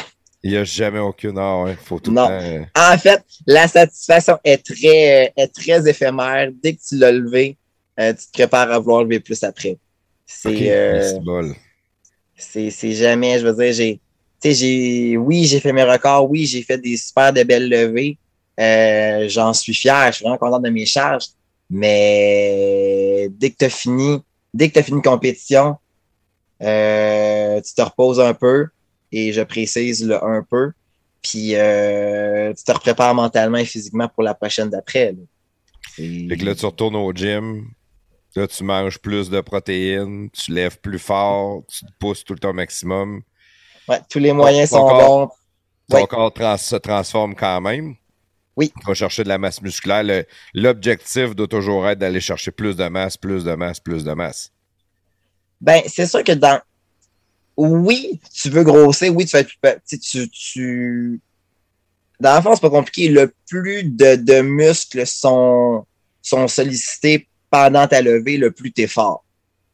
Il n'y a jamais aucune. Ah ouais, faut tout Non. temps. euh, En fait, la satisfaction est très, est très éphémère. Dès que tu l'as levé, euh, tu te prépares à vouloir lever plus après. C'est ok, euh, c'est bol. c'est c'est jamais, je veux dire, j'ai, tu sais, j'ai, oui, j'ai fait mes records, oui, j'ai fait des super de belles levées. Euh, J'en suis fier, je suis vraiment content de mes charges. Mais dès que tu as fini, dès que tu as fini une compétition, euh, tu te reposes un peu, et je précise le un peu, puis euh, tu te reprépares mentalement et physiquement pour la prochaine d'après. Fait que là, tu retournes au gym. Là, tu manges plus de protéines, tu lèves plus fort, tu te pousses tout le temps au maximum. Ouais, tous les moyens Ton sont corps- bons. Ton Ouais. corps trans- se transforme quand même. Oui. Tu vas chercher de la masse musculaire. L'objectif doit toujours être d'aller chercher plus de masse, plus de masse, plus de masse. Ben, c'est sûr que dans. Oui, tu veux grossir, oui, tu vas être plus petit. Tu, tu... Dans le fond, c'est pas compliqué. Le plus de, de muscles sont, sont sollicités pendant ta levée, le plus t'es fort.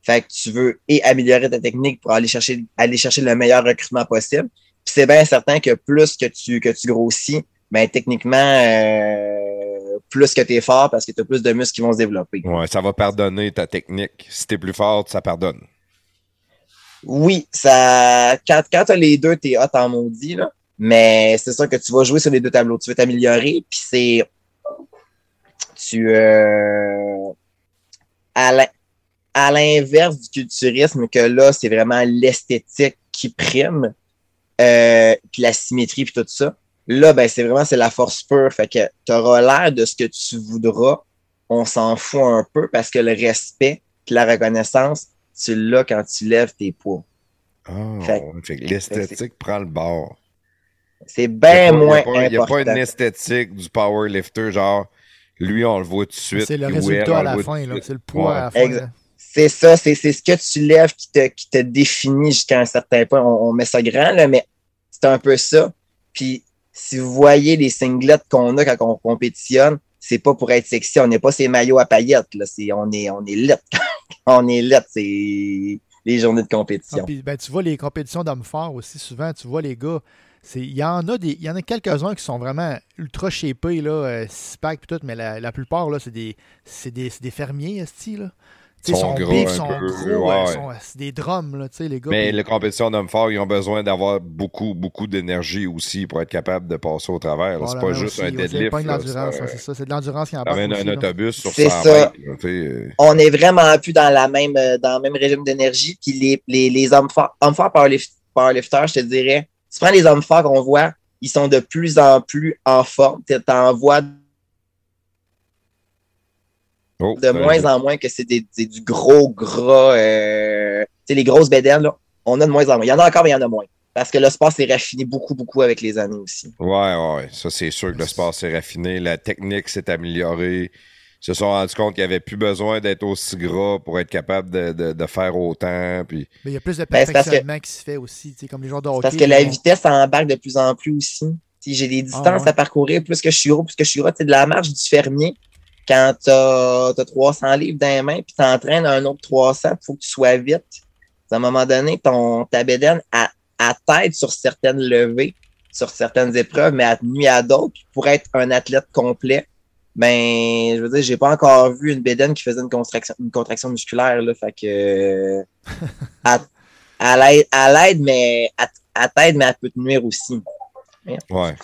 Fait que tu veux et améliorer ta technique pour aller chercher, aller chercher le meilleur recrutement possible. Puis c'est bien certain que plus que tu, que tu grossis, ben techniquement, euh, plus que tu es fort parce que tu as plus de muscles qui vont se développer. Ouais, ça va pardonner ta technique. Si t'es plus forte, ça pardonne. Oui, ça. Quand, quand tu as les deux, t'es hot en maudit, là. Mais c'est sûr que tu vas jouer sur les deux tableaux. Tu veux t'améliorer, puis c'est. Tu. Euh... À l'in- à l'inverse du culturisme, que là, c'est vraiment l'esthétique qui prime, euh, puis la symétrie, puis tout ça. Là, ben, c'est vraiment c'est la force pure. Fait que tu auras l'air de ce que tu voudras. On s'en fout un peu parce que le respect, puis la reconnaissance, tu l'as quand tu lèves tes poids. Ah, Fait- ouais, fait que l'esthétique prend le bord. C'est Il bien n'y moins a, pas- y a pas une esthétique du powerlifter, genre, lui, on le voit tout de suite. C'est le résultat à la fin, là. C'est le poids à la fin. Exact. là. C'est ça, c'est c'est ce que tu lèves qui te, qui te définit jusqu'à un certain point. On, on met ça grand, là, mais c'est un peu ça. Puis, si vous voyez les singlets qu'on a quand on compétitionne, c'est pas pour être sexy. On n'est pas ces maillots à paillettes. Là. C'est, on est, on est lit. on est lit. C'est les journées de Ah, compétition. puis, ben, tu vois les compétitions d'hommes forts aussi, souvent, tu vois les gars. c'est- Il y en a des. Il y en a quelques-uns qui sont vraiment ultra shapés, là, euh, six-pack pis tout, mais la, la plupart, là, c'est des. C'est des, c'est des fermiers, esti, là. Ils sont gros un sont peu, gros, ouais, ouais, ouais. sont- c'est des drums, là, tu sais, les gars. Mais les compétitions d'hommes forts, ils ont besoin d'avoir beaucoup, beaucoup d'énergie aussi pour être capable de passer au travers. là. C'est pas juste aussi, un ouais, C'est deadlift. pas de l'endurance, c'est ça. C'est de l'endurance qui en amène un aussi, autobus sur C'est 100 ça. mètres. On est vraiment plus dans la même, euh, dans le même régime d'énergie. Puis les, les, les hommes forts, hommes forts powerlift- powerlifters, je te dirais, tu prends les hommes forts qu'on voit, ils sont de plus en plus en forme. Tu en vois oh, de euh, moins en moins que c'est des, des- du gros gras. Euh, tu sais, les grosses bédaines, là, on a de moins en moins. Il y en a encore, mais il y en a moins. Parce que le sport s'est raffiné beaucoup, beaucoup avec les années aussi. Ouais, ouais, ça c'est sûr que le sport s'est raffiné, la technique s'est améliorée. Ils se sont rendus compte qu'il n'y avait plus besoin d'être aussi gras pour être capable de, de- de faire autant. Puis, Mais il y a plus de Ben, c'est parce que- perfectionnement qui se fait aussi, tu sais, comme les joueurs de hockey. Parce que la vitesse embarque de plus en plus aussi. Si j'ai des distances Ah, ouais. à parcourir, plus que je suis gros, plus que je suis gros, c'est de la marche du fermier. Quand tu as, 300 livres dans les mains, puis tu entraînes un autre 300, il faut que tu sois vite. À un moment donné, ton, ta bédaine à, à tête sur certaines levées, sur certaines épreuves, mais à nuit à d'autres. Pour être un athlète complet, ben, je veux dire, j'ai pas encore vu une bédaine qui faisait une contraction, une contraction musculaire. Là, fait que à, à l'aide, mais à, à tête, mais elle peut te nuire aussi. ouais.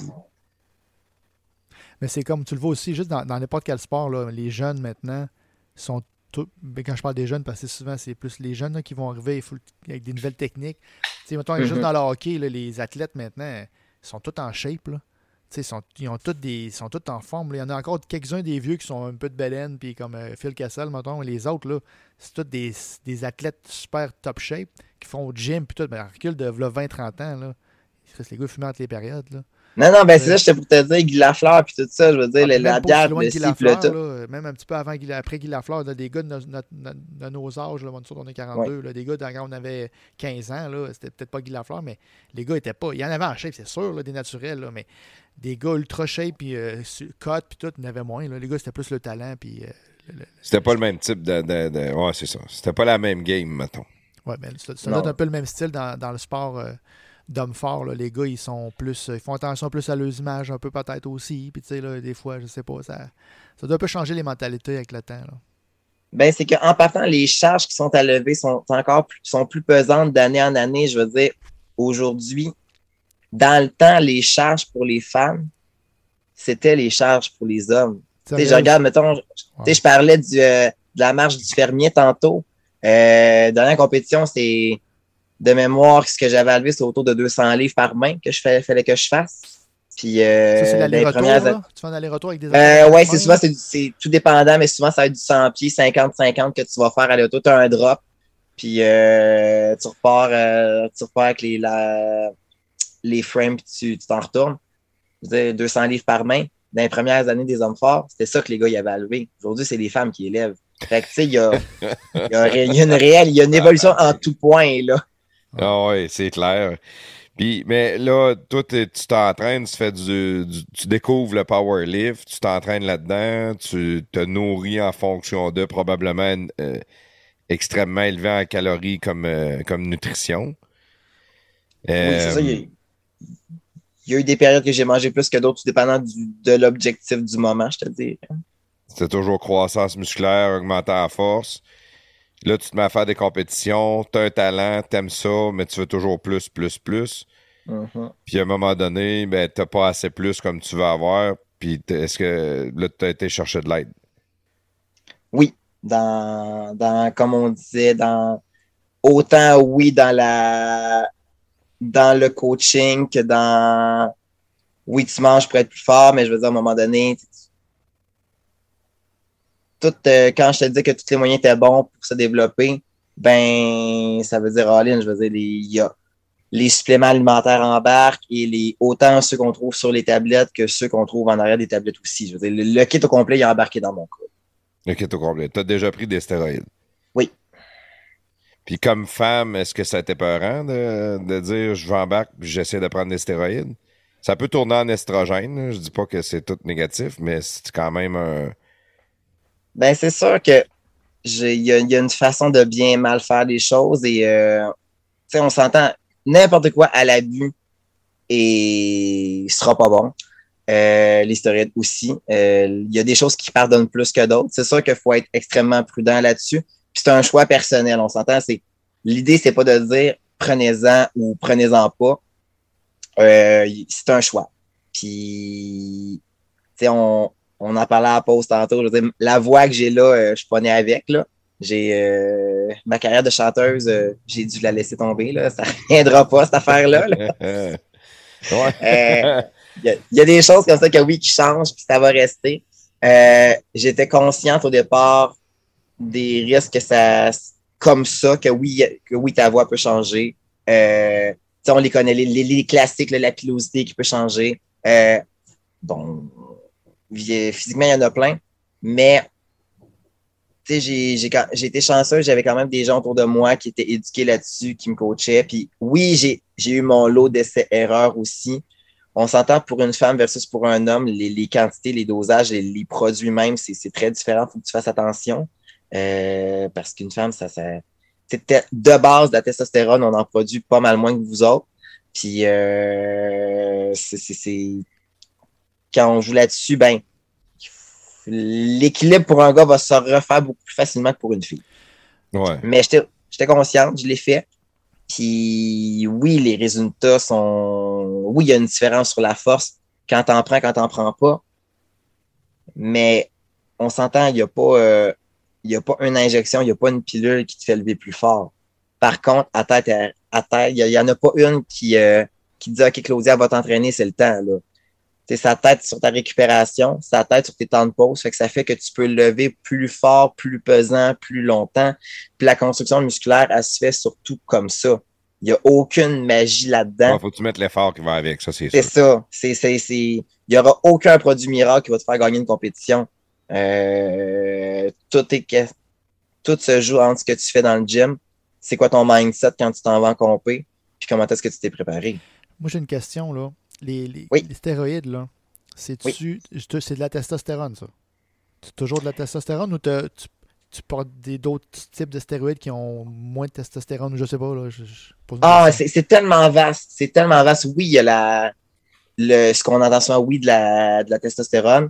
Mais c'est comme, tu le vois aussi, juste dans dans n'importe quel sport, là, les jeunes maintenant sont tous. ben, quand je parle des jeunes, parce que souvent, c'est plus les jeunes là, qui vont arriver avec des nouvelles techniques. Tu sais, mettons, juste Mhm. dans le hockey, là, les athlètes maintenant ils sont tous en shape. Là. Ils sont, ils ont tous des, ils sont tous en forme. là. Il y en a encore quelques-uns des vieux qui sont un peu de baleine, puis comme euh, Phil Cassel, mettons. Les autres, là, c'est tous des, des athlètes super top shape qui font au gym, puis tout. Ben, on recule de 20-30 ans. Là. Les gars fument entre les périodes. Là. Non, non, ben c'est ça, j'étais pour te dire, Guy Lafleur, puis tout ça, je veux dire, Ah, la bière, le tout. là, même un petit peu avant après Guy Lafleur, là, des gars de, nos- notre- notre- de nos âges, là, on est 42, là, des gars de- quand on avait 15 ans, là, c'était peut-être pas Guy Lafleur, mais les gars étaient pas. Il y en avait en shape, c'est sûr, là, des naturels, là, mais des gars ultra shape, puis euh, cut, puis tout, il y en avait moins. Là. Les gars, c'était plus le talent, puis. euh, C'était pas le même type de, de- de- Ouais, c'est ça. C'était pas la même game, mettons. Ouais, ben, ça, donne un peu le même style dans, dans le sport euh, d'hommes forts. là. Les gars, ils sont plus. Ils font attention plus à leurs images, un peu peut-être aussi. Puis, tu sais, là, des fois, je sais pas, ça, ça doit un peu changer les mentalités avec le temps. Là. Ben, c'est qu'en partant, les charges qui sont à lever sont encore plus, sont plus pesantes d'année en année. Je veux dire, aujourd'hui, dans le temps, les charges pour les femmes, c'était les charges pour les hommes. Tu sais, je regarde, mettons, sais, je parlais du, euh, de la marche du fermier tantôt. Euh, dernière compétition, c'est de mémoire, ce que j'avais à lever, c'est autour de 200 livres par main que je fallait, fallait que je fasse. Puis, euh, Ça, c'est dans les l'aller-retour, premières là? Tu fais un aller-retour avec des Euh, ouais, c'est souvent, c'est, c'est tout dépendant, mais souvent, ça va être du 100 pieds, 50-50 que tu vas faire à l'auto. Tu as un drop, puis euh, tu, repars, euh, tu repars avec les, la- les frames, puis tu, tu t'en retournes. Je veux dire, 200 livres par main. dans les premières années des hommes forts, c'était ça que les gars y avaient à lever. Aujourd'hui, c'est les femmes qui élèvent. Fait que, tu sais, il y a, y, a, il y a une réelle, il y a une évolution en tout point, là. Ah oui, c'est clair. Puis, mais là, toi, tu t'entraînes, tu fais du, du- tu découvres le powerlift, tu t'entraînes là-dedans, tu te nourris en fonction de probablement euh, extrêmement élevé en calories comme, euh, comme nutrition. Oui, c'est ça. Il y, Euh, a, il y a eu des périodes que j'ai mangé plus que d'autres, tout dépendant du- de l'objectif du moment, je te dis. C'était toujours croissance musculaire, augmenter la force. Là, tu te mets à faire des compétitions, tu as un talent, t'aimes ça, mais tu veux toujours plus, plus, plus. Mhm. Puis à un moment donné, ben, t'as pas assez plus comme tu veux avoir. Puis est-ce que là, tu as été chercher de l'aide? Oui, dans, dans, comme on disait, dans autant oui, dans la dans le coaching que dans oui, tu manges pour être plus fort, mais je veux dire, à un moment donné, tu- tout, euh, quand je te dis que tous les moyens étaient bons pour se développer, ben ça veut dire all in, je veux dire, les, il y a les suppléments alimentaires embarquent et les autant ceux qu'on trouve sur les tablettes que ceux qu'on trouve en arrière des tablettes aussi. Je veux dire, le, le kit au complet il est embarqué dans mon cas. Le kit au complet. Tu as déjà pris des stéroïdes? Oui. Puis comme femme, est-ce que ça t'est peurant de, de dire je bac puis j'essaie de prendre des stéroïdes? Ça peut tourner en estrogène. Je dis pas que c'est tout négatif, mais c'est quand même un. Ben, c'est sûr que il y, y a une façon de bien mal faire les choses et euh, on s'entend n'importe quoi à l'abus et sera pas bon. Euh, stéroïdes aussi. Euh, Il y a des choses qui pardonnent plus que d'autres. C'est sûr qu'il faut être extrêmement prudent là-dessus. Puis c'est un choix personnel. On s'entend, c'est l'idée, c'est pas de dire prenez-en ou prenez-en pas. Euh, c'est un choix. Puis, on, on en parlait à la pause tantôt. Je veux dire, la voix que j'ai là, euh, je suis pas né avec. Là. J'ai euh, ma carrière de chanteuse, euh, j'ai dû la laisser tomber. Là. Ça reviendra pas, cette affaire-là. Il y, a- il y a des choses comme ça que oui, qui changent, puis ça va rester. J'étais consciente au départ des risques que ça, comme ça, que oui, que oui, ta voix peut changer. Tu sais, on les connaît, les, classiques, là, la pilosité qui peut changer. Bon, physiquement, il y en a plein, mais j'ai- été chanceux, j'avais quand même des gens autour de moi qui étaient éduqués là-dessus, qui me coachaient. Puis oui, j'ai eu mon lot d'essais-erreurs aussi. On s'entend pour une femme versus pour un homme, les, quantités, les dosages, les, les produits même, c'est très différent. Il faut que tu fasses attention. Euh, parce qu'une femme, ça, ça de base la testostérone, on en produit pas mal moins que vous autres. Puis euh, c'est- quand on joue là-dessus, ben l'équilibre pour un gars va se refaire beaucoup plus facilement que pour une fille. Ouais. Mais j'étais consciente, je l'ai fait. Puis oui, les résultats sont. Oui, il y a une différence sur la force quand t'en prends, quand t'en prends pas. Mais on s'entend, il n'y a pas euh, il a pas une injection, il n'y a pas une pilule qui te fait lever plus fort. Par contre, à tête à, à tête, il n'y en a pas une qui, euh, qui dit OK, Claudia va t'entraîner, c'est le temps. Là. C'est sa tête sur ta récupération, sa tête sur tes temps de pause. Fait que ça fait que tu peux lever plus fort, plus pesant, plus longtemps. Puis la construction musculaire, elle se fait surtout comme ça. Il n'y a aucune magie là-dedans. Ouais, faut que tu mettes l'effort qui va avec, ça, c'est ça. C'est, c'est, c'est... Il n'y aura aucun produit miracle qui va te faire gagner une compétition. Euh, tout, est... que- tout se joue entre ce que tu fais dans le gym. C'est quoi ton mindset quand tu t'en vas en compé? Puis comment est-ce que tu t'es préparé? Moi, j'ai une question, là. Les, les, Oui. les stéroïdes, là, c'est-tu, c'est de la testostérone, ça? C'est toujours de la testostérone ou tu, tu portes des, d'autres types de stéroïdes qui ont moins de testostérone ou je sais pas, là? Je, je pose une Ah, c'est, c'est tellement vaste. C'est tellement vaste. Oui, il y a la, le, ce qu'on entend souvent, oui, de la, de la testostérone.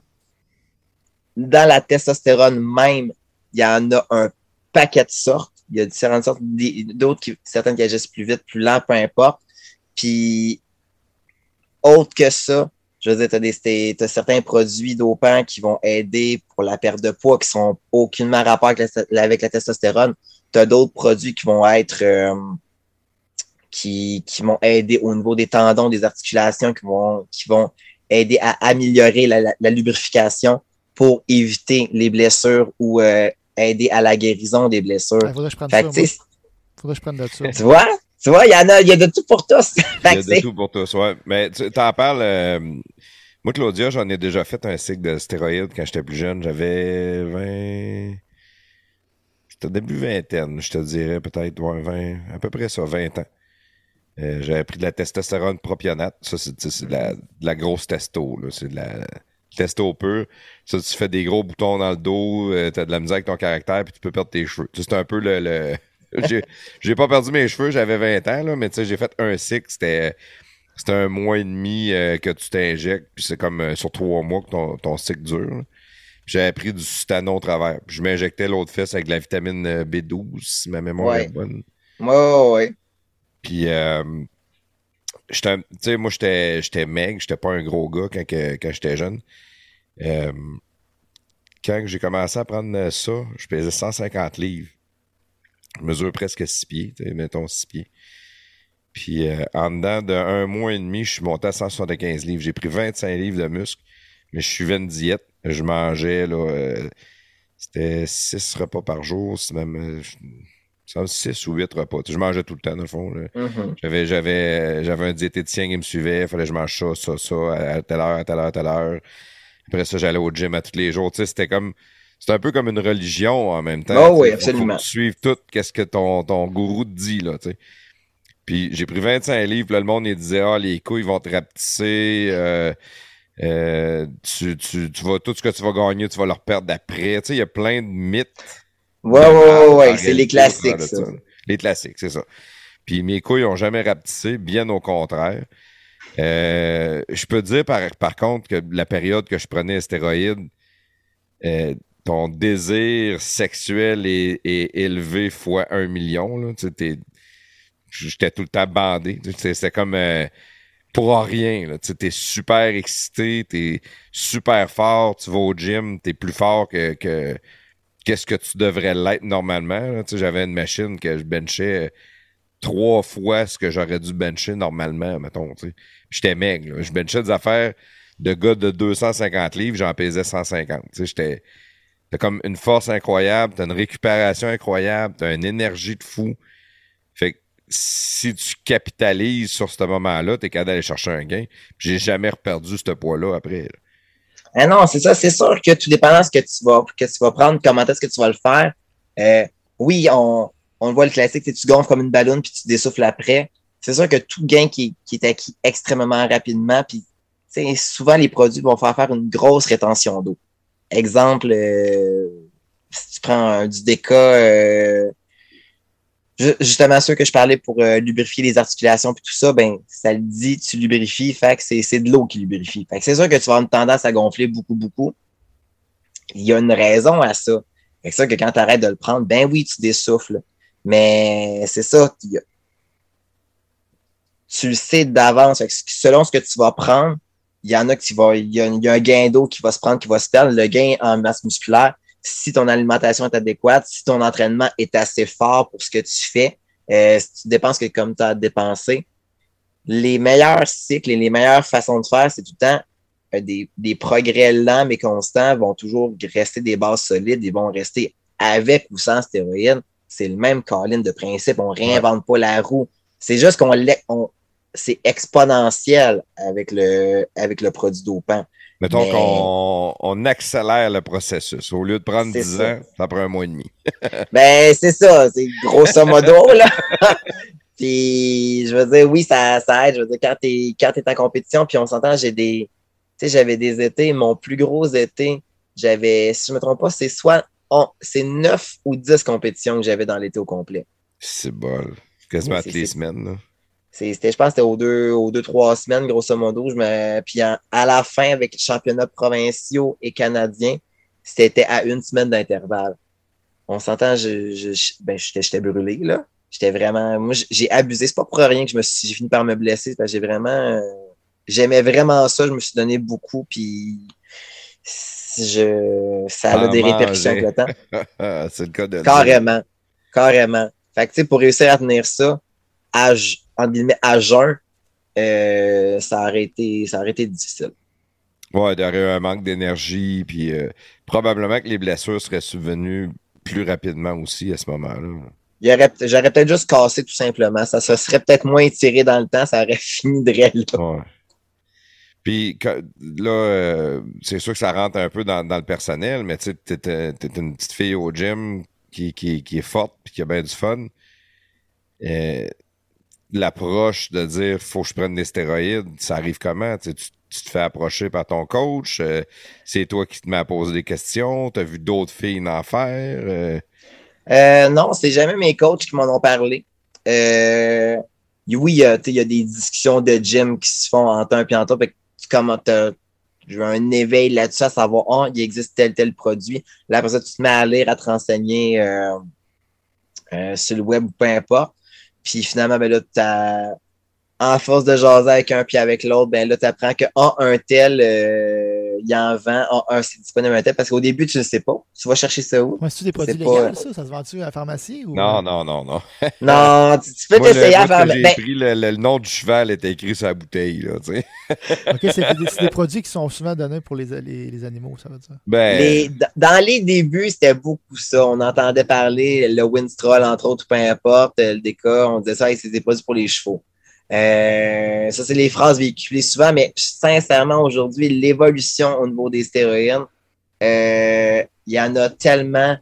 Dans la testostérone même, il y en a un paquet de sortes. Il y a différentes sortes, d'autres qui, certaines qui agissent plus vite, plus lent, peu importe. Puis, autre que ça, je veux dire, tu as, t'as certains produits dopants qui vont aider pour la perte de poids, qui sont aucunement rapport avec la, avec la testostérone. Tu as d'autres produits qui vont être euh, qui, qui vont aider au niveau des tendons, des articulations, qui vont, qui vont aider à améliorer la, la- la lubrification pour éviter les blessures ou euh, aider à la guérison des blessures. Il faudrait que je prenne sais, Faudrait que je prenne de ça. tu vois, tu vois, il y en a, il y a de tout pour tous. Il y a de tout pour toi, ouais. Mais tu en parles. euh, Moi, Claudia, j'en ai déjà fait un cycle de stéroïdes quand j'étais plus jeune. J'avais 20. C'était début vingtaine, je te dirais, peut-être, ouais, 20, à peu près ça, 20 ans. Euh, j'avais pris de la testostérone propionate. Ça, c'est de la, de la grosse testo. C'est de la testo pur. Ça, tu fais des gros boutons dans le dos, euh, t'as de la misère avec ton caractère, puis tu peux perdre tes cheveux. C'est un peu le. le... j'ai pas perdu mes cheveux, j'avais 20 ans, là, mais tu sais, j'ai fait un cycle, c'était. C'était un mois et demi euh, que tu t'injectes, puis c'est comme euh, sur trois mois que ton, ton cycle dure. J'avais pris du sustano au travers. je m'injectais l'autre fesse avec de la vitamine euh, B12, si ma mémoire est bonne. Ouais, ouais, Puis, euh, tu sais, moi, j'étais, j'étais maigre, j'étais pas un gros gars quand, quand j'étais jeune. Euh, quand j'ai commencé à prendre ça, je pesais 150 livres. Je mesure presque 6 pieds, mettons 6 pieds. Puis euh, en dedans d'un mois et demi, je suis monté à 175 livres. J'ai pris 25 livres de muscle, mais je suivais une diète. Je mangeais, là, euh, c'était 6 repas par jour, c'est même 6 ou 8 repas. je mangeais tout le temps, dans le fond. Mm-hmm. J'avais, j'avais, j'avais un diététicien qui me suivait, il fallait que je mange ça, ça, ça, à telle heure, à telle heure, à telle heure. Après ça, j'allais au gym à tous les jours. Tu sais, c'était comme. C'est un peu comme une religion en même temps. Oh oui, absolument. Faut suivre tout qu'est-ce que ton, ton gourou te dit, là, tu sais. Puis j'ai pris 25 livres, là, le monde il disait Ah, les couilles vont te rapetisser, euh, euh, tu, tu, tu, vas, tout ce que tu vas gagner, tu vas leur perdre d'après. Tu sais, il y a plein de mythes. Ouais, ouais, ouais, c'est les classiques, ça. Les classiques, c'est ça. Puis mes couilles ont jamais rapetissé, bien au contraire. Euh, je peux dire par, par contre que la période que je prenais stéroïdes, euh, ton désir sexuel est, élevé fois un million. J'étais tout le temps bandé. C'était comme euh, pour rien. Tu es super excité, tu super fort, tu vas au gym, tu plus fort que, que qu'est-ce que tu devrais l'être normalement. J'avais une machine que je benchais trois fois ce que j'aurais dû bencher normalement, mettons. J'étais maigre. Je benchais des affaires de gars de 250 livres, j'en pesais 150. J'étais. T'as comme une force incroyable, t'as une récupération incroyable, t'as une énergie de fou. Fait que si tu capitalises sur ce moment-là, t'es capable d'aller chercher un gain. J'ai jamais reperdu ce poids-là après. Ah non, c'est ça, c'est sûr que tout dépendant de ce que tu vas, que tu vas prendre, comment est-ce que tu vas le faire. Euh, oui, on, voit le classique, tu gonfles comme une ballonne puis tu dessouffles après. C'est sûr que tout gain qui, qui, est acquis extrêmement rapidement, puis souvent les produits vont faire faire une grosse rétention d'eau. Exemple, euh, si tu prends un, du déca, euh, justement ceux que je parlais pour euh, lubrifier les articulations puis tout ça, ben ça le dit, tu lubrifies, fait que c'est de l'eau qui lubrifie. Fait que c'est sûr que tu vas avoir une tendance à gonfler beaucoup, beaucoup. Il y a une raison à ça. C'est ça que quand tu arrêtes de le prendre, ben oui, tu dessouffles. Mais c'est ça, tu le sais d'avance. Selon ce que tu vas prendre, il y en a qui va, il y a, un gain d'eau qui va se prendre, qui va se perdre. Le gain en masse musculaire, si ton alimentation est adéquate, si ton entraînement est assez fort pour ce que tu fais, euh, si tu dépenses que comme tu as dépensé, les meilleurs cycles et les meilleures façons de faire, c'est tout le temps euh, des, des, progrès lents mais constants vont toujours rester des bases solides, ils vont rester avec ou sans stéroïdes. C'est le même colline de principe, on réinvente pas la roue. C'est juste qu'on on, c'est exponentiel avec le, avec le produit dopant. Mettons qu'on on accélère le processus. Au lieu de prendre 10 ans, ça prend un mois et demi. ben, c'est ça. C'est grosso modo, là. puis, je veux dire, oui, ça, ça aide. Je veux dire, quand t'es, quand es en compétition, puis on s'entend, j'ai des, tu sais, j'avais des étés, mon plus gros été, j'avais, si je me trompe pas, c'est soit, c'est 9 ou 10 compétitions que j'avais dans l'été au complet. C'est bon. Quasiment toutes les semaines, là. C'était, je pense c'était aux deux, aux deux, trois semaines, grosso modo. Je me, puis à la fin, avec les championnats provinciaux et canadiens, c'était à une semaine d'intervalle. On s'entend, je, je, ben, j'étais, brûlé, là. J'étais vraiment, moi, j'ai abusé. C'est pas pour rien que je me suis, j'ai fini par me blesser. Parce que j'ai vraiment, euh, j'aimais vraiment ça. Je me suis donné beaucoup, puis je, ça a des répercussions avec le temps. C'est le cas de Carrément. Carrément. Fait que, tu sais, pour réussir à tenir ça, à, en guillemets, à jeun, euh, ça, aurait été, ça aurait été difficile. Ouais, il y aurait eu un manque d'énergie, puis euh, probablement que les blessures seraient subvenues plus rapidement aussi à ce moment-là. J'aurais peut-être juste cassé tout simplement. Ça se serait peut-être moins étiré dans le temps, ça aurait fini de. Ouais. Puis là, euh, c'est sûr que ça rentre un peu dans, dans le personnel, mais tu sais, t'es, une petite fille au gym qui, qui, qui est forte puis qui a bien du fun. Euh, l'approche de dire faut que je prenne des stéroïdes, ça arrive comment? Tu, tu- tu te fais approcher par ton coach, euh, c'est toi qui te mets à poser des questions, t'as vu d'autres filles en faire. euh, Euh, non, c'est jamais mes coachs qui m'en ont parlé. Oui, il y, a, tu des discussions de gym qui se font en temps et en temps. Tu commences, j'ai un éveil là-dessus à savoir, oh, il existe tel, tel produit. Là, après ça, tu te mets à lire, à te renseigner sur le web ou peu importe. Puis finalement, ben là, t'as, en force de jaser avec un puis avec l'autre, ben là, tu apprends que un tel, euh, il y en vend, ah, un, c'est disponible un tel, parce qu'au début, tu ne sais pas. Tu vas chercher ça où? Ouais, c'est-tu des produits pas- légaux, ça? Ça se vend-tu à la pharmacie? Ou... Non, non, non, non. Non, tu, tu peux t'essayer à faire. j'ai Ben, pris, le, le- le nom du cheval était écrit sur la bouteille, là, tu sais. OK, c'est des, produits qui sont souvent donnés pour les, les, les animaux, ça veut dire. Ben, les- dans les débuts, c'était beaucoup ça. On entendait parler, le Winstrol, entre autres, peu importe, le DK, on disait ça, c'est des produits pour les chevaux. Euh, ça, c'est les phrases véhiculées souvent, mais sincèrement, aujourd'hui, l'évolution au niveau des stéroïdes, euh, il y en a tellement.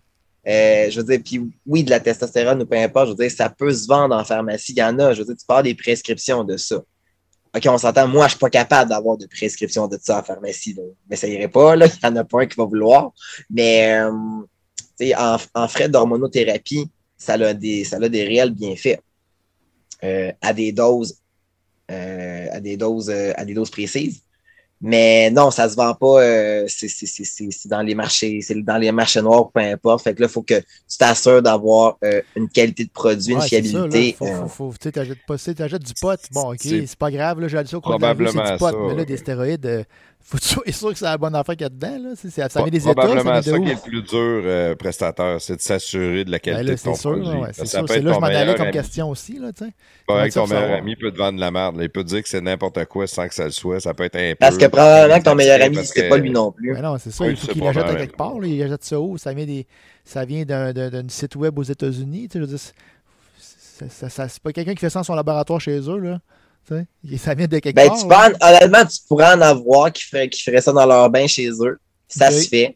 euh, je veux dire, puis oui, de la testostérone ou peu importe, je veux dire, ça peut se vendre en pharmacie. Il y en a, je veux dire, tu parles des prescriptions de ça. OK, on s'entend, moi, je suis pas capable d'avoir de prescription de ça en pharmacie. là. Mais ça irait pas, là. Il y en a pas un qui va vouloir. Mais en, en frais d'hormonothérapie, ça a des, ça a des réels bienfaits. Euh, à des doses, euh, à des doses, euh, à des doses précises. Mais non, ça se vend pas. euh, c'est c'est- c'est- c'est- c'est dans les marchés, c'est dans les marchés noirs, peu importe. Fait que là, il faut que tu t'assures d'avoir euh, une qualité de produit, une ça, là. fiabilité. Faut, euh, faut, faut, tu sais, pas t'achètes du pot. Bon, OK, C'est c'est pas grave, là, j'ai dit ça au cours de la rue, c'est probablement du pot. ça, mais là, ouais. des stéroïdes, euh, faut sois sûr que c'est la bonne affaire qu'il y a dedans, là. C'est- c'est- ça met des états, ça probablement met ça, qui est le plus dur, euh, prestateur, c'est de s'assurer de la Ben qualité là, de ton c'est sûr, produit. ouais, c'est ça sûr. peut C'est être là que je m'en allais meilleur comme ami. question aussi, là, avec ça ton meilleur ami peut te vendre de la merde. là. Il peut te dire que c'est n'importe quoi sans que ça le soit. Ça peut être un peu. Parce que probablement que ton meilleur ami, que- pas lui non plus. Ben non, c'est ça, Oui, il faut c'est qu'il pas l'achète à quelque part, là, il achète ça où? Ça vient, des, ça vient d'un, site web aux États-Unis, tu sais, je veux dire, c'est- ça- ça- c'est pas quelqu'un qui fait ça dans son laboratoire chez eux, là. Tu sais. Et Ça vient de quelque Ben, part. tu en- honnêtement, tu pourrais en avoir qui feraient, qui feraient ça dans leur bain chez eux. Ça se fait.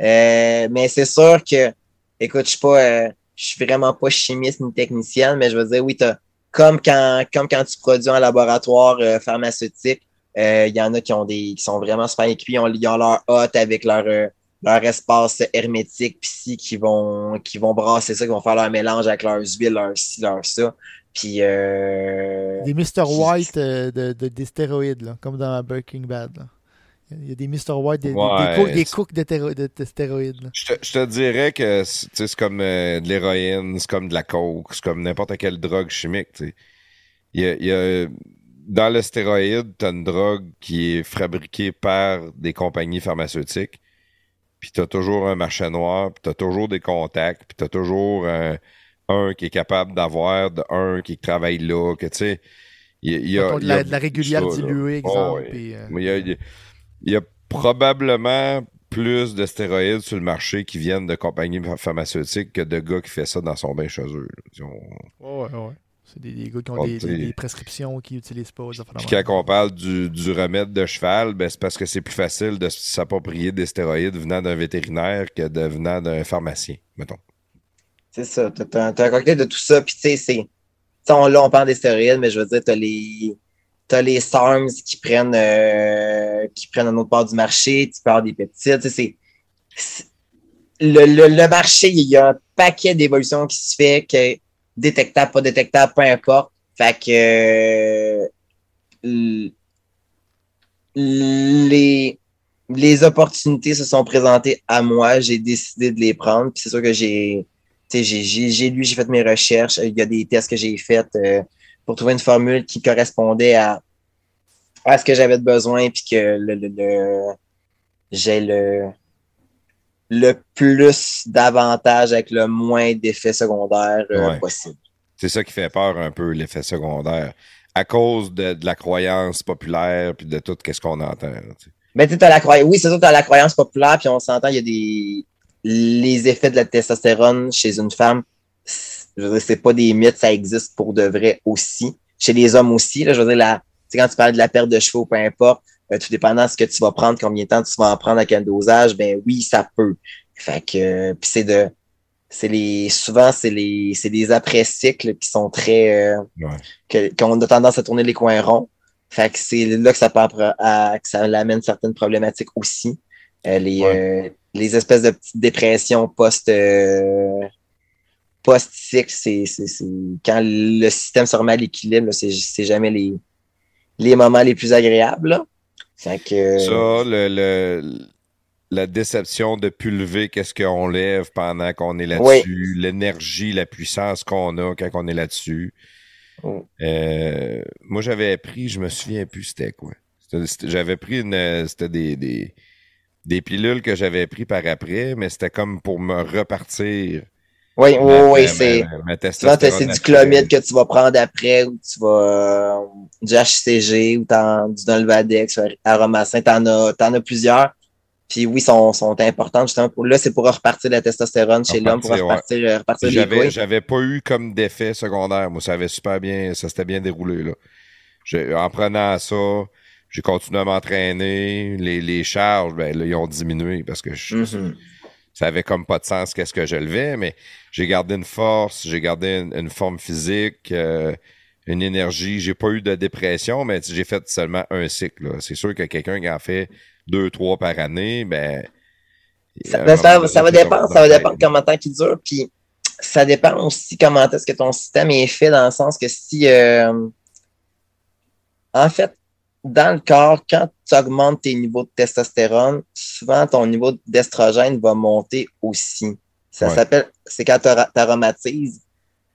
Euh, mais c'est sûr que, écoute, je suis pas, euh, je suis vraiment pas chimiste ni technicienne, mais je veux dire, oui, t'as, comme quand, comme quand tu produis en laboratoire euh, pharmaceutique, euh, il y en a qui ont des, qui sont vraiment super équipés, ils ont, ils ont leur hôte avec leur, euh, leur espace hermétique, puis si, qui vont, qui vont brasser ça, qui vont faire leur mélange avec leurs huiles, leur ci, leur ça. Puis, euh, Des Mr. White euh, de, de- des stéroïdes, là, comme dans Breaking Bad. là. Il y a des Mr. White, des, Ouais, des, cooks, des c'est- cooks de, téro- de- de stéroïdes. Je te, je te dirais que c'est comme euh, de l'héroïne, c'est comme de la coke, c'est comme n'importe quelle drogue chimique. tu sais. Il y a, il y a- dans le stéroïde, tu as une drogue qui est fabriquée par des compagnies pharmaceutiques. Puis tu as toujours un marché noir, puis tu as toujours des contacts, puis tu as toujours un, un qui est capable d'avoir, de un qui travaille là, que tu sais. Il y a, il y a- Mettons de la, régulière diluée, exemple. euh, Il y a, probablement plus de stéroïdes sur le marché qui viennent de compagnies ph- pharmaceutiques que de gars qui font ça dans son bain chez eux. Ils ont- ouais. C'est des, des gars qui ont des, t'sais. des- des prescriptions qui n'utilisent pas. Puis quand on parle du, du remède de cheval, ben c'est parce que c'est plus facile de s'approprier des stéroïdes venant d'un vétérinaire que de venant d'un pharmacien, mettons. C'est ça. T'as, t'as un cocktail de tout ça. Puis, tu sais, c'est. on, là, on parle des stéroïdes, mais je veux dire, t'as les. T'as les SARMs qui prennent, euh, qui prennent un autre part du marché. Tu avoir des peptides. C'est. Le, le, le marché, il y a un paquet d'évolutions qui se fait, que détectable, pas détectable, peu importe. Fait que. euh, les, les opportunités se sont présentées à moi. J'ai décidé de les prendre. Puis c'est sûr que j'ai j'ai- lu, j'ai fait mes recherches. Il y a des tests que j'ai faits euh, pour trouver une formule qui correspondait à, à ce que j'avais de besoin, puis que le, le, le- j'ai le, le plus d'avantages avec le moins d'effets secondaires euh, Ouais. possible. C'est ça qui fait peur un peu, l'effet secondaire. À cause de, de la croyance populaire puis de tout ce qu'on entend. là. Mais tu sais, t'as la croyance. Oui, c'est sûr, tu as la croyance populaire, puis on s'entend, il y a des. Les effets de la testostérone chez une femme, c'est- je veux dire, c'est pas des mythes, ça existe pour de vrai aussi. Chez les hommes aussi, là, je veux dire, la, tu sais, quand tu parles de la perte de cheveux, peu importe, euh, tout dépendant de ce que tu vas prendre, combien de temps tu vas en prendre à quel dosage, ben oui, ça peut. Fait que, euh, puis c'est de, c'est les, souvent, c'est les, c'est des après-cycles qui sont très, euh, Ouais. qu'on a tendance à tourner les coins ronds. Fait que c'est là que ça peut à, que ça amène certaines problématiques aussi. Euh, les, euh, les espèces de petites dépressions post, euh, post-cycle, c'est, c'est, c'est quand le système se remet à l'équilibre, là, c'est, c'est jamais les, les moments les plus agréables. Là. Fait que, Ça, le, le- la déception de pulver qu'est-ce qu'on lève pendant qu'on est là-dessus, l'énergie, la puissance qu'on a quand on est là-dessus. Oh. Euh, moi, j'avais pris, je me souviens plus c'était quoi. C'était- c'était- J'avais pris une, c'était des, des, des pilules que j'avais pris par après, mais c'était comme pour me repartir. oui, oui, oui, c'est. Souvent, c'est du chlomide que tu vas prendre après ou tu vas euh, du HCG ou du Nolvadex, Aromacin, t'en as, t'en as plusieurs. Puis oui, sont, sont importantes justement pour là, c'est pour repartir la testostérone chez l'homme, pour Repartir, ouais. repartir, euh, les J'avais, pas eu comme d'effet secondaire. Moi, ça avait super bien, ça s'était bien déroulé, là. Je- en prenant ça, j'ai continué à m'entraîner. Les, les charges, ben, là, ils ont diminué parce que je- Mhm. ça avait comme pas de sens qu'est-ce que je levais, mais j'ai gardé une force, j'ai gardé une, une forme physique, euh, une énergie. J'ai pas eu de dépression, mais j'ai fait seulement un cycle. C'est sûr que quelqu'un qui en fait deux, trois par année, ben. Ça, ben, ça, va dépendre, ça va dépendre comment tant qu'il dure. Puis ça dépend aussi comment est-ce que ton système est fait dans le sens que si euh, en fait, dans le corps, quand tu augmentes tes niveaux de testostérone, souvent ton niveau d'estrogène va monter aussi. Ça Ouais. s'appelle, c'est quand tu aromatises,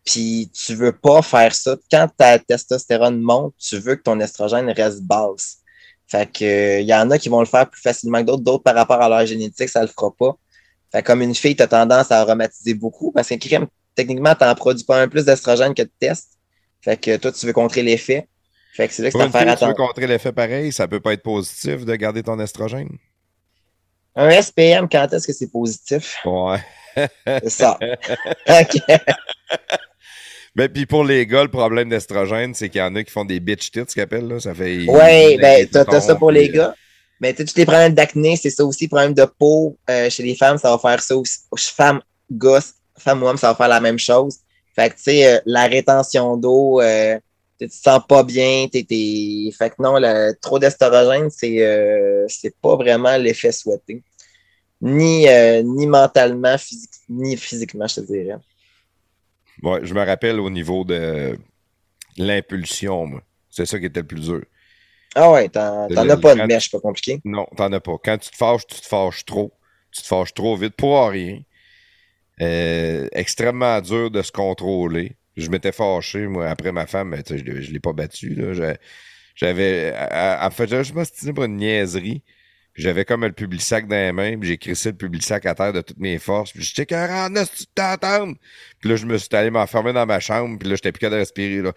puis tu veux pas faire ça. Quand ta testostérone monte, tu veux que ton estrogène reste basse. Fait que, il y en a qui vont le faire plus facilement que d'autres. D'autres, par rapport à leur génétique, ça le fera pas. Fait que comme une fille, tu as tendance à aromatiser beaucoup parce que techniquement, tu n'en produis pas un plus d'estrogène que de test. Fait que toi, tu veux contrer l'effet. Fait que c'est là que une vas faire fille, tu veux attention. contrer l'effet pareil, ça peut pas être positif de garder ton estrogène. Un SPM, quand est-ce que c'est positif? Ouais. C'est ça. OK. Ben, puis pour les gars, le problème d'estrogène, c'est qu'il y en a qui font des bitch tits, ce qu'ils appellent, là. Ça fait. Ouais, ben, t'as t'as ça pour les gars. Mais tu les problèmes d'acné, c'est ça aussi. Problème de peau euh, chez les femmes, ça va faire ça aussi. Femmes, gars, femmes ou hommes, ça va faire la même chose. Fait que, tu sais, euh, la rétention d'eau, euh, tu te sens pas bien, t'es, t'es... Fait que non, le, trop d'estrogène, c'est, euh, c'est pas vraiment l'effet souhaité. Ni, euh, ni mentalement, physique, ni physiquement, je te dirais. Ouais, je me rappelle au niveau de l'impulsion, moi. C'est ça qui était le plus dur. Ah ouais, t'en, t'en Le- as pas de mèche, pas compliqué. Non, t'en as pas. Quand tu te fâches, tu te fâches trop. Tu te fâches trop vite pour rien. Euh, extrêmement dur de se contrôler. Je m'étais fâché, moi, après ma femme, mais tu sais, je, je l'ai pas battu. Là. Je- J'avais. En fait, je m'ostinais pour une niaiserie. J'avais comme le public sac dans les mains, puis j'ai crissé le public sac à terre de toutes mes forces. Puis j'étais 49 si tu t'entends. Puis là, je me suis allé m'enfermer dans ma chambre, puis là, j'étais plus capable de respirer. Là.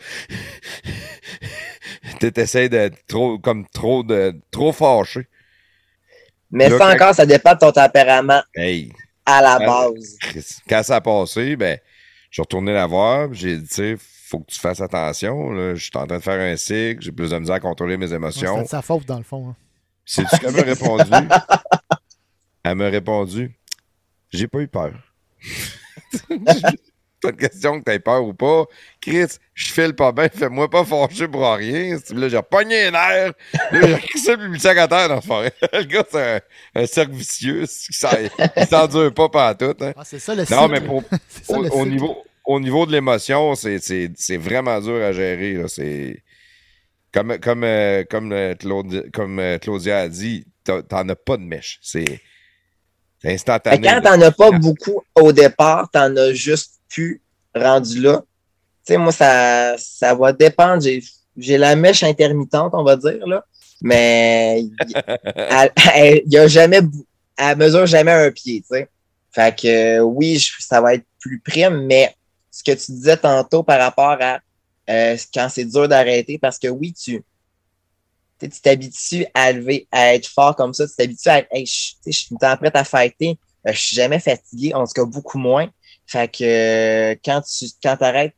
T'essayes d'être trop, comme trop, de, trop fâché. Mais Là, ça quand- encore, ça dépend de ton tempérament Hey, à la base. Quand ça a passé, ben, je suis retourné la voir, j'ai dit, tu sais, faut que tu fasses attention. Là. Je suis en train de faire un cycle, j'ai plus de misère à contrôler mes Ouais, émotions. C'était de sa faute, dans le fond. hein. C'est-tu qu'elle m'a répondu? Elle m'a répondu, j'ai pas eu peur. pas de question que t'aies peur ou pas. Chris, je file pas bien, fais-moi pas fâcher pour rien. Là, j'ai pogné les nerfs. Là, j'ai crissé le public à terre dans la forêt. Le gars, c'est un, un cercle vicieux. Ça, il s'endure pas pantoute. Hein. Ah, c'est ça le Non, cycle. mais pour, C'est ça au, niveau, au niveau de l'émotion, c'est, c'est, c'est vraiment dur à gérer. là. C'est comme, comme, euh, comme, euh, Claude- comme euh, Claudia a dit, t'en as pas de mèche. C'est instantané. que quand t'en as pas beaucoup au départ, t'en as juste plus rendu là. Tu sais, moi, ça, ça va dépendre. J'ai, la mèche intermittente, on va dire, là. Mais il elle- elle- il y a jamais, elle mesure jamais un pied, tu sais. Fait que oui, ça va être plus prime, mais ce que tu disais tantôt par rapport à euh, quand c'est dur d'arrêter, parce que oui, tu tu t'habitues à lever, à être fort comme ça, tu t'habitues à être, hey, je, je suis tout prête à fighter, euh, je suis jamais fatigué, en tout cas beaucoup moins. Fait que euh, quand tu quand t'arrêtes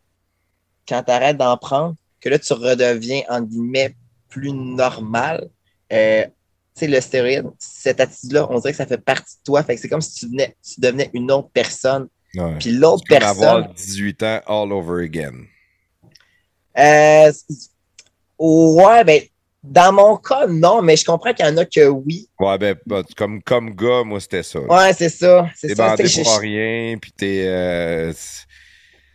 quand t'arrêtes d'en prendre, que là tu redeviens entre guillemets plus normal, euh, tu sais, le stéroïde, cette attitude-là, on dirait que ça fait partie de toi. Fait que c'est comme si tu, venais, tu devenais une autre personne. Ouais. Puis l'autre comme avoir personne. 18 ans all over again. Euh, ouais, ben, dans mon cas, non, mais je comprends qu'il y en a que oui. Ouais, ben, bah, comme, comme gars, moi, c'était ça. Ouais, c'est ça. C'est T'es ça. bandé c'est- pour je- rien, puis t'es. euh, c'est-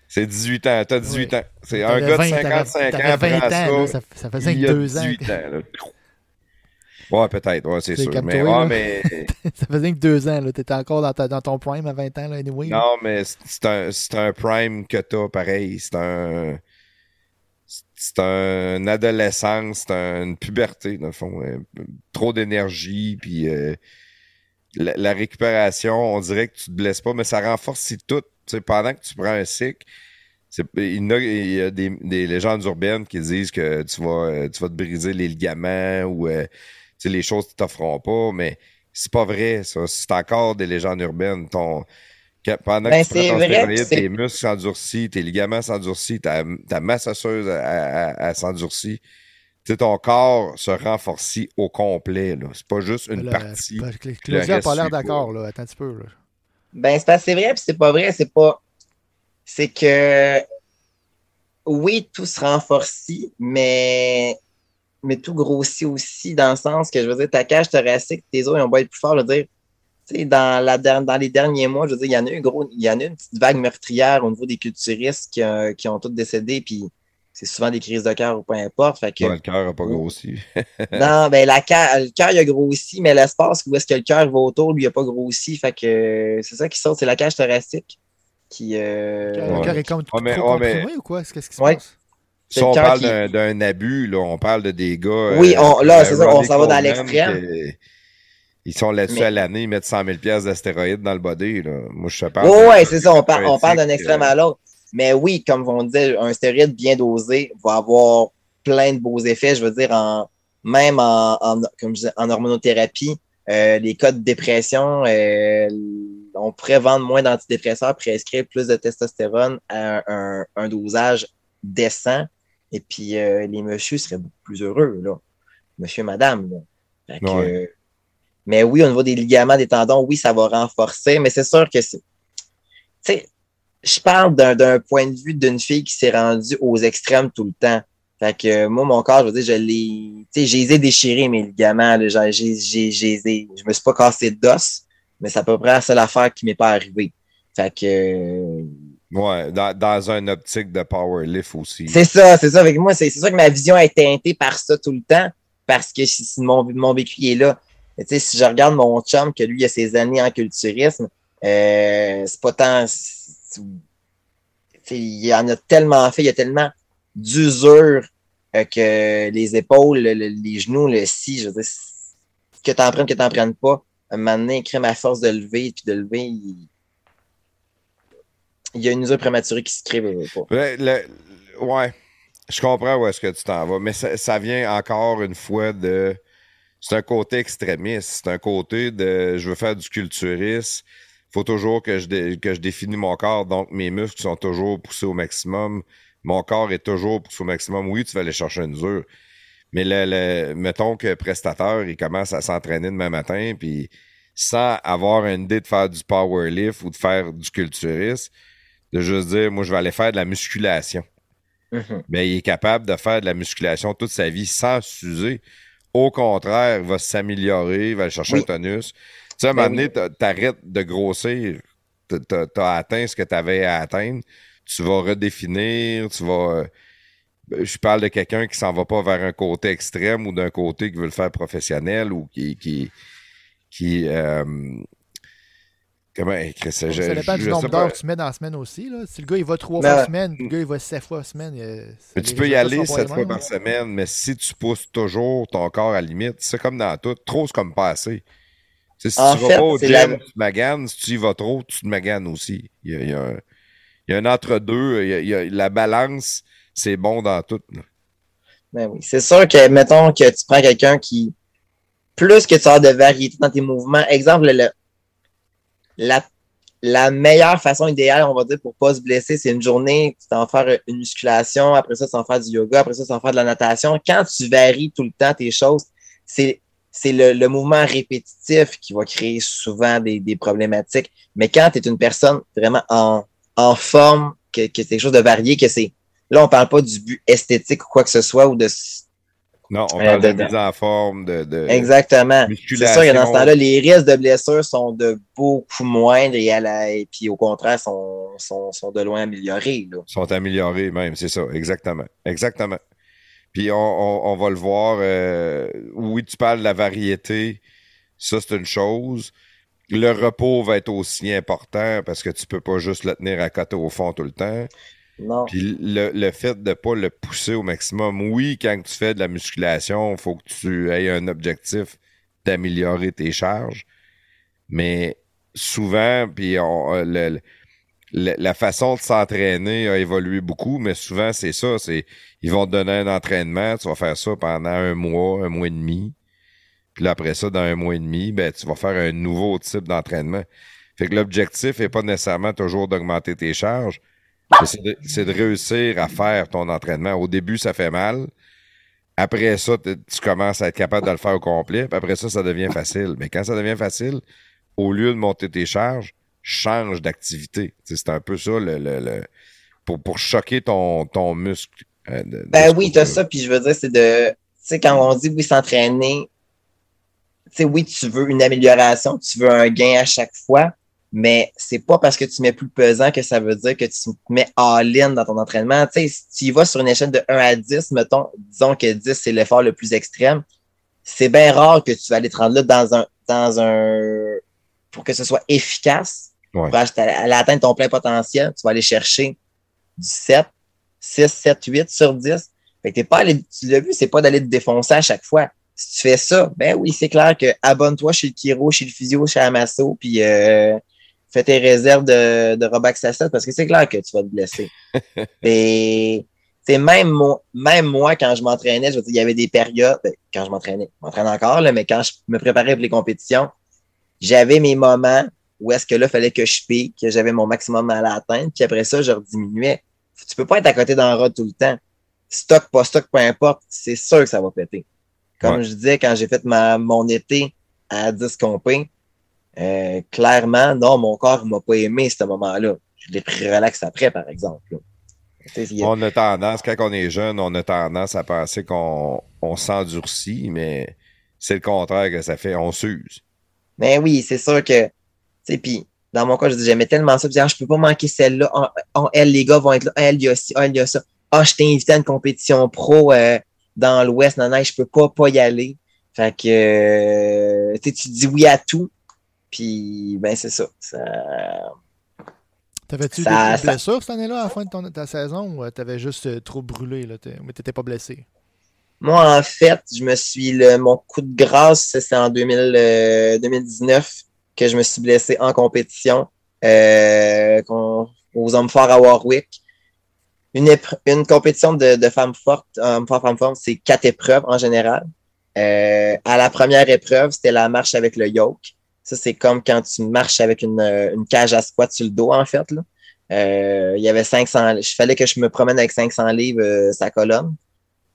c'est 18 ans, t'as 18 ans. C'est un gars de 20, 55 ans, t'avais 20 prend ans, là, ça. ça, ça faisait il que y a deux ans. 18 ans, là. Ouais, peut-être, ouais, c'est sûr. Mais, ouais, là. mais, ça faisait que deux ans. Tu étais encore dans, ta- dans ton prime à 20 ans, là, anyway. non, mais c'est- c'est un, c'est un prime que t'as, pareil. C'est un. C'est un adolescence, c'est un- une puberté, dans le fond. trop d'énergie, puis euh, la, récupération, on dirait que tu te blesses pas, mais ça renforce tout. Tu sais, pendant que tu prends un cycle, il y a, il y a des, des légendes urbaines qui disent que tu vas, euh, tu vas te briser les ligaments ou euh, les choses ne t'offront pas, mais c'est pas vrai, ça. C'est encore des légendes urbaines. Ton, pendant Ben, que tu prends c'est ton vrai, stéroïde, c'est- tes muscles s'endurcissent, tes ligaments s'endurcissent, ta, ta masse osseuse s'endurcit. Tu sais, ton corps se renforce au complet. C'est pas juste une Le- partie. Claudia n'a pas l'air d'accord. là. Attends un petit peu. Là. Ben, c'est vrai, puis c'est pas vrai. C'est pas. C'est que. Oui, tout se renforce, mais. Mais tout grossit aussi dans le sens que, je veux dire, ta cage thoracique, tes os, ils ont beau être plus forts. Je veux dire, dans, la, dans les derniers mois, je veux dire, il y en a eu gros, il y en a eu une petite vague meurtrière au niveau des culturistes qui, euh, qui ont tous décédé, puis c'est souvent des crises de cœur ou peu importe. Fait que, Ouais, le cœur n'a pas grossi. non, ben la le cœur il a grossi, mais l'espace où est-ce que le cœur va autour, lui, il a pas grossi. Fait que euh, c'est ça qui sort, c'est la cage thoracique qui. euh, Le Ouais. cœur est comme Ouais, mais- trop mais- ou quoi? Qu'est-ce qui se Ouais. passe? Si on parle qui- d'un- abus, là, on parle de des gars. euh, Oui, on- là, c'est ça, on s'en va dans l'extrême. Ils sont là-dessus Mais- à l'année, ils mettent 100 000 pièces d'astéroïdes dans le body. Là. Moi, je parle. Ouais, d'un- ouais, c'est ça, on, par- on parle d'un extrême euh, à l'autre. Mais oui, comme on disait, un stéroïde bien dosé va avoir plein de beaux effets. Je veux dire, en, même en, en- comme je en hormonothérapie, euh, les cas de dépression, euh, on pourrait vendre moins d'antidépresseurs, prescrire plus de testostérone à un, un dosage décent. Et puis, euh, les messieurs seraient beaucoup plus heureux, là. Monsieur, madame, là. Fait que, Ouais. Mais oui, au niveau des ligaments, des tendons, oui, ça va renforcer, mais c'est sûr que c'est. Tu sais, je parle d'un point de vue d'une fille qui s'est rendue aux extrêmes tout le temps. Fait que moi, mon corps, je veux dire, je l'ai. Tu sais, j'ai déchirés, mes ligaments. là. J'ai, j'ai, j'ai, je me suis pas cassé d'os, mais c'est à peu près la seule affaire qui m'est pas arrivée. Fait que. Ouais, dans, dans un optique de powerlift aussi. C'est ça, c'est ça. Avec moi, c'est c'est sûr que ma vision est teintée par ça tout le temps, parce que si, mon, mon vécu est là. Tu sais, si je regarde mon chum, que lui, il a ses années en culturisme, euh, c'est pas tant. Il en a tellement fait, il y a tellement d'usure euh, que les épaules, le- le- les genoux, le si, je veux dire, que t'en prennes, que t'en prennes pas, un moment donné, crème à force de lever, puis de lever, il, y a une usure prématurée qui se crée. pas. Le- ouais, je comprends où est-ce que tu t'en vas, mais ça vient encore une fois de. C'est un côté extrémiste. C'est un côté de je veux faire du culturisme. faut toujours que je, dé- que je définis mon corps. Donc, mes muscles sont toujours poussés au maximum. Mon corps est toujours poussé au maximum. Oui, tu vas aller chercher une usure. Mais le, le- mettons que prestateur, il commence à s'entraîner demain matin, puis sans avoir une idée de faire du powerlift ou de faire du culturisme, de juste dire, moi, je vais aller faire de la musculation. Mhm. Mais il est capable de faire de la musculation toute sa vie sans s'user. Au contraire, il va s'améliorer, il va aller chercher Oui. un tonus. Tu sais, à un Ben moment donné, t'a- t'arrêtes de grossir. T'as- atteint ce que tu avais à atteindre. Tu vas redéfinir, tu vas. euh, Je parle de quelqu'un qui s'en va pas vers un côté extrême ou d'un côté qui veut le faire professionnel ou qui. qui, qui euh, comment ça? Je- ça dépend je du nombre d'heures que tu mets dans la semaine aussi. Là. Si le gars il va trois Ben, fois semaine, le gars il va sept fois semaine. euh, Mais tu peux y aller sept fois par semaine, mais si tu pousses toujours ton corps à la limite, c'est comme dans tout. Trop, c'est comme pas assez. Si En tu vas pas au c'est gym, la- tu te maganes. Si tu y vas trop, tu te maganes aussi. Il y a, il y a un, il y a un entre-deux. Il y a- il y a- la balance, c'est bon dans tout. là. Ben oui. C'est sûr que, mettons que tu prends quelqu'un qui, plus que tu as de variété dans tes mouvements, exemple, le- la, la meilleure façon idéale, on va dire, pour pas se blesser, c'est une journée, tu t'en faire une musculation, après ça, vas faire du yoga, après ça, vas faire de la natation. Quand tu varies tout le temps tes choses, c'est c'est le, le mouvement répétitif qui va créer souvent des, des problématiques. Mais quand tu es une personne vraiment en, en forme, que, que c'est quelque chose de varié, que c'est. Là, on parle pas du but esthétique ou quoi que ce soit, ou de. Non, on Euh, parle de, de- mise en forme, de, de Exactement. C'est sûr que dans ce temps-là, les risques de blessures sont de beaucoup moindres et, à la, et puis au contraire, sont, sont, sont de loin améliorés. Là. sont améliorés même, c'est ça, exactement. Exactement. Puis on, on- on va le voir. euh, oui, tu parles de la variété, ça c'est une chose. Le repos va être aussi important parce que tu peux pas juste le tenir à côté au fond tout le temps. Le, le fait de pas le pousser au maximum, oui, quand tu fais de la musculation, il faut que tu aies un objectif d'améliorer tes charges. Mais souvent, puis euh, le- la façon de s'entraîner a évolué beaucoup, mais souvent, c'est ça. C'est ils vont te donner un entraînement, tu vas faire ça pendant un mois, un mois et demi. Puis là, après ça, dans un mois et demi, ben, tu vas faire un nouveau type d'entraînement. Fait que l'objectif est pas nécessairement toujours d'augmenter tes charges, c'est de, réussir à faire ton entraînement. Au début, ça fait mal. Après ça, tu commences à être capable de le faire au complet. Puis après ça, ça devient facile. Mais quand ça devient facile, au lieu de monter tes charges, change d'activité. C'est un peu ça le, le- le- pour, pour choquer ton, ton muscle. euh, de- Ben oui, t'as ça, puis je veux dire, c'est de. Tu sais, quand on dit oui, s'entraîner, tu sais, oui, tu veux une amélioration, tu veux un gain à chaque fois, mais c'est pas parce que tu mets plus pesant que ça veut dire que tu mets all-in dans ton entraînement. Tu sais, si tu y vas sur une échelle de 1 à 10, mettons, disons que 10, c'est l'effort le plus extrême, c'est bien rare que tu vas aller te rendre là dans un, dans un, pour que ce soit efficace, Ouais. pour aller atteindre ton plein potentiel, tu vas aller chercher du 7, 6, 7, 8 sur 10. Fait que t'es pas allé, tu l'as vu, c'est pas d'aller te défoncer à chaque fois. Si tu fais ça, ben oui, c'est clair que abonne-toi chez le Kiro, chez le physio, chez Amasso, puis euh, fais tes réserves de, de Robax Asset parce que c'est clair que tu vas te blesser. Et même moi, même moi, quand je m'entraînais, je veux dire, il y avait des périodes, ben, quand je m'entraînais, je m'entraîne encore, là, mais quand je me préparais pour les compétitions, j'avais mes moments où est-ce que là, il fallait que je pique, que j'avais mon maximum à l'atteindre, puis après ça, je rediminuais. Tu peux pas être à côté d'un rod tout le temps. Stock, pas stock, peu importe, c'est sûr que ça va péter. Comme Ouais. je disais, quand j'ai fait ma, mon été à 10 compés, euh, clairement, non, mon corps ne m'a pas aimé ce moment-là. Je l'ai pris relax après, par exemple. a- On a tendance, quand on est jeune, on a tendance à penser qu'on on s'endurcit, mais c'est le contraire que ça fait. On s'use. Mais oui, c'est sûr que, tu puis dans mon cas, je dis, j'aimais tellement ça, puis ah, je peux pas manquer celle-là. Ah, elle, les gars vont être là. Ah, elle, il y a ci, ah, il y a ça. Ah, je t'ai invité à une compétition pro euh, dans l'Ouest, non, non, je peux pas pas y aller. Fait que, euh, tu dis oui à tout, puis ben c'est ça. ça T'avais-tu des ça- blessures cette année-là à la fin de ton- ta saison ou euh, t'avais juste euh, trop brûlé, là, mais t'étais pas blessé? Moi, en fait, je me suis le, mon coup de grâce, c'est en 2000, euh, 2019 que je me suis blessé en compétition euh, aux hommes forts à Warwick. Une, une compétition de, de femmes fortes, hommes forts, femmes fortes, c'est quatre épreuves en général. Euh, à la première épreuve, c'était la marche avec le yoke. Ça, c'est comme quand tu marches avec une, euh, une cage à squat sur le dos, en fait. Là. Euh, il y avait 500, il fallait que je me promène avec 500 livres euh, sa colonne.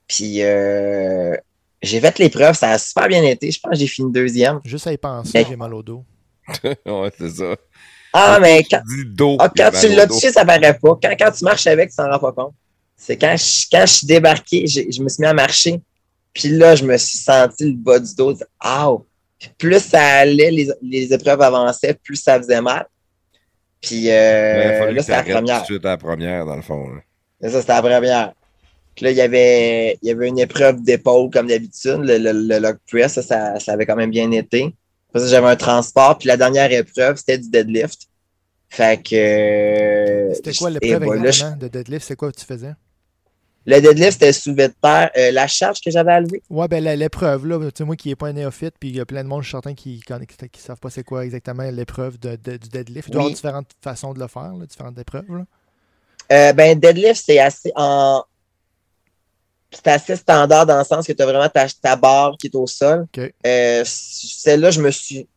Puis euh, j'ai fait l'épreuve, ça a super bien été. Je pense que j'ai fini deuxième. Juste à y penser, Mais- j'ai mal au dos. ouais, c'est ça. Ah, mais quand, dos. ah, quand tu l'as touché, ça paraît pas. Quand, quand tu marches avec, tu t'en rends pas compte. C'est quand je, quand je suis débarqué, je me suis mis à marcher. Puis là, je me suis senti le bas du dos. Ah! Plus ça allait, les, les épreuves avançaient, plus ça faisait mal. Puis euh, là, c'est la tout première. de suite à la première, dans le fond. là. C'est ça, c'était la première. Puis là, il y avait, il y avait une épreuve d'épaule comme d'habitude, le, le, le log press, ça, ça, ça avait quand même bien été. Après ça, j'avais un transport, puis la dernière épreuve, c'était du deadlift. Fait que. C'était quoi l'épreuve voilà, je- de deadlift? C'est quoi que tu faisais? Le deadlift, c'était soulevé de terre. Euh, la charge que j'avais à lever, Ouais, ben l'épreuve, là, tu sais, moi qui n'ai pas un néophyte, puis il y a plein de monde, je suis certain, qui ne savent pas c'est quoi exactement l'épreuve de, de- du deadlift. Il doit y avoir différentes façons de le faire, là, différentes épreuves. Là. Euh, ben, deadlift, c'est assez en. C'est assez standard dans le sens que tu as vraiment ta, ta barre qui est au sol. Euh, Celle-là, je me suis.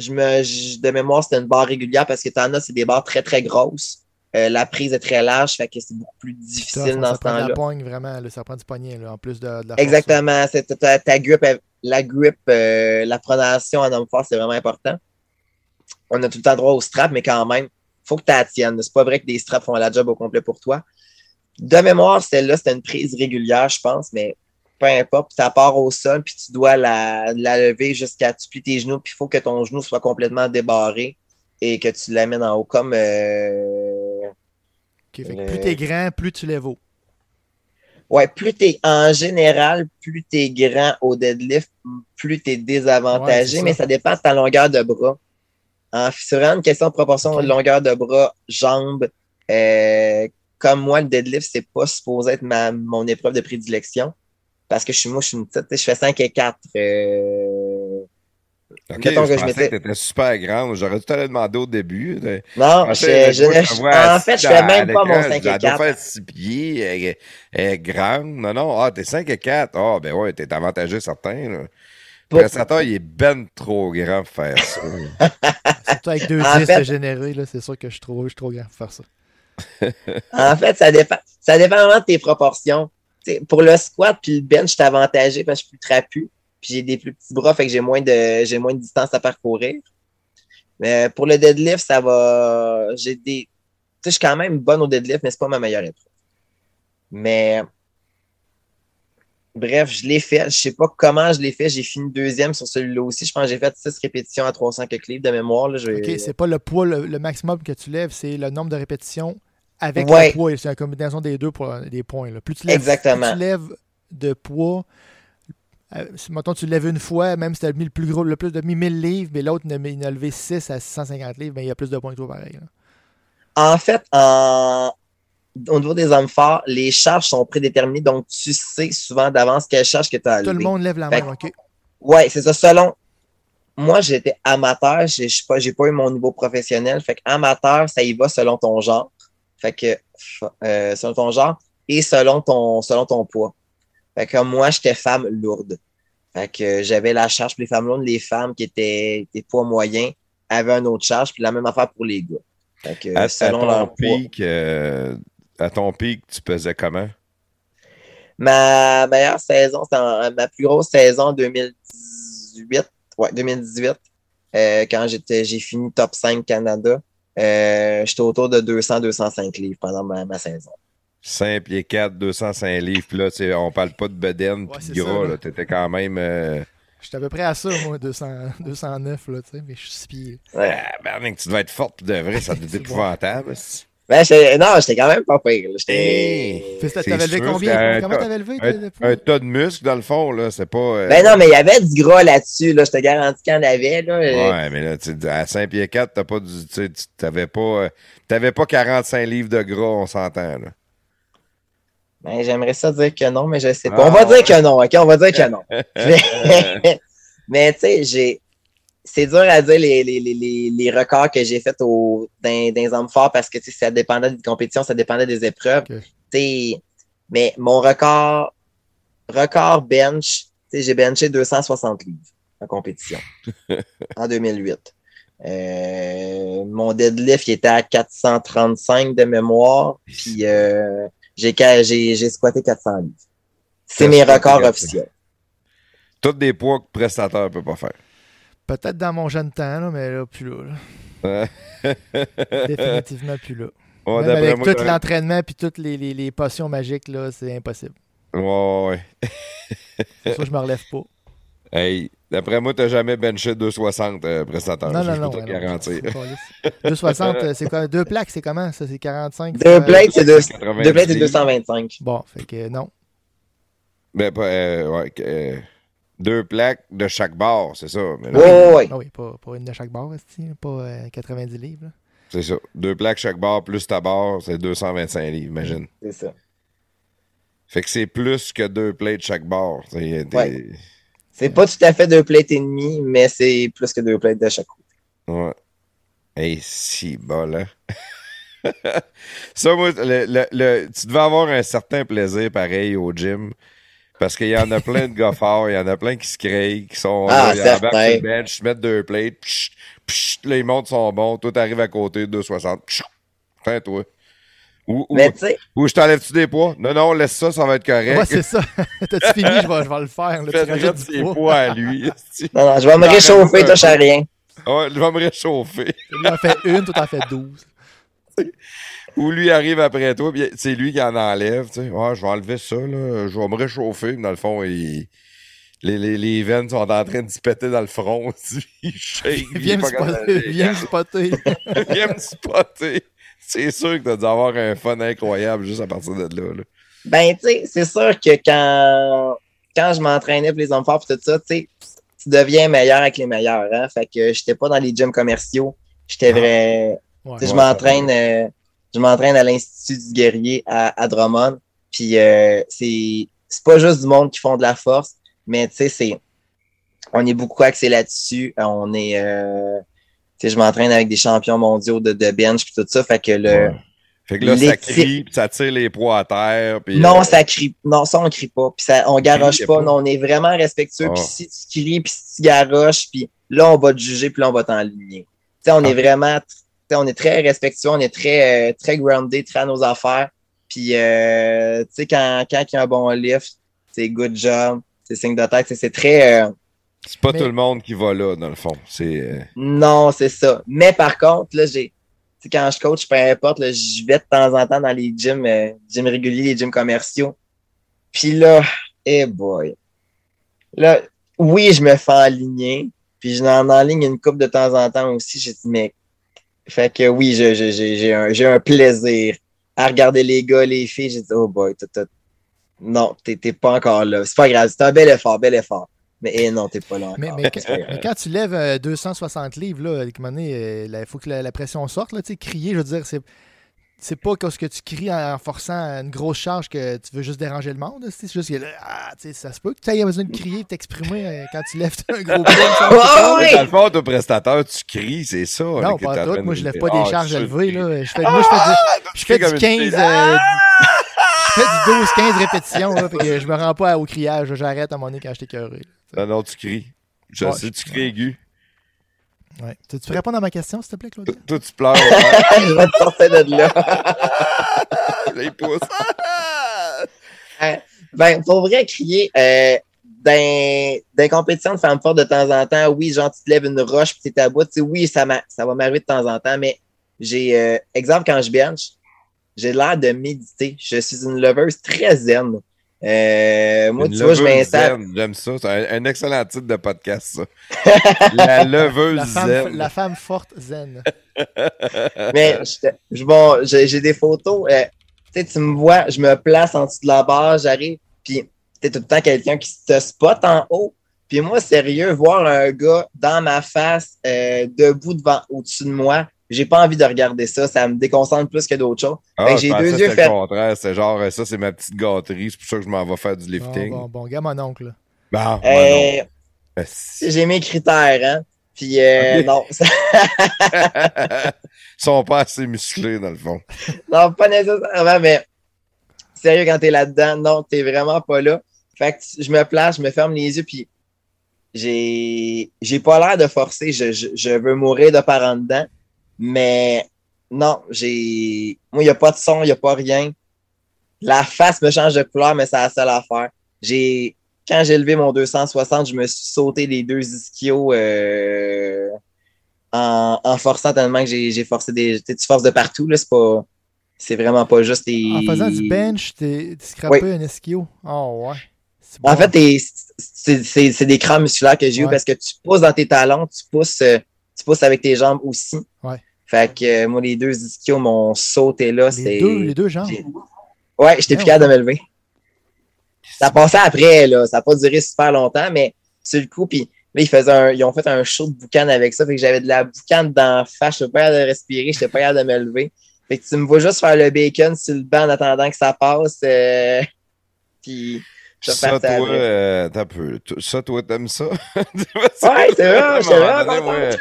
Je me, je- de mémoire, c'était une barre régulière parce que t'en as, c'est des barres très, très grosses. Euh, la prise est très large, fait que c'est beaucoup plus Ça, difficile ça dans ce prend temps-là. poigne, vraiment. là, ça prend du poignet, là, en plus de, de la. Exactement. Ta, ta grip, la grip, euh, la pronation en homme fort, c'est vraiment important. On a tout le temps droit au strap, mais quand même, faut que tu la tiennes. C'est pas vrai que des straps font la job au complet pour toi. De mémoire, celle-là, c'était une prise régulière, je pense, mais peu importe. Ça part au sol, puis tu dois la, la lever jusqu'à tu plies tes genoux, puis il faut que ton genou soit complètement débarré et que tu l'amènes en haut comme. euh, Ok, fait que Le- Plus t'es grand, plus tu lèves haut. Ouais, plus t'es en général, plus t'es grand au deadlift, plus t'es Ouais, désavantagé, mais ça. dépend de ta longueur de bras. En vraiment une question de proportion de longueur de bras, jambes. Euh, comme moi, le deadlift, c'est pas supposé être ma, mon épreuve de prédilection. Parce que je suis moi, je suis une petite, je fais 5 et 4. Euh... Ok, Mettons je que je pensais que t'étais super grande. J'aurais dû te le demander au début. Non, je, sais, je- je- en fait, je fais même pas mon l'écran, 5 Elle et doit 4. faire 6 pieds, elle, est- grande. Non, non, ah, t'es 5 et 4. Ah, ben ouais, t'es avantagé certain. Là. Le Pour- prestataire, il est ben trop grand pour faire ça. Surtout avec deux En 10 fait- générés, là, c'est sûr que je suis trop, je suis trop grand pour faire ça. En fait, ça dépend, ça dépend vraiment de tes proportions. T'sais, pour le squat puis le bench, je suis avantagé parce que je suis plus trapu. Puis j'ai des plus petits bras, fait que j'ai moins de j'ai moins de distance à parcourir. Mais pour le deadlift, ça va. J'ai des. Tu sais, je suis quand même bonne au deadlift, mais c'est pas ma meilleure épreuve. Mais bref, je l'ai fait. Je sais pas comment je l'ai fait. J'ai fini deuxième sur celui-là aussi. Je pense que j'ai fait 6 répétitions à 300 quelques livres de mémoire. Là. Je Ok, c'est pas le poids, le, le maximum que tu lèves, c'est le nombre de répétitions avec Ouais. le poids. C'est une combinaison des deux pour des points. là. Plus tu lèves, Exactement. plus tu lèves de poids, euh, mettons, tu lèves une fois, même si tu as mis le plus gros, le plus de mis 1000 livres, mais l'autre il a- levé 6 à 650 livres, mais il y a plus de points que toi pareil. là. En fait, en... au niveau des hommes forts, les charges sont prédéterminées, donc tu sais souvent d'avance quelle charge que tu as à Tout le monde lève la Fait main, ok. Ouais, c'est ça. Selon. Moi, j'étais amateur, j'ai pas, j'ai pas eu mon niveau professionnel. Fait que amateur, ça y va selon ton genre. Fait que euh, selon ton genre et selon ton selon ton poids. Fait que moi, j'étais femme lourde. Fait que j'avais la charge pour les femmes lourdes, les femmes qui étaient des poids moyens avaient une autre charge, puis la même affaire pour les gars. Fait que À, selon ton leur poids. pic, euh, à ton pic, tu pesais comment? Ma meilleure saison, c'était en- ma plus grosse saison 2018. Ouais, 2018. euh, quand j'étais, j'ai fini top 5 Canada. Euh, j'étais autour de 200-205 livres pendant ma, ma saison. 5 pieds 4, 205 livres. Puis là, on parle pas de bedaine Ouais, puis c'est de gras. là. là. T'étais quand même. euh, J'étais à peu près à ça, moi, 200, 209, là, tu sais, mais je suis 6 pieds. Ouais. Bernick, tu devais être forte pour de vrai. Ça devait être C'est épouvantable. Ben, j'étais- non, j'étais quand même pas pire. J'étais. C'est T'avais levé sûr, c'est combien? un Comment tas- t'avais levé? Un, un tas de muscles, dans le fond, là. C'est pas. euh, Ben non, mais il y avait du gras là-dessus. Là. Je te garantis qu'il y en avait. Là. Ouais, mais là, tu à 5 pieds 4, t'as pas du. Tu- t'avais pas. euh, T'avais pas 45 livres de gras, on s'entend, là. Ben, j'aimerais ça dire que non, mais je sais pas. Ah, on va ouais. dire que non, OK? On va dire que non. mais, mais tu sais, j'ai. C'est dur à dire les, les, les, les, les records que j'ai faits au, dans, dans les hommes forts parce que tu sais, ça dépendait des compétitions, ça dépendait des épreuves. Ok. Tu sais, Mais mon record, record bench, tu sais, j'ai benché 260 livres en compétition en 2008. Euh, mon deadlift il était à 435 de mémoire, puis euh, j'ai ca- j'ai j'ai squatté 400 livres. C'est mes records 400. officiels. Tous des poids que le prestataire peut pas faire. Peut-être dans mon jeune temps, là, mais là, plus là. là. Définitivement plus là. Ouais, Même d'après avec moi, tout l'entraînement puis toutes les, les, les potions magiques, là, c'est impossible. Ouais, ouais, ouais. C'est ça, je me relève pas. Hey, d'après moi, t'as jamais benché 260 euh, prestataire. Non, je non, peux non. te non, garantir. c'est pas lisse. 260, euh, c'est quoi? Deux plaques, c'est comment? Ça, c'est 45? Deux fois- plates, c'est deux, 90 deux plates, c'est livres. 225. Bon, fait que non. Mais pas, euh, ouais, euh, deux plaques de chaque bord, c'est ça. Mais là, Ouais, ouais, ouais. Ah oui, pas, pas une de chaque barre, pas euh, 90 livres. là? C'est ça. Deux plaques chaque bord plus ta barre, c'est 225 livres, imagine. C'est ça. Fait que c'est plus que deux plates chaque bord. C'est des- Ouais. C'est pas tout à fait deux plates et demi, mais c'est plus que deux plates de chaque côté. Ouais. Hey, si bol, hein? ça, moi, le, le- le- tu devais avoir un certain plaisir pareil au gym. Parce qu'il y en a plein de gars forts, il y en a plein qui se créent, qui sont Ah, là, ils sur le bench, se mettent deux plates, psh, psh, là, ils montent son bon, tout arrive à côté, 260. Psh, Putain, toi. Ou, ou, Mais tu sais, ou je t'enlève-tu des poids? Non, non, laisse ça, ça va être correct. Ouais, c'est ça. T'as-tu fini? Je vais, je vais le faire. Là. Tu Fais rajoutes mettre du ses poids. poids à lui. non, non, je vais me réchauffer, touche à rien. Ouais, je vais me réchauffer. Lui en fait une, toi t'en fais douze. Ou lui arrive après toi, puis c'est lui qui en enlève. Tu sais. Ouais, je vais enlever ça, là. Je vais me réchauffer. Dans le fond, il- les, les, les veines sont en train de se péter dans le front. il shake. il est Viens me spotter. Viens me spotter. Viens me spotter. C'est sûr que t'as dû avoir un fun incroyable juste à partir de là. là. Ben, tu sais, c'est sûr que quand, quand je m'entraînais pour les hommes forts et tout ça, tu sais, tu deviens meilleur avec les meilleurs. Hein? Fait que j'étais pas dans les gyms commerciaux. J'étais vrai. Ouais. Tu sais, je Ouais, m'entraîne euh, je m'entraîne à l'Institut du guerrier à, à Drummond. Puis euh, c'est c'est pas juste du monde qui font de la force, mais tu sais, c'est on est beaucoup axé là-dessus. On est euh, je m'entraîne avec des champions mondiaux de, de bench puis tout ça. Fait que le Ouais. Fait que là, ça crie, puis ça tire les poids à terre. Puis, Non, euh, ça crie. Non, ça, on crie pas. Puis ça, on garoche pas. pas. Non, on est vraiment respectueux. Ah. Puis si tu cries, puis si tu garoches, puis là, on va te juger, puis là, on va t'enligner. Tu sais, on est Ah. vraiment, on est très respectueux, on est très, euh, très grounded, très à nos affaires. Puis, euh, tu sais, quand, quand il y a un bon lift, c'est good job, c'est signe de tête, c'est- c'est très, euh, C'est pas Mais- tout le monde qui va là, dans le fond. C'est. euh, non, c'est ça. Mais par contre, là, j'ai, quand je coach, peu importe, je vais de temps en temps dans les gyms, euh, gyms réguliers, les gyms commerciaux. Puis là, eh boy. Là, oui, je me fais aligner. Puis je en enligne une coupe de temps en temps aussi. J'ai dit, mais. Fait que oui, je- je- j'ai j'ai un, j'ai un plaisir à regarder les gars, les filles. J'ai dit, oh boy, t'as- t'as- non, t'es t'es pas encore là. C'est pas grave, c'est un bel effort, bel effort. Mais eh non, t'es pas là encore. Mais, mais, quand tu lèves euh, 260 livres, là, il faut que la, la pression sorte. Là, crier, je veux dire, c'est. C'est pas parce que tu cries en, forçant une grosse charge que tu veux juste déranger le monde. C'est juste que là, ah, ça se peut que tu aies besoin de crier t'exprimer euh, quand tu lèves un gros Ouais, c'est ouais. Dans le fond, toi, prestateur, tu cries, c'est ça. Non, pas train Moi, je lève pas Ah, des charges tu élevées. Là. Je fais, moi, je fais du, je fais comme du une 15, euh, je fais du 12-15 répétitions. Là, fait que je me rends pas au criage. J'arrête à moment donné quand je t'écœuré. Non, non, tu cries. Je Ouais, sais, je- tu cries aigu. Ouais. Tu, tu peux répondre à ma question, s'il te plaît, Claude? Toi, tu pleures. je vais te sortir de là. Les pouces. Ben, pour vrai, crier, euh, dans, dans les compétitions de femmes fortes de temps en temps, oui, genre, tu te lèves une roche puis t'es à bout, tu sais, oui, ça, m'a- ça va m'arriver de temps en temps, mais j'ai, euh, exemple, quand je bench, j'ai l'air de méditer. Je suis une loveuse très zen. Euh, moi, Une tu vois, je m'installe. zen, J'aime ça. C'est un, un excellent titre de podcast, ça. La leveuse La femme, zen. la femme forte zen. Mais je, bon, j'ai j'ai des photos. euh, tu sais, tu me vois, je me place en dessous de la barre, j'arrive, puis t'es tout le temps quelqu'un qui te spot en haut. Puis moi, sérieux, voir un gars dans ma face, euh, debout devant, au-dessus de moi, j'ai pas envie de regarder ça. Ça me déconcentre plus que d'autres choses. Ah, j'ai deux yeux faits. contraire. C'est genre, euh, ça, c'est ma petite gâterie. C'est pour ça que je m'en vais faire du lifting. bon, bon, gars, mon oncle. Bon, Euh, j'ai mes critères, hein. Puis euh, non, ça- Ils sont pas assez musclés, dans le fond. non, pas nécessairement, mais sérieux, quand t'es là-dedans, non, t'es vraiment pas là. Fait que je me place, je me ferme les yeux, puis j'ai j'ai pas l'air de forcer. Je, je, je veux mourir de par en dedans, mais non, j'ai. Moi, il n'y a pas de son, il n'y a pas rien. La face me change de couleur, mais c'est la seule affaire. J'ai. Quand j'ai levé mon 260, je me suis sauté les deux ischios euh, en, en forçant tellement que j'ai forcé des. Tu forces de partout, là, c'est pas. C'est vraiment pas juste. En faisant du bench, t'es scrappé un ischio. Oh, ouais. En fait, c'est des crampes musculaires que j'ai eu Ouais. parce que tu pousses dans tes talons, tu pousses, euh, tu pousses avec tes jambes aussi. Ouais. Fait que euh, moi, les deux ischios m'ont sauté là. c'est les, deux, les deux jambes. Ouais, j'étais plus Ouais, capable de me lever. Ça passait après, là. Ça n'a pas duré super longtemps, mais sur le coup, puis là, ils, faisaient un- ils ont fait un show de boucan avec ça. Fait que j'avais de la boucane dans la face. Je pas capable de respirer. J'étais pas capable de me lever. Fait que tu me vois juste faire le bacon sur le banc en attendant que ça passe. euh, Puis je Ça, toi, euh, t'as peu. T- Ça, toi, t'aimes ça? Ouais, c'est vrai, À un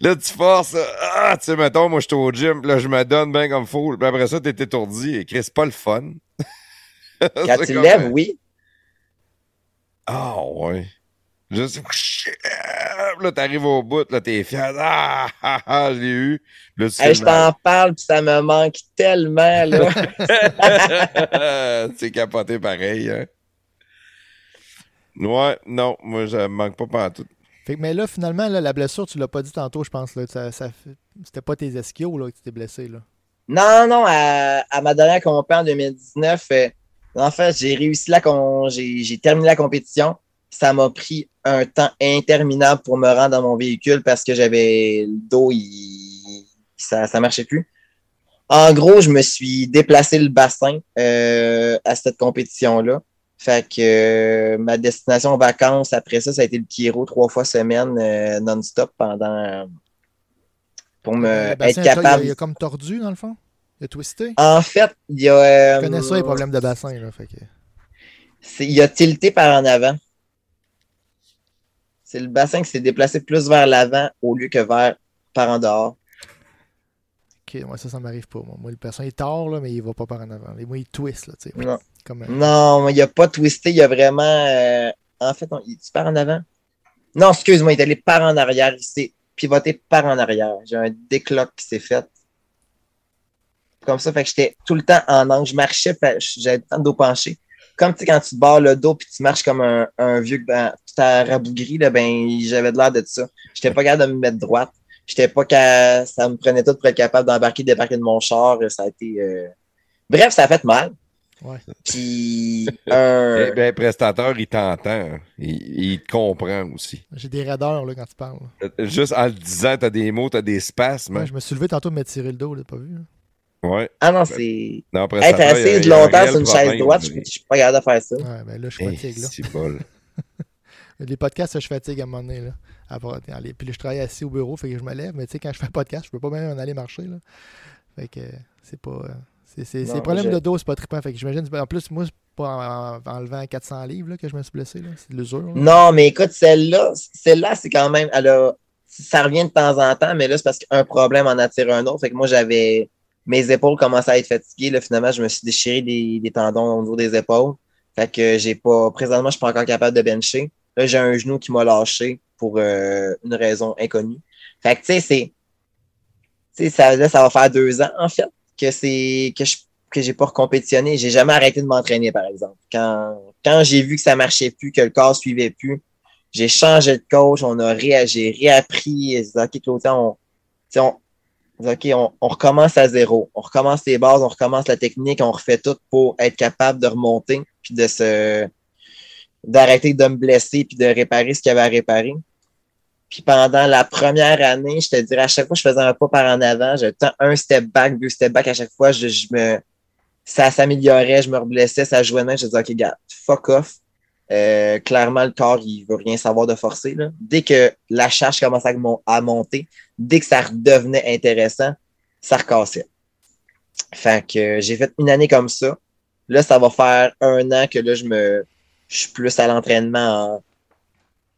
Là, tu forces. Ah, tu sais, mettons, moi, je suis au gym. Là, je me donne bien comme fou. Puis après ça, t'es étourdi. Et Chris, c'est pas le fun. Quand tu lèves, oui. Ah, ouais. Juste, là, t'arrives au bout, là, t'es fier. Ah, ah, ah, je l'ai eu. Là, tu Hey, je t'en parle, puis ça me manque tellement, là. c'est capoté pareil, hein. Ouais, non, moi, je me manque pas pantoute. Fait mais là, finalement, la blessure, tu l'as pas dit tantôt, je pense. Là, ça, C'était pas tes ischios là, que tu t'es blessé. Là. Non, non, à, à ma dernière en 2019, euh, en fait, j'ai réussi la j'ai terminé la compétition. Ça m'a pris un temps interminable pour me rendre dans mon véhicule parce que j'avais le dos, il, ça, ça marchait plus. En gros, je me suis déplacé le bassin euh, à cette compétition-là. Fait que euh, ma destination vacances après ça, ça a été le Kiro trois fois semaine euh, non-stop pendant euh, pour me Le être ça, il, a, capable. il a comme tordu, dans le fond? Il a twisté? En fait, il y a. euh, Je connais ça, les problèmes de bassin. Là, fait que... il a tilté par en avant. C'est le bassin qui s'est déplacé plus vers l'avant au lieu que vers par en dehors. Moi, ça, ça m'arrive pas. Moi, Moi, le bassin, il tord, là, mais il va pas par en avant. Et moi, il twist. Là, tu sais. Non. Comme, euh, Non, il a pas twisté, il a vraiment. euh, En fait, non, il est en avant? Non, excuse-moi, il est allé par en arrière. Il s'est pivoté par en arrière. J'ai un décloc qui s'est fait. Comme ça, fait que j'étais tout le temps en angle. Je marchais, j'avais le temps de dos penché. Comme tu sais, quand tu te barres le dos puis tu marches comme un, un vieux ben, tout à rabougri, là, ben, j'avais de l'air de ça. J'étais pas capable de me mettre droite. J'étais pas capable, ça me prenait tout pour être capable d'embarquer, débarquer de mon char. Ça a été. euh, Bref, ça a fait mal. Ouais. Puis un. Eh ben, prestateur, il t'entend. Il, il te comprend aussi. J'ai des raideurs là, quand tu parles. là. Euh, Juste en le disant, t'as des mots, t'as des spasmes. Ouais, je me suis levé tantôt de me tirer le dos, là, t'as pas vu? là? Ouais. Ah non, c'est. Non, Être prestateur, il y a- assis il y a un longtemps sur une chaise droite, je suis pas capable de faire ça. Ouais, ben là, je Hey, fatigue. Là. c'est bol. Les podcasts, je fatigue à un moment donné. Là. Après, aller- Puis là, je travaille assis au bureau, fait que je me lève. Mais tu sais, quand je fais un podcast, je peux pas même en aller marcher. Là. Fait que c'est pas. euh, C'est c'est problème de dos, c'est pas trippant. Fait que j'imagine. En plus, moi, c'est pas en, en enlevant 400 livres là, que je me suis blessé. C'est de l'usure. Non, mais écoute, celle-là, celle-là, c'est quand même. Elle a, ça revient de temps en temps, mais là, c'est parce qu'un problème en attire un autre. Fait que moi, j'avais. Mes épaules commençaient à être fatiguées. Là, finalement, je me suis déchiré des, des tendons au niveau des épaules. Fait que j'ai pas. Présentement, je suis pas encore capable de bencher. Là, j'ai un genou qui m'a lâché pour euh, une raison inconnue. Fait que, tu sais, c'est. Tu sais, ça, là, ça va faire deux ans, en fait, que c'est. que je que j'ai pas recompétitionné. J'ai jamais arrêté de m'entraîner, par exemple. Quand, quand j'ai vu que ça marchait plus, que le corps suivait plus, j'ai changé de coach, on a ré, j'ai réappris. OK, Claudia, on, on, on, on recommence à zéro. On recommence les bases, on recommence la technique, on refait tout pour être capable de remonter, puis de se d'arrêter de me blesser, puis de réparer ce qu'il y avait à réparer. Puis pendant la première année, je te dirais, à chaque fois je faisais un pas par en avant, j'ai tant un step back, deux step back, à chaque fois, je, je me ça s'améliorait, je me reblessais, ça jouait même, je disais, OK, gars, fuck off. Euh, clairement, le corps, il veut rien savoir de forcer. Là. Dès que la charge commençait à, mon- à monter, dès que ça redevenait intéressant, ça recassait. Fait que j'ai fait une année comme ça. Là, ça va faire un an que là, je me je suis plus à l'entraînement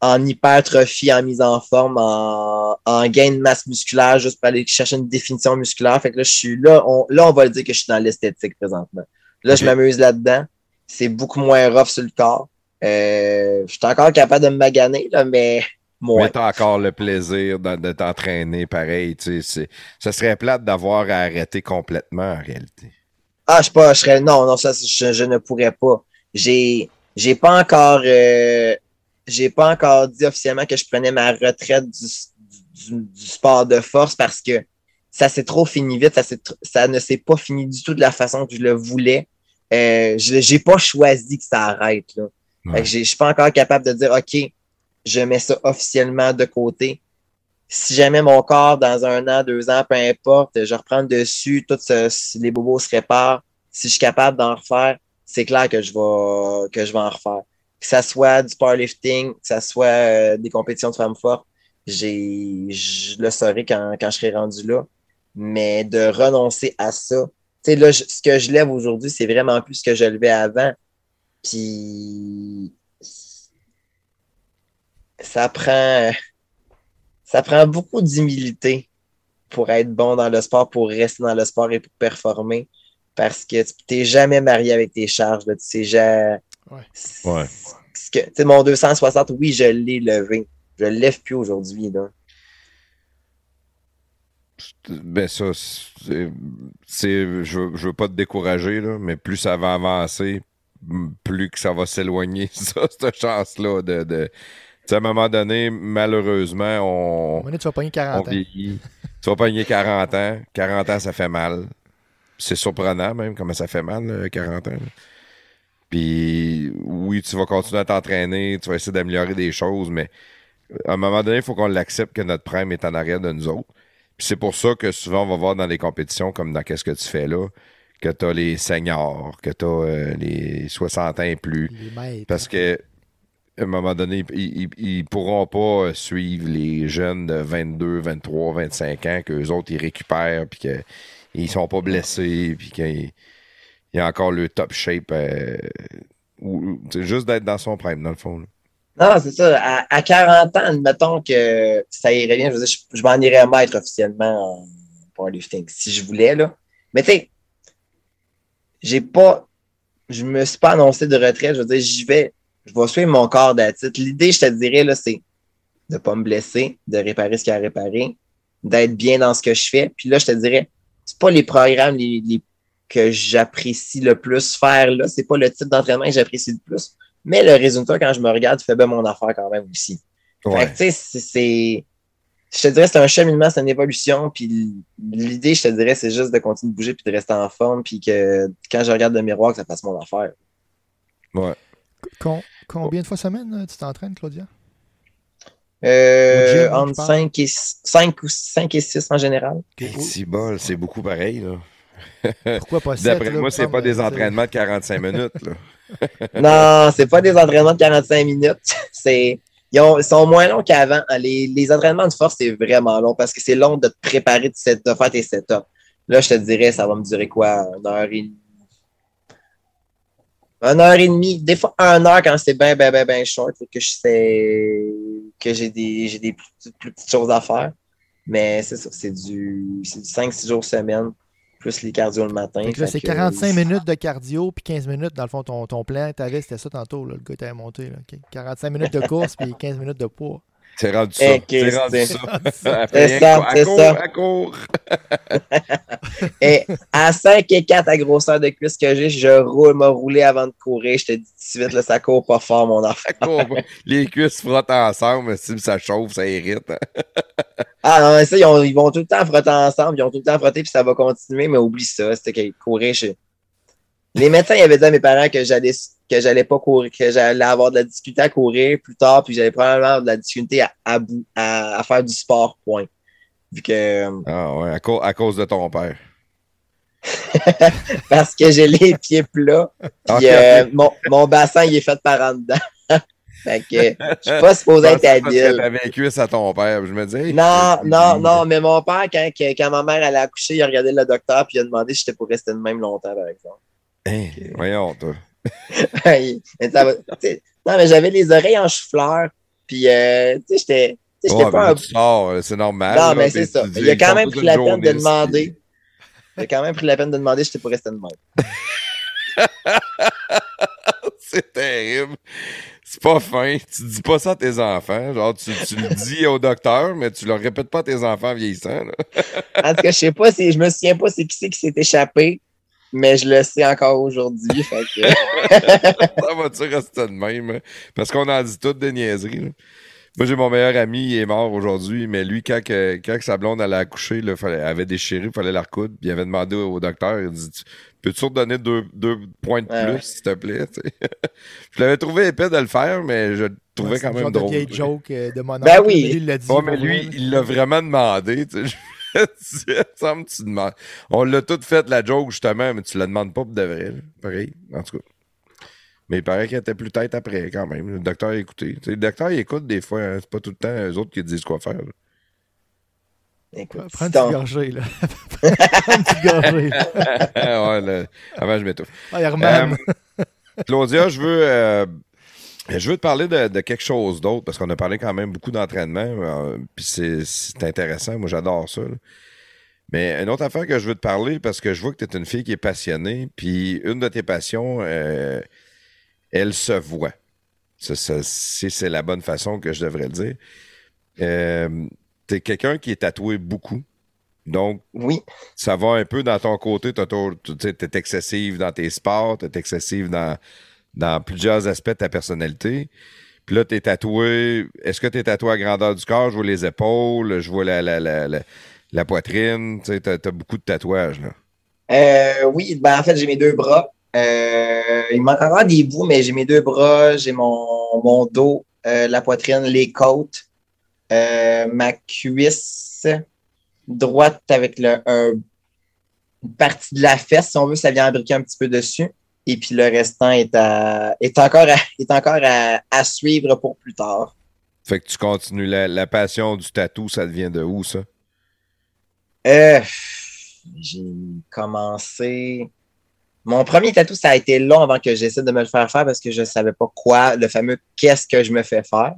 en, en hypertrophie, en mise en forme, en, en gain de masse musculaire, juste pour aller chercher une définition musculaire. Fait que là, je suis là, on, là, on va le dire que je suis dans l'esthétique présentement. Là, je m'amuse là-dedans. C'est beaucoup moins rough sur le corps. Euh, je suis encore capable de me maganer, là, mais moins. Mais t'as encore le plaisir de, de t'entraîner pareil. Tu sais, ça serait plate d'avoir à arrêter complètement en réalité. Ah, je sais pas, je serais. Non, non, ça, je, je ne pourrais pas. J'ai, j'ai pas encore. euh, j'ai pas encore dit officiellement que je prenais ma retraite du, du, du sport de force parce que ça s'est trop fini vite. Ça, ça ne s'est pas fini du tout de la façon que je le voulais. Euh, je j'ai pas choisi que ça arrête. Là. Ouais. je suis pas encore capable de dire OK, je mets ça officiellement de côté. Si jamais mon corps, dans un an, deux ans, peu importe, je reprends dessus, tous les bobos se réparent. Si je suis capable d'en refaire, c'est clair que je vais que je vais en refaire. Que ça soit du powerlifting, que ça soit euh, des compétitions de femmes fortes, j'ai je le saurai quand, quand je serai rendu là. Mais de renoncer à ça, tu sais, là, ce que je lève aujourd'hui, c'est vraiment plus ce que je levais avant. Puis ça prend ça prend beaucoup d'humilité pour être bon dans le sport, pour rester dans le sport et pour performer. Parce que tu n'es jamais marié avec tes charges. Là. Tu sais, ja- Ouais. Tu sais, mon 260, oui, je l'ai levé. Je le lève plus aujourd'hui, là. Ben ça, c'est, je, veux- je veux pas te décourager, là, mais plus ça va avancer, plus que ça va s'éloigner, ça, cette chance-là de... à un moment donné, malheureusement, À un on, moment donné, tu vas pogner on 40 ans. Tu vas pogner 40 ans. 40 ans, ça fait mal. C'est surprenant même comment ça fait mal, là, 40 ans. là. Puis oui, tu vas continuer à t'entraîner, tu vas essayer d'améliorer des choses, mais à un moment donné, il faut qu'on l'accepte que notre prime est en arrière de nous autres. Puis c'est pour ça que souvent, on va voir dans les compétitions, comme dans Qu'est-ce que tu fais là, que tu as les seniors, que tu as les 60 ans et plus. Les maîtres. Parce que à un moment donné, ils, ils pourront pas suivre les jeunes de 22, 23, 25 ans, qu'eux autres, ils récupèrent, puis qu'ils sont pas blessés, puis qu'ils ils ont encore le top shape. euh, ou- juste d'être dans son prime, dans le fond. Non, c'est ça. À, à 40 ans, admettons que ça irait bien. Je veux dire, je, m'en irais maître officiellement en powerlifting si je voulais, là. Mais tu sais, j'ai pas. Je me suis pas annoncé de retraite. Je veux dire, j'y vais. Je vais suivre mon corps d'attitude. L'idée, je te dirais, là, c'est de pas me blesser, de réparer ce qu'il y a à réparer, d'être bien dans ce que je fais. Puis là, je te dirais, c'est pas les programmes les, les- que j'apprécie le plus faire là. C'est pas le type d'entraînement que j'apprécie le plus. Mais le résultat, quand je me regarde, fait bien mon affaire quand même aussi. Fait Ouais. que, tu sais, c'est-. Je te dirais, c'est un cheminement, c'est une évolution. Puis l'idée, je te dirais, c'est juste de continuer de bouger puis de rester en forme. Puis que quand je regarde le miroir, que ça fasse mon affaire. Ouais. Com- combien de fois semaine euh, tu t'entraînes, Claudia? Euh, gym, entre parle. 5 et, 5 ou 5 et 6 en général. Si bol, c'est beaucoup pareil. Là. Pourquoi pas 7? D'après moi, c'est pas des entraînements de 45 minutes. Là. Non, c'est pas des entraînements de 45 minutes. C'est. Ils, ont- ils sont moins longs qu'avant. Les, les entraînements de force, c'est vraiment long parce que c'est long de te préparer, de, set- de faire tes setups. Là, je te dirais, ça va me durer quoi? Une heure et demie? Une heure et demie. Des fois, une heure quand c'est bien, bien, bien, bien short. Fait que je sais que j'ai des, plus, petites- plus petites choses à faire. Mais c'est ça, c'est du, c'est du 5-6 jours semaine, plus les cardio le matin. Là, c'est que- 45 minutes de cardio, puis 15 minutes, dans le fond, ton, ton plan, t'avais, c'était ça tantôt, là, le gars t'avait monté. Là, ok. 45 minutes de course, puis 15 minutes de poids. C'est rendu ça. Eh, c'est rendu ça. C'est ça, c'est court, ça. à court. Et à 5 et 4 à grosseur de cuisse que j'ai, je roule, m'a roulé avant de courir. Je te dis tout de suite, là, ça court pas fort, mon enfant. Les cuisses frottent ensemble, si ça chauffe, ça irrite. Ah non, mais ça, ils, ont- ils vont tout le temps frotter ensemble, ils ont tout le temps frotté, puis ça va continuer, mais oublie ça. C'était que courir, je... Les médecins ils avaient dit à mes parents que j'allais que j'allais pas courir, que j'allais avoir de la difficulté à courir plus tard, puis j'allais probablement avoir de la difficulté à, à, bou- à- à faire du sport, point. Vu que Ah ouais, à, cau- à cause de ton père. parce que j'ai les pieds plats, puis euh, mon, mon bassin il est fait par en dedans. fait que je suis pas supposé être habile. t'avais les cuisses à ton père. Je me dis, Non, non, non, mais mon père, quand, quand ma mère allait accoucher, il a regardé le docteur puis il a demandé si j'étais pour rester de même longtemps, par exemple. Hey, voyons, toi. Ça va- non, mais j'avais les oreilles en chou-fleur, puis euh, tu sais, j'étais Ouais, pas un... c'est normal. Non, là, mais c'est ça. Il a quand même pris la peine de demander. Il a quand même pris la peine de demander si j'étais pour rester de même. c'est terrible. C'est pas fin. Tu dis pas ça à tes enfants. Genre, tu, tu le dis au docteur, mais tu le répètes pas à tes enfants vieillissants. En tout cas, je sais pas si, je me souviens pas c'est qui c'est qui s'est échappé, mais je le sais encore aujourd'hui. que- ça va-tu rester de même? hein? Parce qu'on en dit toutes des niaiseries. là. Moi, j'ai mon meilleur ami, il est mort aujourd'hui, mais lui, quand, que- quand que sa blonde allait accoucher, là, fallait, avait déchiré, il fallait la recoudre, puis il avait demandé au, au docteur, il dit, Tu- peux-tu redonner deux, deux points de plus, Ouais, ouais. s'il te plaît? je l'avais trouvé épais de le faire, mais je le trouvais Ouais, quand c'est même drôle. de vieille joke euh, de mon Ben oui. mais lui, il l'a dit. Ouais, mais lui, il l'a vraiment demandé. Me tu demandes. On l'a tout fait, la joke, justement, mais tu la demandes pas pour de vrai. Pareil, en tout cas. Mais il paraît qu'il était plus tête après, quand même. Le docteur a écouté. Le docteur, il écoute des fois. hein. C'est pas tout le temps eux autres qui disent quoi faire. là. Écoute, Prends une petite gorgée, là. Prends une petite gorgée. ouais, là, avant, je m'étouffe. Ah. Euh, Claudia, je veux, euh, je veux te parler de, de quelque chose d'autre parce qu'on a parlé quand même beaucoup d'entraînement. euh, Puis c'est, intéressant. Moi, j'adore ça. là. Mais une autre affaire que je veux te parler parce que je vois que tu es une fille qui est passionnée. Puis une de tes passions, euh, elle se voit. ça- ça- si c'est la bonne façon que je devrais le dire. Euh, T'es quelqu'un qui est tatoué beaucoup. Donc, Oui, ça va un peu dans ton côté. Tu t'es excessive dans tes sports, t'es excessive dans, dans plusieurs aspects de ta personnalité. Puis là, t'es tatoué. Est-ce que t'es tatoué à grandeur du corps? Je vois les épaules, je vois la, la, la, la, poitrine. Tu t'as beaucoup de tatouages, là. Euh, oui, ben en fait, j'ai mes deux bras. Euh, il manque encore des bouts, mais j'ai mes deux bras, j'ai mon, mon dos, euh, la poitrine, les côtes, euh, ma cuisse droite avec le, un- une partie de la fesse, si on veut, ça vient imbriquer un petit peu dessus. Et puis le restant est, à, est encore, à, est encore à, à suivre pour plus tard. Fait que tu continues. La, la passion du tatou, ça devient de où, ça? Euh, j'ai commencé. Mon premier tatou, ça a été long avant que j'essaie de me le faire faire parce que je savais pas quoi, le fameux qu'est-ce que je me fais faire.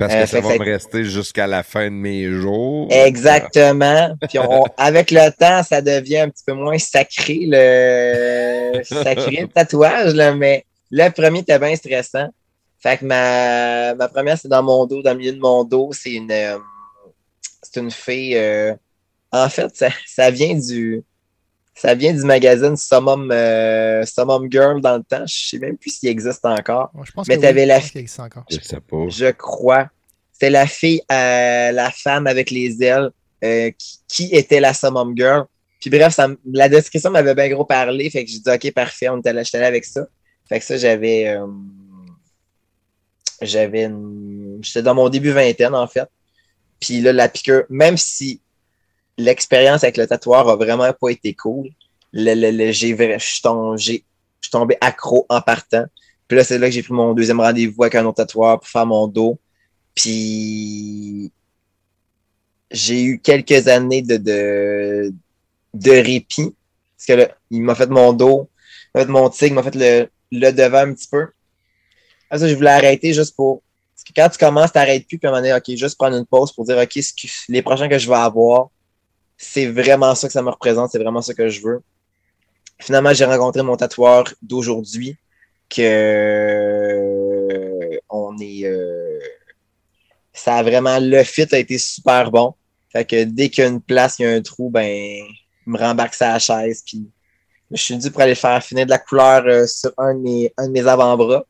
Parce Euh, que ça va me rester jusqu'à la fin de mes jours. Exactement. Puis on- avec le temps, ça devient un petit peu moins sacré le sacré le tatouage, là, mais le premier était bien stressant. Fait que ma, ma première, c'est dans mon dos, dans le milieu de mon dos. C'est une euh, c'est une fille. euh, en fait, ça, ça vient du ça vient du magazine Summum, euh, Summum Girl dans le temps. Je sais même plus s'il existe encore. Ouais, je pense Mais que t'avais oui, la- encore. Je sais pas. Je crois. C'était la fille, euh, la femme avec les ailes, euh, qui, qui était la Summum Girl. Puis bref, ça, la description m'avait bien gros parlé. Fait que j'ai dit, OK, parfait, on était allé, j'étais allé avec ça. Fait que ça, j'avais. euh, j'avais une- J'étais dans mon début vingtaine, en fait. Puis là, la piqûre, même si l'expérience avec le tatoueur a vraiment pas été cool, le, le, le- j'ai je suis tombé accro en partant. Puis là, c'est là que j'ai pris mon deuxième rendez-vous avec un autre tatoueur pour faire mon dos. Puis j'ai eu quelques années de, de, de répit. Parce que là, il m'a fait mon dos, il m'a fait mon tigre, il m'a fait le, le devant un petit peu. Après ça, je voulais arrêter juste pour. Parce que quand tu commences, tu n'arrêtes plus, puis à un moment donné, OK, juste prendre une pause pour dire OK, les prochains que je vais avoir, c'est vraiment ça que ça me représente, c'est vraiment ça que je veux. Finalement, j'ai rencontré mon tatoueur d'aujourd'hui, que on est. euh, ça a vraiment. Le fit a été super bon. Fait que dès qu'il y a une place, il y a un trou, ben, il me rembarque sa chaise, puis je suis dû pour aller faire finir de la couleur euh, sur un de mes, un de mes avant-bras.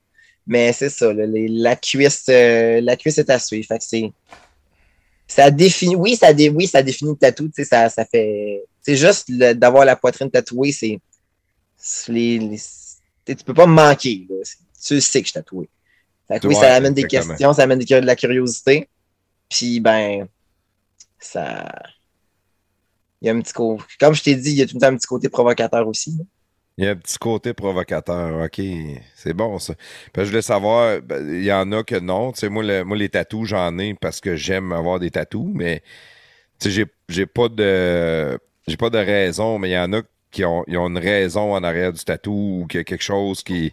Mais c'est ça, là, les- la cuisse, euh, la cuisse est à suivre. Fait que c'est. Ça définit. Oui, ça, dé, oui, ça définit le tatou. Tu sais, ça, ça fait. C'est juste d'avoir la poitrine tatouée, c'est. Les, les- tu peux pas me manquer. Là. Tu sais que je suis tatoué. Fait que oui, Ouais, ça amène des exactement. questions, ça amène de la curiosité. Puis, ben, ça. Il y a un petit côté. Comme je t'ai dit, il y a tout le temps un petit côté provocateur aussi. là. Il y a un petit côté provocateur. OK, c'est bon ça. Je voulais savoir, ben, il y en a que non. Tu moi, moi, les tatous, j'en ai parce que j'aime avoir des tatous, mais tu j'ai, pas de j'ai pas de raison, mais il y en a qui ont une raison en arrière du tatou ou qu'il y a quelque chose qui.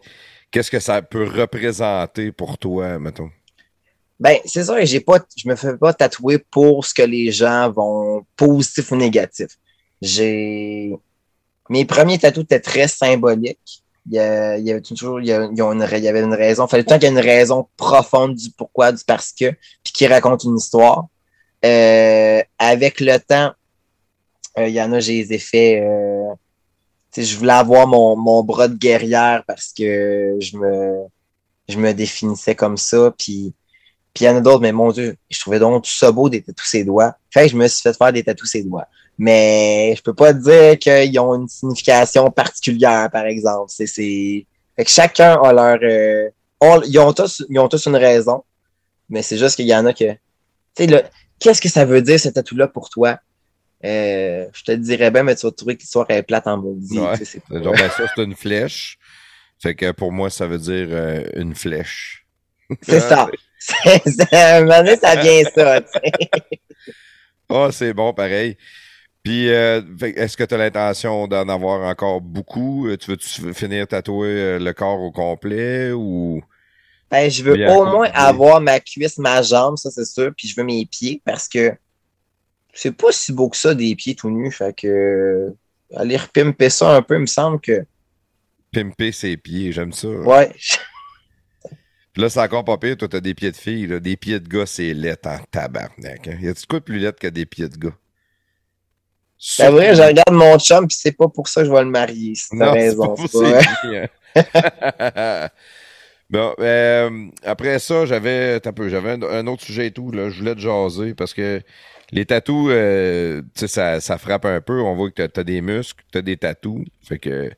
Qu'est-ce que ça peut représenter pour toi, mettons? Ben, c'est ça, j'ai pas, je me fais pas tatouer pour ce que les gens vont positif ou négatif. J'ai, mes premiers tatous étaient très symboliques. Il y, avait toujours, il y, une avait une raison. Il fallait tout le temps qu'il y ait une raison profonde du pourquoi, du parce que, puis qui raconte une histoire. Euh, avec le temps, euh, il y en a, j'ai les effets, euh, je voulais avoir mon, mon bras de guerrière parce que je me, je me définissais comme ça, puis puis il y en a d'autres, mais mon Dieu, je trouvais donc tout ça beau des tatous ses doigts. Fait que je me suis fait faire des tatous ses doigts. Mais je peux pas dire qu'ils ont une signification particulière, par exemple. C'est, c'est... Fait que chacun a leur. euh, ils, ont tous, ils ont tous une raison. Mais c'est juste qu'il y en a que. Tu sais, qu'est-ce que ça veut dire ce tatou-là pour toi? Euh, je te dirais bien, mais tu vas trouver que l'histoire est plate en maudit. Ouais. C'est pas- Genre, ben, ça, c'est une flèche. Fait que pour moi, ça veut dire euh, une flèche. C'est ça. C'est, c'est, à un moment donné, ça vient ça. Ah, c'est bon, pareil. Puis, euh, est-ce que tu as l'intention d'en avoir encore beaucoup? Euh, Tu veux-tu finir tatouer euh, le corps au complet ou? Ben, je veux au moins avoir ma cuisse, ma jambe, ça c'est sûr, puis je veux mes pieds parce que c'est pas si beau que ça des pieds tout nus, fait que aller repimper ça un peu, il me semble que Pimper ses pieds, j'aime ça. ouais, Puis là, c'est encore pas pire. Toi, t'as des pieds de fille. Là. Des pieds de gars, c'est laid en tabarnak. Hein. Y a-tu quoi de plus laid que des pieds de gars? C'est vrai, je regarde mon chum, puis c'est pas pour ça que je vais le marier. C'est raison. pas hein. bon, euh, après ça, j'avais peu, j'avais un, un autre sujet et tout. Là. Je voulais te jaser parce que les tatous, euh, ça, ça frappe un peu. On voit que t'as, t'as des muscles, t'as des tatous. Fait que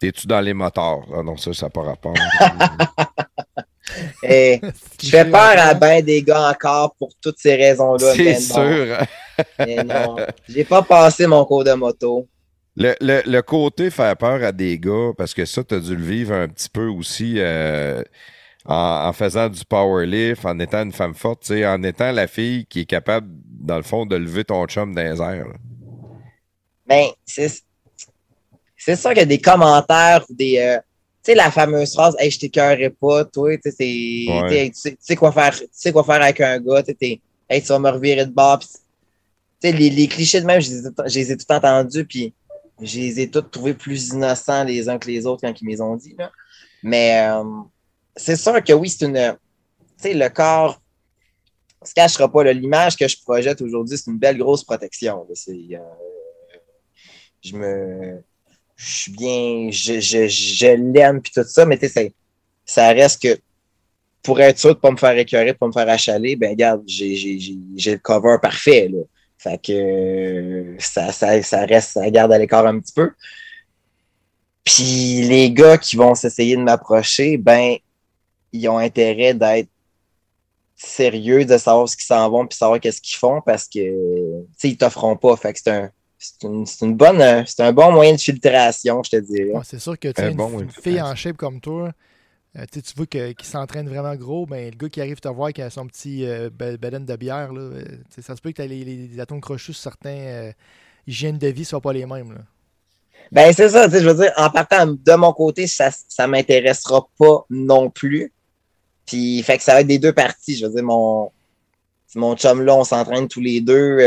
t'es-tu dans les moteurs? Ah non, ça, ça n'a pas rapport. Eh, je fais peur à ben des gars encore pour toutes ces raisons-là. c'est sûr. Mais non. J'ai pas passé mon cours de moto. Le, le, le côté faire peur à des gars, parce que ça, tu as dû le vivre un petit peu aussi euh, en, en faisant du powerlift, en étant une femme forte, en étant la fille qui est capable, dans le fond, de lever ton chum dans les airs. Ben, c'est sûr qu'il y a des commentaires ou des. euh, tu sais, la fameuse phrase Hey, je t'écœurerai pas, toi, tu sais, Ouais. tu quoi faire, tu sais quoi faire avec un gars, tu sais, hey, tu vas me revirer de bord. Les, les clichés de même, je les ai, tout entendus, puis je les ai tous trouvés plus innocents les uns que les autres quand ils me ont dit. Là. Mais euh, c'est sûr que oui, c'est une. Tu sais, le corps on se cachera pas. L'image que je projette aujourd'hui, c'est une belle grosse protection. euh, je me. Je suis bien. Je, je, je l'aime, puis tout ça, mais tu sais, ça reste que pour être sûr de pas me faire écœurer, de pas me faire achaler, ben, regarde, j'ai le cover parfait, là. Fait que ça, ça, ça reste, ça garde à l'écart un petit peu. Puis les gars qui vont s'essayer de m'approcher, ben, ils ont intérêt d'être sérieux, de savoir ce qu'ils s'en vont, puis savoir qu'est-ce qu'ils font, parce que, tu sais, ils t'offront pas. Fait que c'est un, c'est une, c'est une bonne, c'est un bon moyen de filtration, je te dirais. Ouais, c'est sûr que tu une, bon, une fille en shape comme toi, euh, tu vois qu'il s'entraîne vraiment gros, ben, le gars qui arrive te voir qui a son petit euh, de bière, là, euh, ça se peut que tu les, les, les atomes crochus sur certains euh, hygiènes de vie ne soient pas les mêmes. Là. Ben, c'est ça, je veux dire, en partant de mon côté, ça, ça m'intéressera pas non plus. Puis, fait que ça va être des deux parties. Je veux dire, mon, mon chum là, on s'entraîne tous les deux,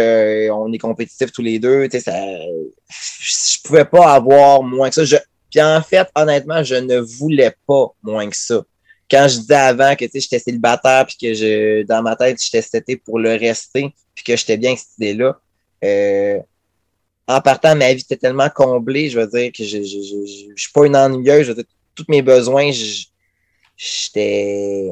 on est compétitifs tous les deux, je pouvais pas avoir moins que ça. Puis en fait, honnêtement, je ne voulais pas moins que ça. Quand je disais avant que, j'étais célibataire puis que je, dans ma tête, j'étais seté pour le rester puis que j'étais bien avec cette idée-là, euh, en partant, ma vie était tellement comblée, je veux dire que je, je, je, je, je suis pas une ennuyeuse, je veux dire, tous mes besoins, j'étais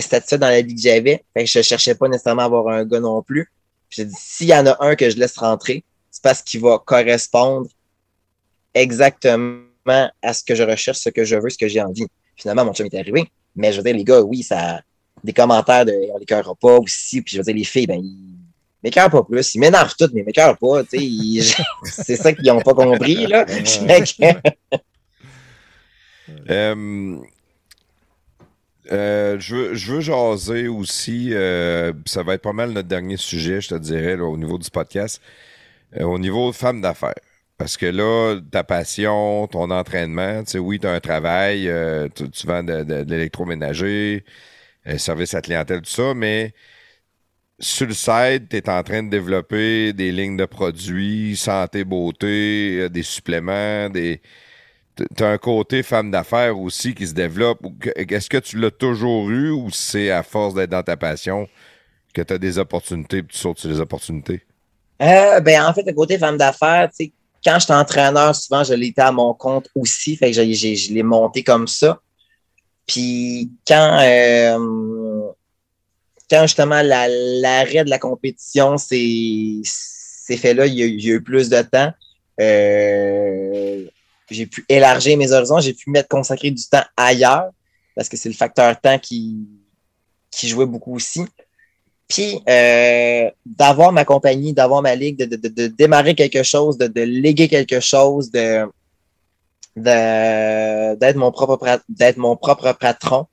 satisfait dans la vie que j'avais. Fait que je cherchais pas nécessairement à avoir un gars non plus. J'ai dit, s'il y en a un que je laisse rentrer, c'est parce qu'il va correspondre exactement à ce que je recherche, ce que je veux, ce que j'ai envie. Finalement, mon chum est arrivé. Mais je veux dire, les gars, oui, ça des commentaires de on les cœurera pas aussi. Puis je veux dire, les filles, ben, ils m'écœurent pas plus. Ils m'énervent toutes, mais ils m'écœurent pas. Ils- C'est ça qu'ils ont pas compris, là. Euh, euh, je, veux, je veux jaser aussi, euh, ça va être pas mal notre dernier sujet, je te dirais, là, au niveau du podcast, au niveau femme d'affaires. Parce que là, ta passion, ton entraînement, tu sais, oui, tu as un travail, euh, tu, tu vends de, de- de l'électroménager, euh, service à clientèle, tout ça, mais sur le site, tu es en train de développer des lignes de produits, santé, beauté, euh, des suppléments, des, tu as un côté femme d'affaires aussi qui se développe. Est-ce que tu l'as toujours eu ou c'est à force d'être dans ta passion que tu as des opportunités et tu sautes sur les opportunités? Euh, ben, en fait, le côté femme d'affaires, tu sais, quand j'étais entraîneur, souvent, je l'étais à mon compte aussi. Je l'ai monté comme ça. Puis quand, euh, quand justement la- l'arrêt de la compétition s'est fait là, il y, a, il y a eu plus de temps. Euh, j'ai pu élargir mes horizons, j'ai pu mettre consacrer du temps ailleurs parce que c'est le facteur temps qui, qui jouait beaucoup aussi. Puis euh, d'avoir ma compagnie, d'avoir ma ligue, de, de, de, de démarrer quelque chose, de, de léguer quelque chose, de de- d'être mon propre d'être mon propre patron.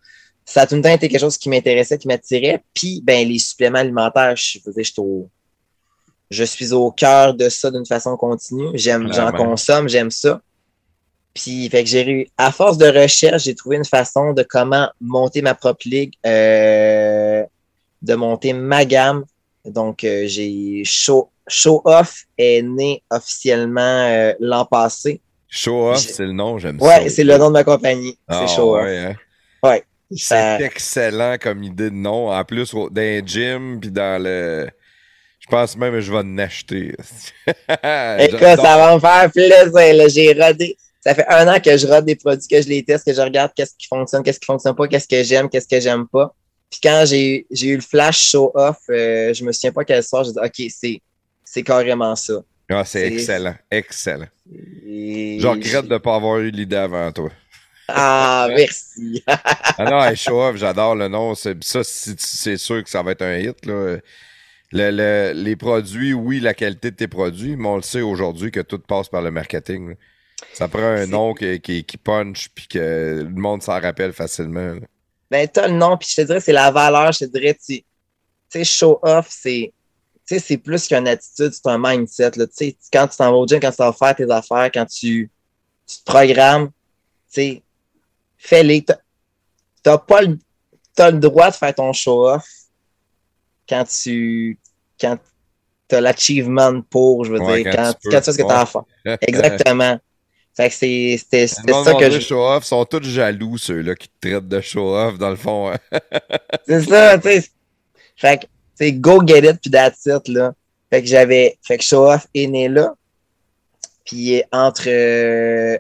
Ça a tout le temps été quelque chose qui m'intéressait, qui m'attirait. Puis ben les suppléments alimentaires, je faisais, je suis au je suis au cœur de ça d'une façon continue. J'aime, j'en consomme, j'aime ça. Puis, fait que j'ai eu, à force de recherche, j'ai trouvé une façon de comment monter ma propre ligue, euh, de monter ma gamme. Donc, euh, j'ai Show, Show Off est né officiellement euh, l'an passé. Show off, c'est le nom, j'aime ça. Ouais, c'est le nom de ma compagnie. Ah, c'est Show Off. ouais, hein? Ça- C'est excellent comme idée de nom. En plus, dans un gym, puis dans le. Je pense même que je vais en acheter. Écoute, ça va me faire plaisir. J'ai rodé. Ça fait un an que je rode des produits, que je les teste, que je regarde qu'est-ce qui fonctionne, qu'est-ce qui fonctionne pas, qu'est-ce que j'aime, qu'est-ce que j'aime pas. Puis quand j'ai eu le flash show-off, euh, je me souviens pas quel soir, j'ai dit OK, c'est carrément ça. Ah, c'est excellent. Excellent. Et- Je regrette de ne pas avoir eu l'idée avant toi. Ah, merci. Ah non, hey, show off, j'adore le nom. C'est- Ça, c'est sûr que ça va être un hit. Là. Le- le- les produits, oui, la qualité de tes produits, mais on le sait aujourd'hui que tout passe par le marketing. là. Ça prend un nom qui, qui, qui punch puis que le monde s'en rappelle facilement. là. Ben, t'as le nom, puis je te dirais, c'est la valeur, je te dirais, tu tu sais, show-off, c'est, tu sais, c'est plus qu'une attitude, c'est un mindset, là, tu sais, quand tu t'en vas au gym, quand tu vas faire tes affaires, quand tu, tu te programmes, tu sais, fais-les. T'as- T'as pas le, t'as le droit de faire ton show-off quand tu, quand t'as l'achievement pour, je veux Ouais, dire, quand quand, tu quand tu sais ce que t'as à ouais. faire. Exactement. Fait que c'est, c'était, ça que je, show off sont tous jaloux, ceux-là qui te traitent de show off, dans le fond. hein. C'est ça, tu sais. Fait que, tu sais, go get it, puis that's it, là. Fait que j'avais, fait que Show Off est né là. Puis entre, euh,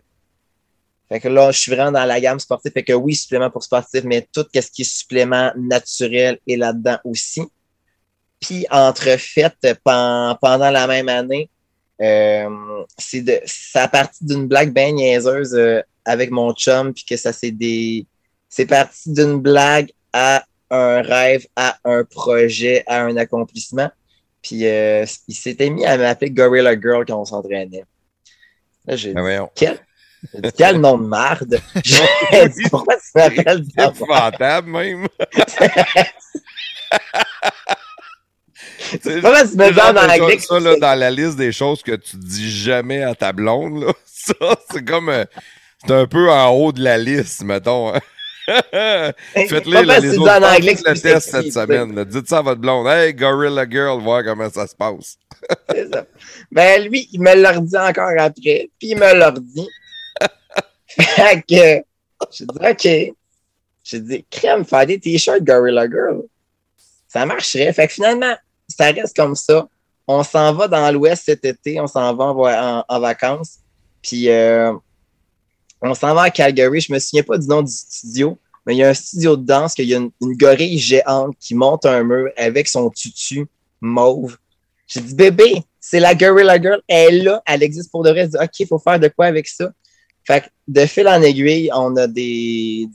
fait que là, je suis vraiment dans la gamme sportive. Fait que oui, supplément pour sportif, mais tout ce qui est supplément naturel est là-dedans aussi. Puis entre fait, pen- pendant la même année, c'est de, ça a parti d'une blague bien niaiseuse euh, avec mon chum, puis que ça c'est des, c'est parti d'une blague à un rêve, à un projet, à un accomplissement. Puis euh, il s'était mis à m'appeler Gorilla Girl quand on s'entraînait. Là, j'ai Ben quel, dit, quel nom de marde? J'ai dit, pourquoi tu m'appelles C'est épouvantable, même. C'est Pourquoi tu me dis en anglais? Ça, là, dans la liste des choses que tu dis jamais à ta blonde, là, ça, c'est comme. euh, c'est un peu en haut de la liste, mettons. hein. Faites-les, les dis autres. en anglais le test cette semaine. là. Dites ça à votre blonde. Hey, Gorilla Girl, voir comment ça se passe. C'est ça. Ben, lui, il me l'a redit encore après, puis il me l'a redit. fait que, j'ai dit, OK. J'ai dit, crème, faire des t-shirts Gorilla Girl. Ça marcherait. Fait que finalement, ça reste comme ça. On s'en va dans l'Ouest cet été, on s'en va en, vacances. Puis, euh, on s'en va à Calgary. Je me souviens pas du nom du studio, mais il y a un studio de danse qu'il y a une, gorille géante qui monte un mur avec son tutu mauve. J'ai dit, bébé, c'est la Gorilla Girl. Elle est là, elle existe pour de vrai. J'ai dit, OK, il faut faire de quoi avec ça? Fait que de fil en aiguille, on a des.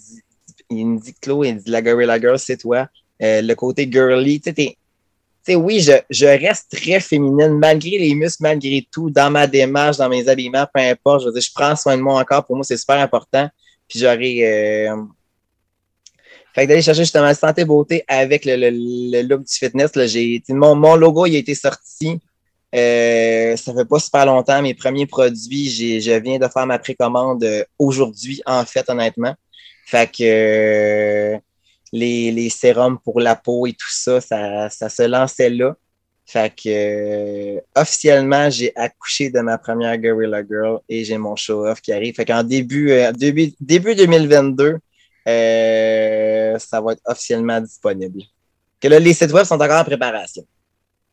Il me dit, Claude, il dit, la Gorilla Girl, c'est toi. Euh, le côté girly, tu oui, je, je reste très féminine, malgré les muscles, malgré tout, dans ma démarche, dans mes habillements, peu importe. Je veux dire, je prends soin de moi encore. Pour moi, c'est super important. Puis j'aurais. euh, Fait d'aller chercher justement santé beauté avec le, le, le look du fitness, là, Mon, mon logo, il a été sorti. Euh, ça fait pas super longtemps. Mes premiers produits, je viens de faire ma précommande euh, aujourd'hui, en fait, honnêtement. Fait que euh, les, les sérums pour la peau et tout ça, ça, ça se lançait là. Fait que euh, officiellement, j'ai accouché de ma première Gorilla Girl et j'ai mon show-off qui arrive. Fait qu'en début, euh, début, début 2022, euh, ça va être officiellement disponible. Que là, les sites web sont encore en préparation.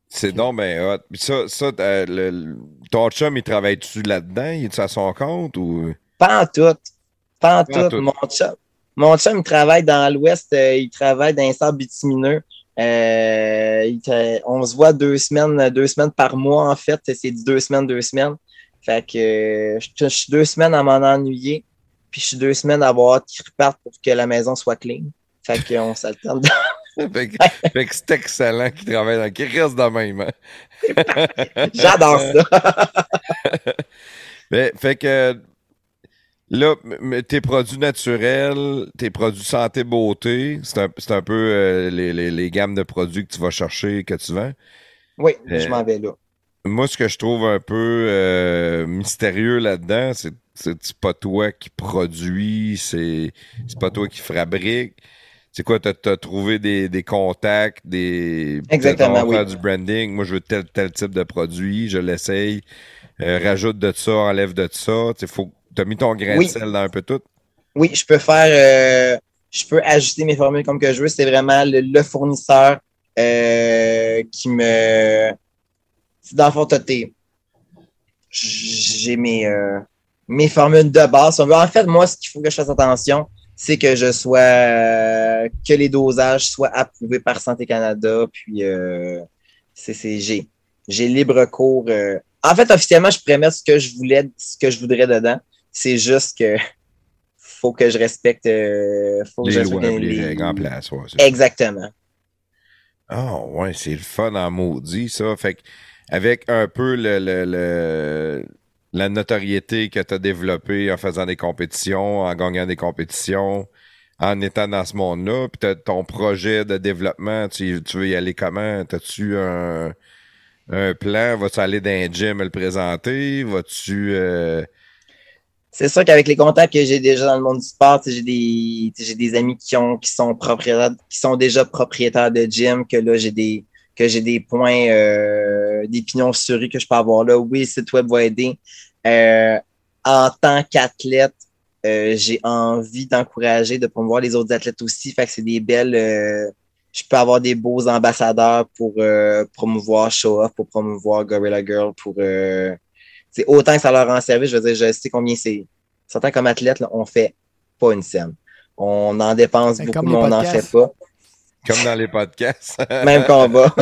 C'est donc ben hot. Ça, ça le- ton chum, il travaille-tu là-dedans? Il est à son compte ou? Pas en tout. Pas en Pas en tout. tout. Mon chum, mon chum, il travaille dans l'Ouest, euh, il travaille dans les sables bitumineux. Euh, il on se voit deux semaines, deux semaines par mois, en fait. C'est deux semaines, deux semaines. Fait que euh, je, je suis deux semaines à m'en ennuyer. Puis je suis deux semaines à avoir hâte qu'il reparte pour que la maison soit clean. Fait qu'on s'alterne. fait que, fait que c'est excellent qu'il travaille dans. Qu'il reste de même. hein. J'adore ça. Mais, fait que là, tes produits naturels, tes produits santé beauté, c'est un, un peu euh, les, les- les gammes de produits que tu vas chercher, que tu vends. Oui, Euh, je m'en vais là. Moi, ce que je trouve un peu euh, mystérieux là-dedans, c'est c'est pas toi qui produis, c'est pas toi qui fabrique. C'est quoi, t'as as trouvé des, des contacts, des. Exactement, oui. faire du branding. Moi, je veux tel, tel type de produit, je l'essaye. Euh, rajoute de ça, enlève de ça. Tu faut, t'as mis ton grain Oui. de sel dans un peu tout? Oui, je peux faire. euh, je peux ajuster mes formules comme que je veux. C'est vraiment le, le fournisseur euh, qui me. Dans le fond, j'ai mes, euh, mes formules de base. En fait, moi, ce qu'il faut que je fasse attention, c'est que je sois euh, que les dosages soient approuvés par Santé Canada. Puis euh, j'ai, j'ai libre cours. euh. En fait, officiellement, je pourrais mettre ce que je voulais, ce que je voudrais dedans. C'est juste que faut que je respecte. euh, faut que je Les lois, les les- règles en place. Ouais. Exactement. Ah, ouais, c'est le fun en maudit, ça. Fait que, avec un peu le, le- le- la notoriété que tu as développée en faisant des compétitions, en gagnant des compétitions, en étant dans ce monde-là, puis ton projet de développement, tu, tu veux y aller comment? T'as-tu un, un plan? Vas-tu aller dans un gym et le présenter? Vas-tu... euh, C'est sûr qu'avec les contacts que j'ai déjà dans le monde du sport, j'ai des, j'ai des amis qui ont qui sont propriétaires, qui sont déjà propriétaires de gym, que là j'ai des que j'ai des points, euh, des pignons sur que je peux avoir là. Oui, le site web va aider. Euh, en tant qu'athlète, euh, j'ai envie d'encourager, de promouvoir les autres athlètes aussi. Fait que c'est des belles. euh, je peux avoir des beaux ambassadeurs pour euh, promouvoir Show Off, pour promouvoir Gorilla Girl, pour c'est autant que ça leur rend service, je veux dire, je sais combien c'est. Certains comme athlète, là, on fait pas une scène. On en dépense Ben, beaucoup, mais on n'en fait pas. comme dans les podcasts. Même combat.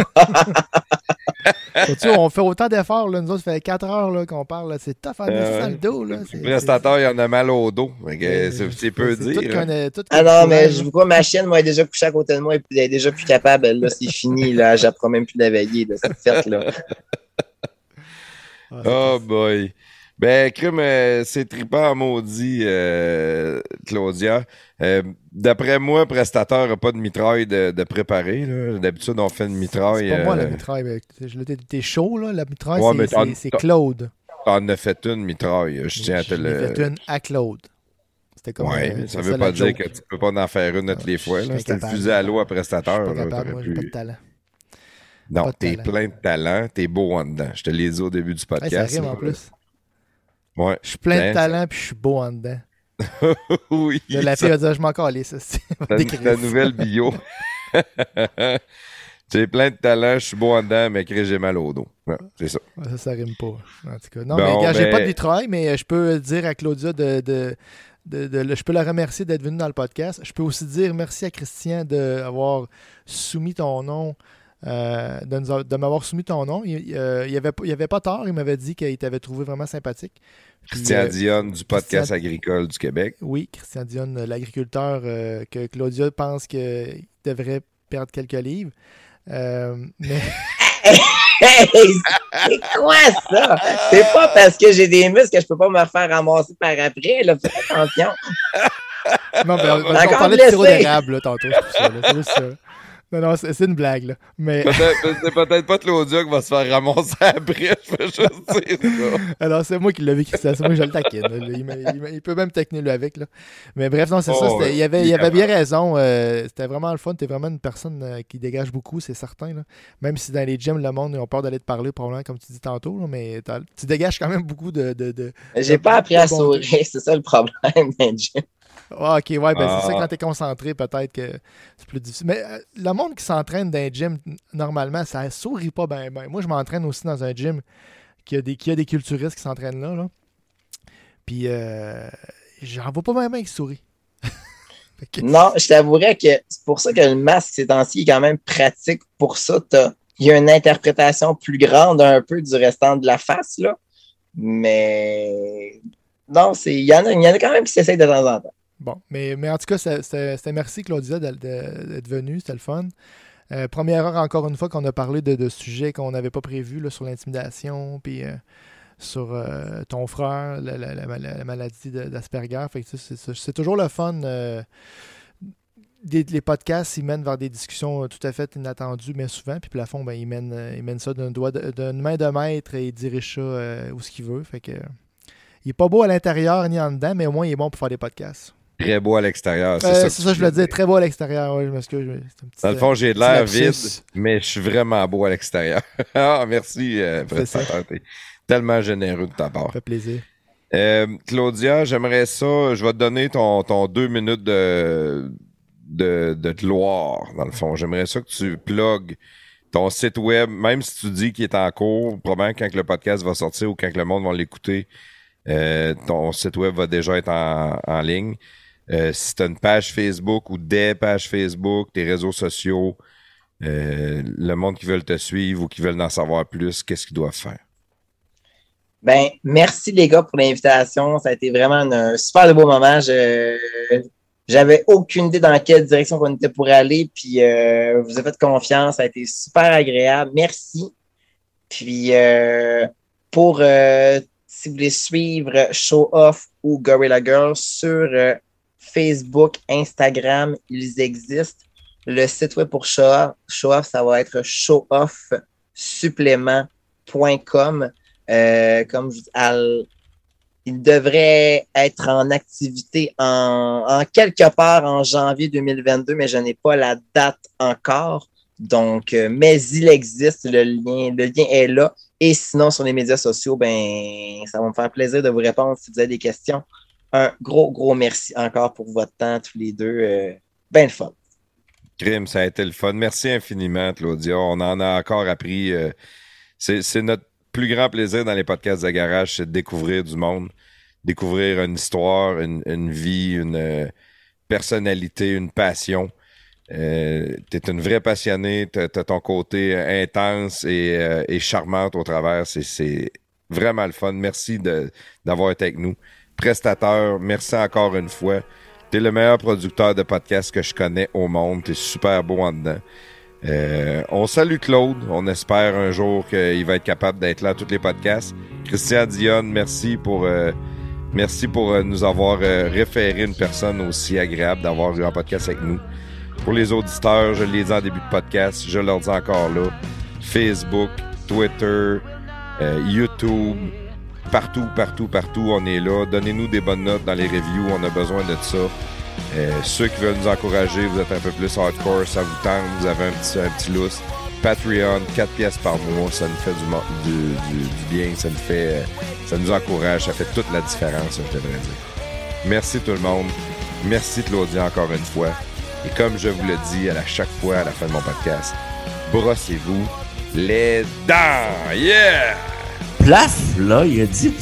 Sais-tu, on fait autant d'efforts, là. Nous autres, ça fait 4 heures là, qu'on parle. là. C'est tough à Euh, le dos. Là. C'est- Le prestataire, il en a mal au dos. C'est- c'est- c'est peu c'est dire. tout hein. tout Ah non, mais je crois, ma chienne, moi, elle est déjà couchée à côté de moi et puis elle est déjà plus capable. Là, c'est fini, là. J'apprends même plus de la veiller, là. C'est fait, là. Ah, Oh boy. Ben, crime, euh, c'est trippant maudit, euh, Claudia. Euh, D'après moi, prestataire n'a pas de mitraille de, de préparer. D'habitude, on fait une mitraille. C'est pas moi, la euh, mitraille. mais je l'ai- T'es chaud, là. La mitraille, Ouais, c'est- Claude. T'en as fait une mitraille. Je tiens à te Je le. fait une à Claude. C'était comme. Ouais, ça veut pas dire joke. que tu peux pas en faire une toutes les fois. je C'était le fusil à l'eau à Je suis pas capable, t'aurais moi, j'ai pas de talent. Non, de t'es plein de talent, t'es beau en dedans. Je te l'ai dit au début du Hey, ça podcast. rime en plus. Ouais. Je suis plein Ben, de talent puis je suis beau en dedans. oui. Là, la ça- fille va dire Je m'en calais, ça. c'est- Ta, ça. nouvelle bio. J'ai plein de talent, je suis beau en dedans, mais que j'ai mal au dos. Ouais, c'est ça. Ça, ça rime pas. En tout cas. Non, Bon, mais gars, j'ai ben- pas de vitrail, mais je peux dire à Claudia de. de, de- de- je peux la remercier d'être venue dans le podcast. Je peux aussi dire merci à Christian d'avoir soumis ton nom, euh, de, nous de m'avoir soumis ton nom. Il, euh, il, avait, il avait pas tort, il m'avait dit qu'il t'avait trouvé vraiment sympathique. Puis, Christian euh, Dionne du podcast Christian- agricole du Québec. Oui, Christian Dion, euh, l'agriculteur euh, que Claudia pense qu'il devrait perdre quelques livres. Euh, mais Hey, c'est quoi ça? C'est pas parce que j'ai des muscles que je peux pas me refaire ramasser par après, là. Attention. non, mais on, on Encore parlait de sirop d'érable tantôt. C'est ça, là. Non, non, c'est une blague. Là. Mais Peut-être- C'est peut-être pas Claudia qui va se faire ramasser après, je veux juste dire ça. alors, c'est moi qui l'ai vu, Christian. C'est moi qui je le taquine. là. Il, peut même taquiner lui avec. Là. Mais bref, non, c'est Oh, ça. ouais. Il avait, Il avait bien raison. euh, c'était vraiment le fun. T'es vraiment une personne euh, qui dégage beaucoup, c'est certain. Là. Même si dans les gyms, le monde ils ont peur d'aller te parler, probablement, comme tu dis tantôt. là, mais tu dégages quand même beaucoup de. de, de- J'ai pas appris à Bon, sourire, c'est ça le problème, ben, Jim. Ah, ok, ouais, ben c'est ça Ah. quand t'es concentré, peut-être que c'est plus difficile. Mais euh, le monde qui s'entraîne dans un gym, normalement, ça sourit pas ben ben. Moi, je m'entraîne aussi dans un gym qui a des, qui a des culturistes qui s'entraînent là, là. Puis, euh, j'en vois pas même qui sourit. Non, je t'avouerais que c'est pour ça que le masque ces temps-ci est quand même pratique. Pour ça, il y a une interprétation plus grande un peu du restant de la face, là. Mais non, c'est il y, en a- y en a quand même qui s'essayent de temps en temps. Bon, mais, mais en tout cas, c'était merci Claudia d'être venue, c'était le fun. Euh, première heure, encore une fois, qu'on a parlé de, sujets qu'on n'avait pas prévus sur l'intimidation, puis euh, sur euh, ton frère, la, la- la- la- la maladie d'Asperger. C'est toujours le fun. des- les podcasts, ils mènent vers des discussions tout à fait inattendues, mais souvent. Puis Plafond, ben, il, mène, euh, il mène ça d'une main de maître et il dirige ça où ce qu'il veut. Fait que, il est pas beau à l'intérieur ni en dedans, mais au moins il est bon pour faire des podcasts. Très beau à l'extérieur. C'est Euh, ça, c'est je voulais dire. Très beau à l'extérieur. Oui, je m'excuse. Dans le euh, fond, j'ai de l'air vide, mais je suis vraiment beau à l'extérieur. ah, merci, euh, prestataire. T'es tellement généreux de ta part. Ça fait plaisir. Euh, Claudia, j'aimerais ça. Je vais te donner ton, ton deux minutes de, de, de gloire, dans le fond. J'aimerais ça que tu plugues ton site web, même si tu dis qu'il est en cours, probablement quand le podcast va sortir ou quand le monde va l'écouter, euh, ton site web va déjà être en, en ligne. Euh, si tu as une page Facebook ou des pages Facebook, tes réseaux sociaux, euh, le monde qui veut te suivre ou qui veulent en savoir plus, qu'est-ce qu'ils doivent faire? Ben, merci les gars pour l'invitation. Ça a été vraiment un super beau moment. Je, j'avais aucune idée dans quelle direction on était pour aller. Puis euh, vous avez fait confiance. Ça a été super agréable. Merci. Puis pour si vous voulez suivre Show Off ou Gorilla Girl sur Facebook, Instagram, ils existent. Le site web pour Show Off, show off ça va être showoffsupplément.com. Euh, comme je, al- il devrait être en activité en, en quelque part en janvier 2022, mais je n'ai pas la date encore. Donc, euh, mais il existe, le lien, le lien est là. Et sinon, sur les médias sociaux, ben, ça va me faire plaisir de vous répondre si vous avez des questions. Un gros, gros merci encore pour votre temps, tous les deux. Euh, ben le fun. Crime, ça a été le fun. Merci infiniment, Claudia. On en a encore appris. euh, c'est notre plus grand plaisir dans les podcasts de garage, c'est de découvrir du monde, découvrir une histoire, une, vie, une euh, personnalité, une passion. Euh, tu es une vraie passionnée, tu as, ton côté intense et, et charmante au travers. C'est- vraiment le fun. Merci d'avoir été avec nous. Prestateur, merci encore une fois. Tu es le meilleur producteur de podcasts que je connais au monde. Tu es super beau en dedans. Euh, on salue Claude. On espère un jour qu'il va être capable d'être là à tous les podcasts. Christian Dionne, merci pour euh, merci pour euh, nous avoir référé une personne aussi agréable d'avoir eu un podcast avec nous. Pour les auditeurs, je l'ai dit en début de podcast, je leur dis encore là. Facebook, Twitter, YouTube, partout, partout, partout, on est là. Donnez-nous des bonnes notes dans les reviews, on a besoin de ça. Euh, ceux qui veulent nous encourager, vous êtes un peu plus hardcore, ça vous tente, vous avez un petit, un petit. Patreon, 4 pièces par mois, ça nous fait du, bien, ça nous fait, euh, ça nous encourage, ça fait toute la différence, je devrais dire. Merci tout le monde. Merci Claudia encore une fois. Et comme je vous le dis à chaque fois à la fin de mon podcast, brossez-vous les dents. Yeah! Plaf, là, il a dit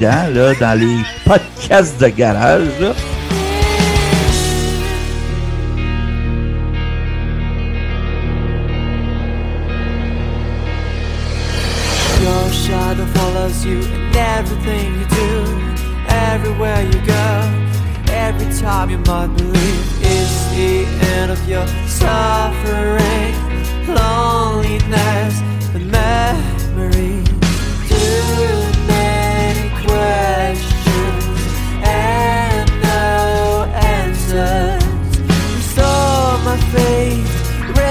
dents, là, dans les podcasts de garage, là. Your shadow follows you in everything you do, everywhere you go. Every time you might believe it's the end of your suffering, loneliness, and memory.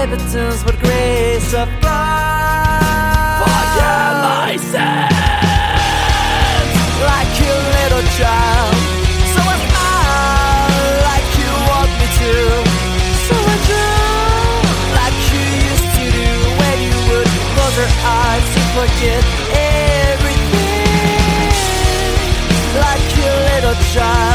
repentance, but grace of God. Forgive my sins, like your little child. So I smile like you want me to. So I drew like you used to do when you would close your eyes to forget everything, like your little child.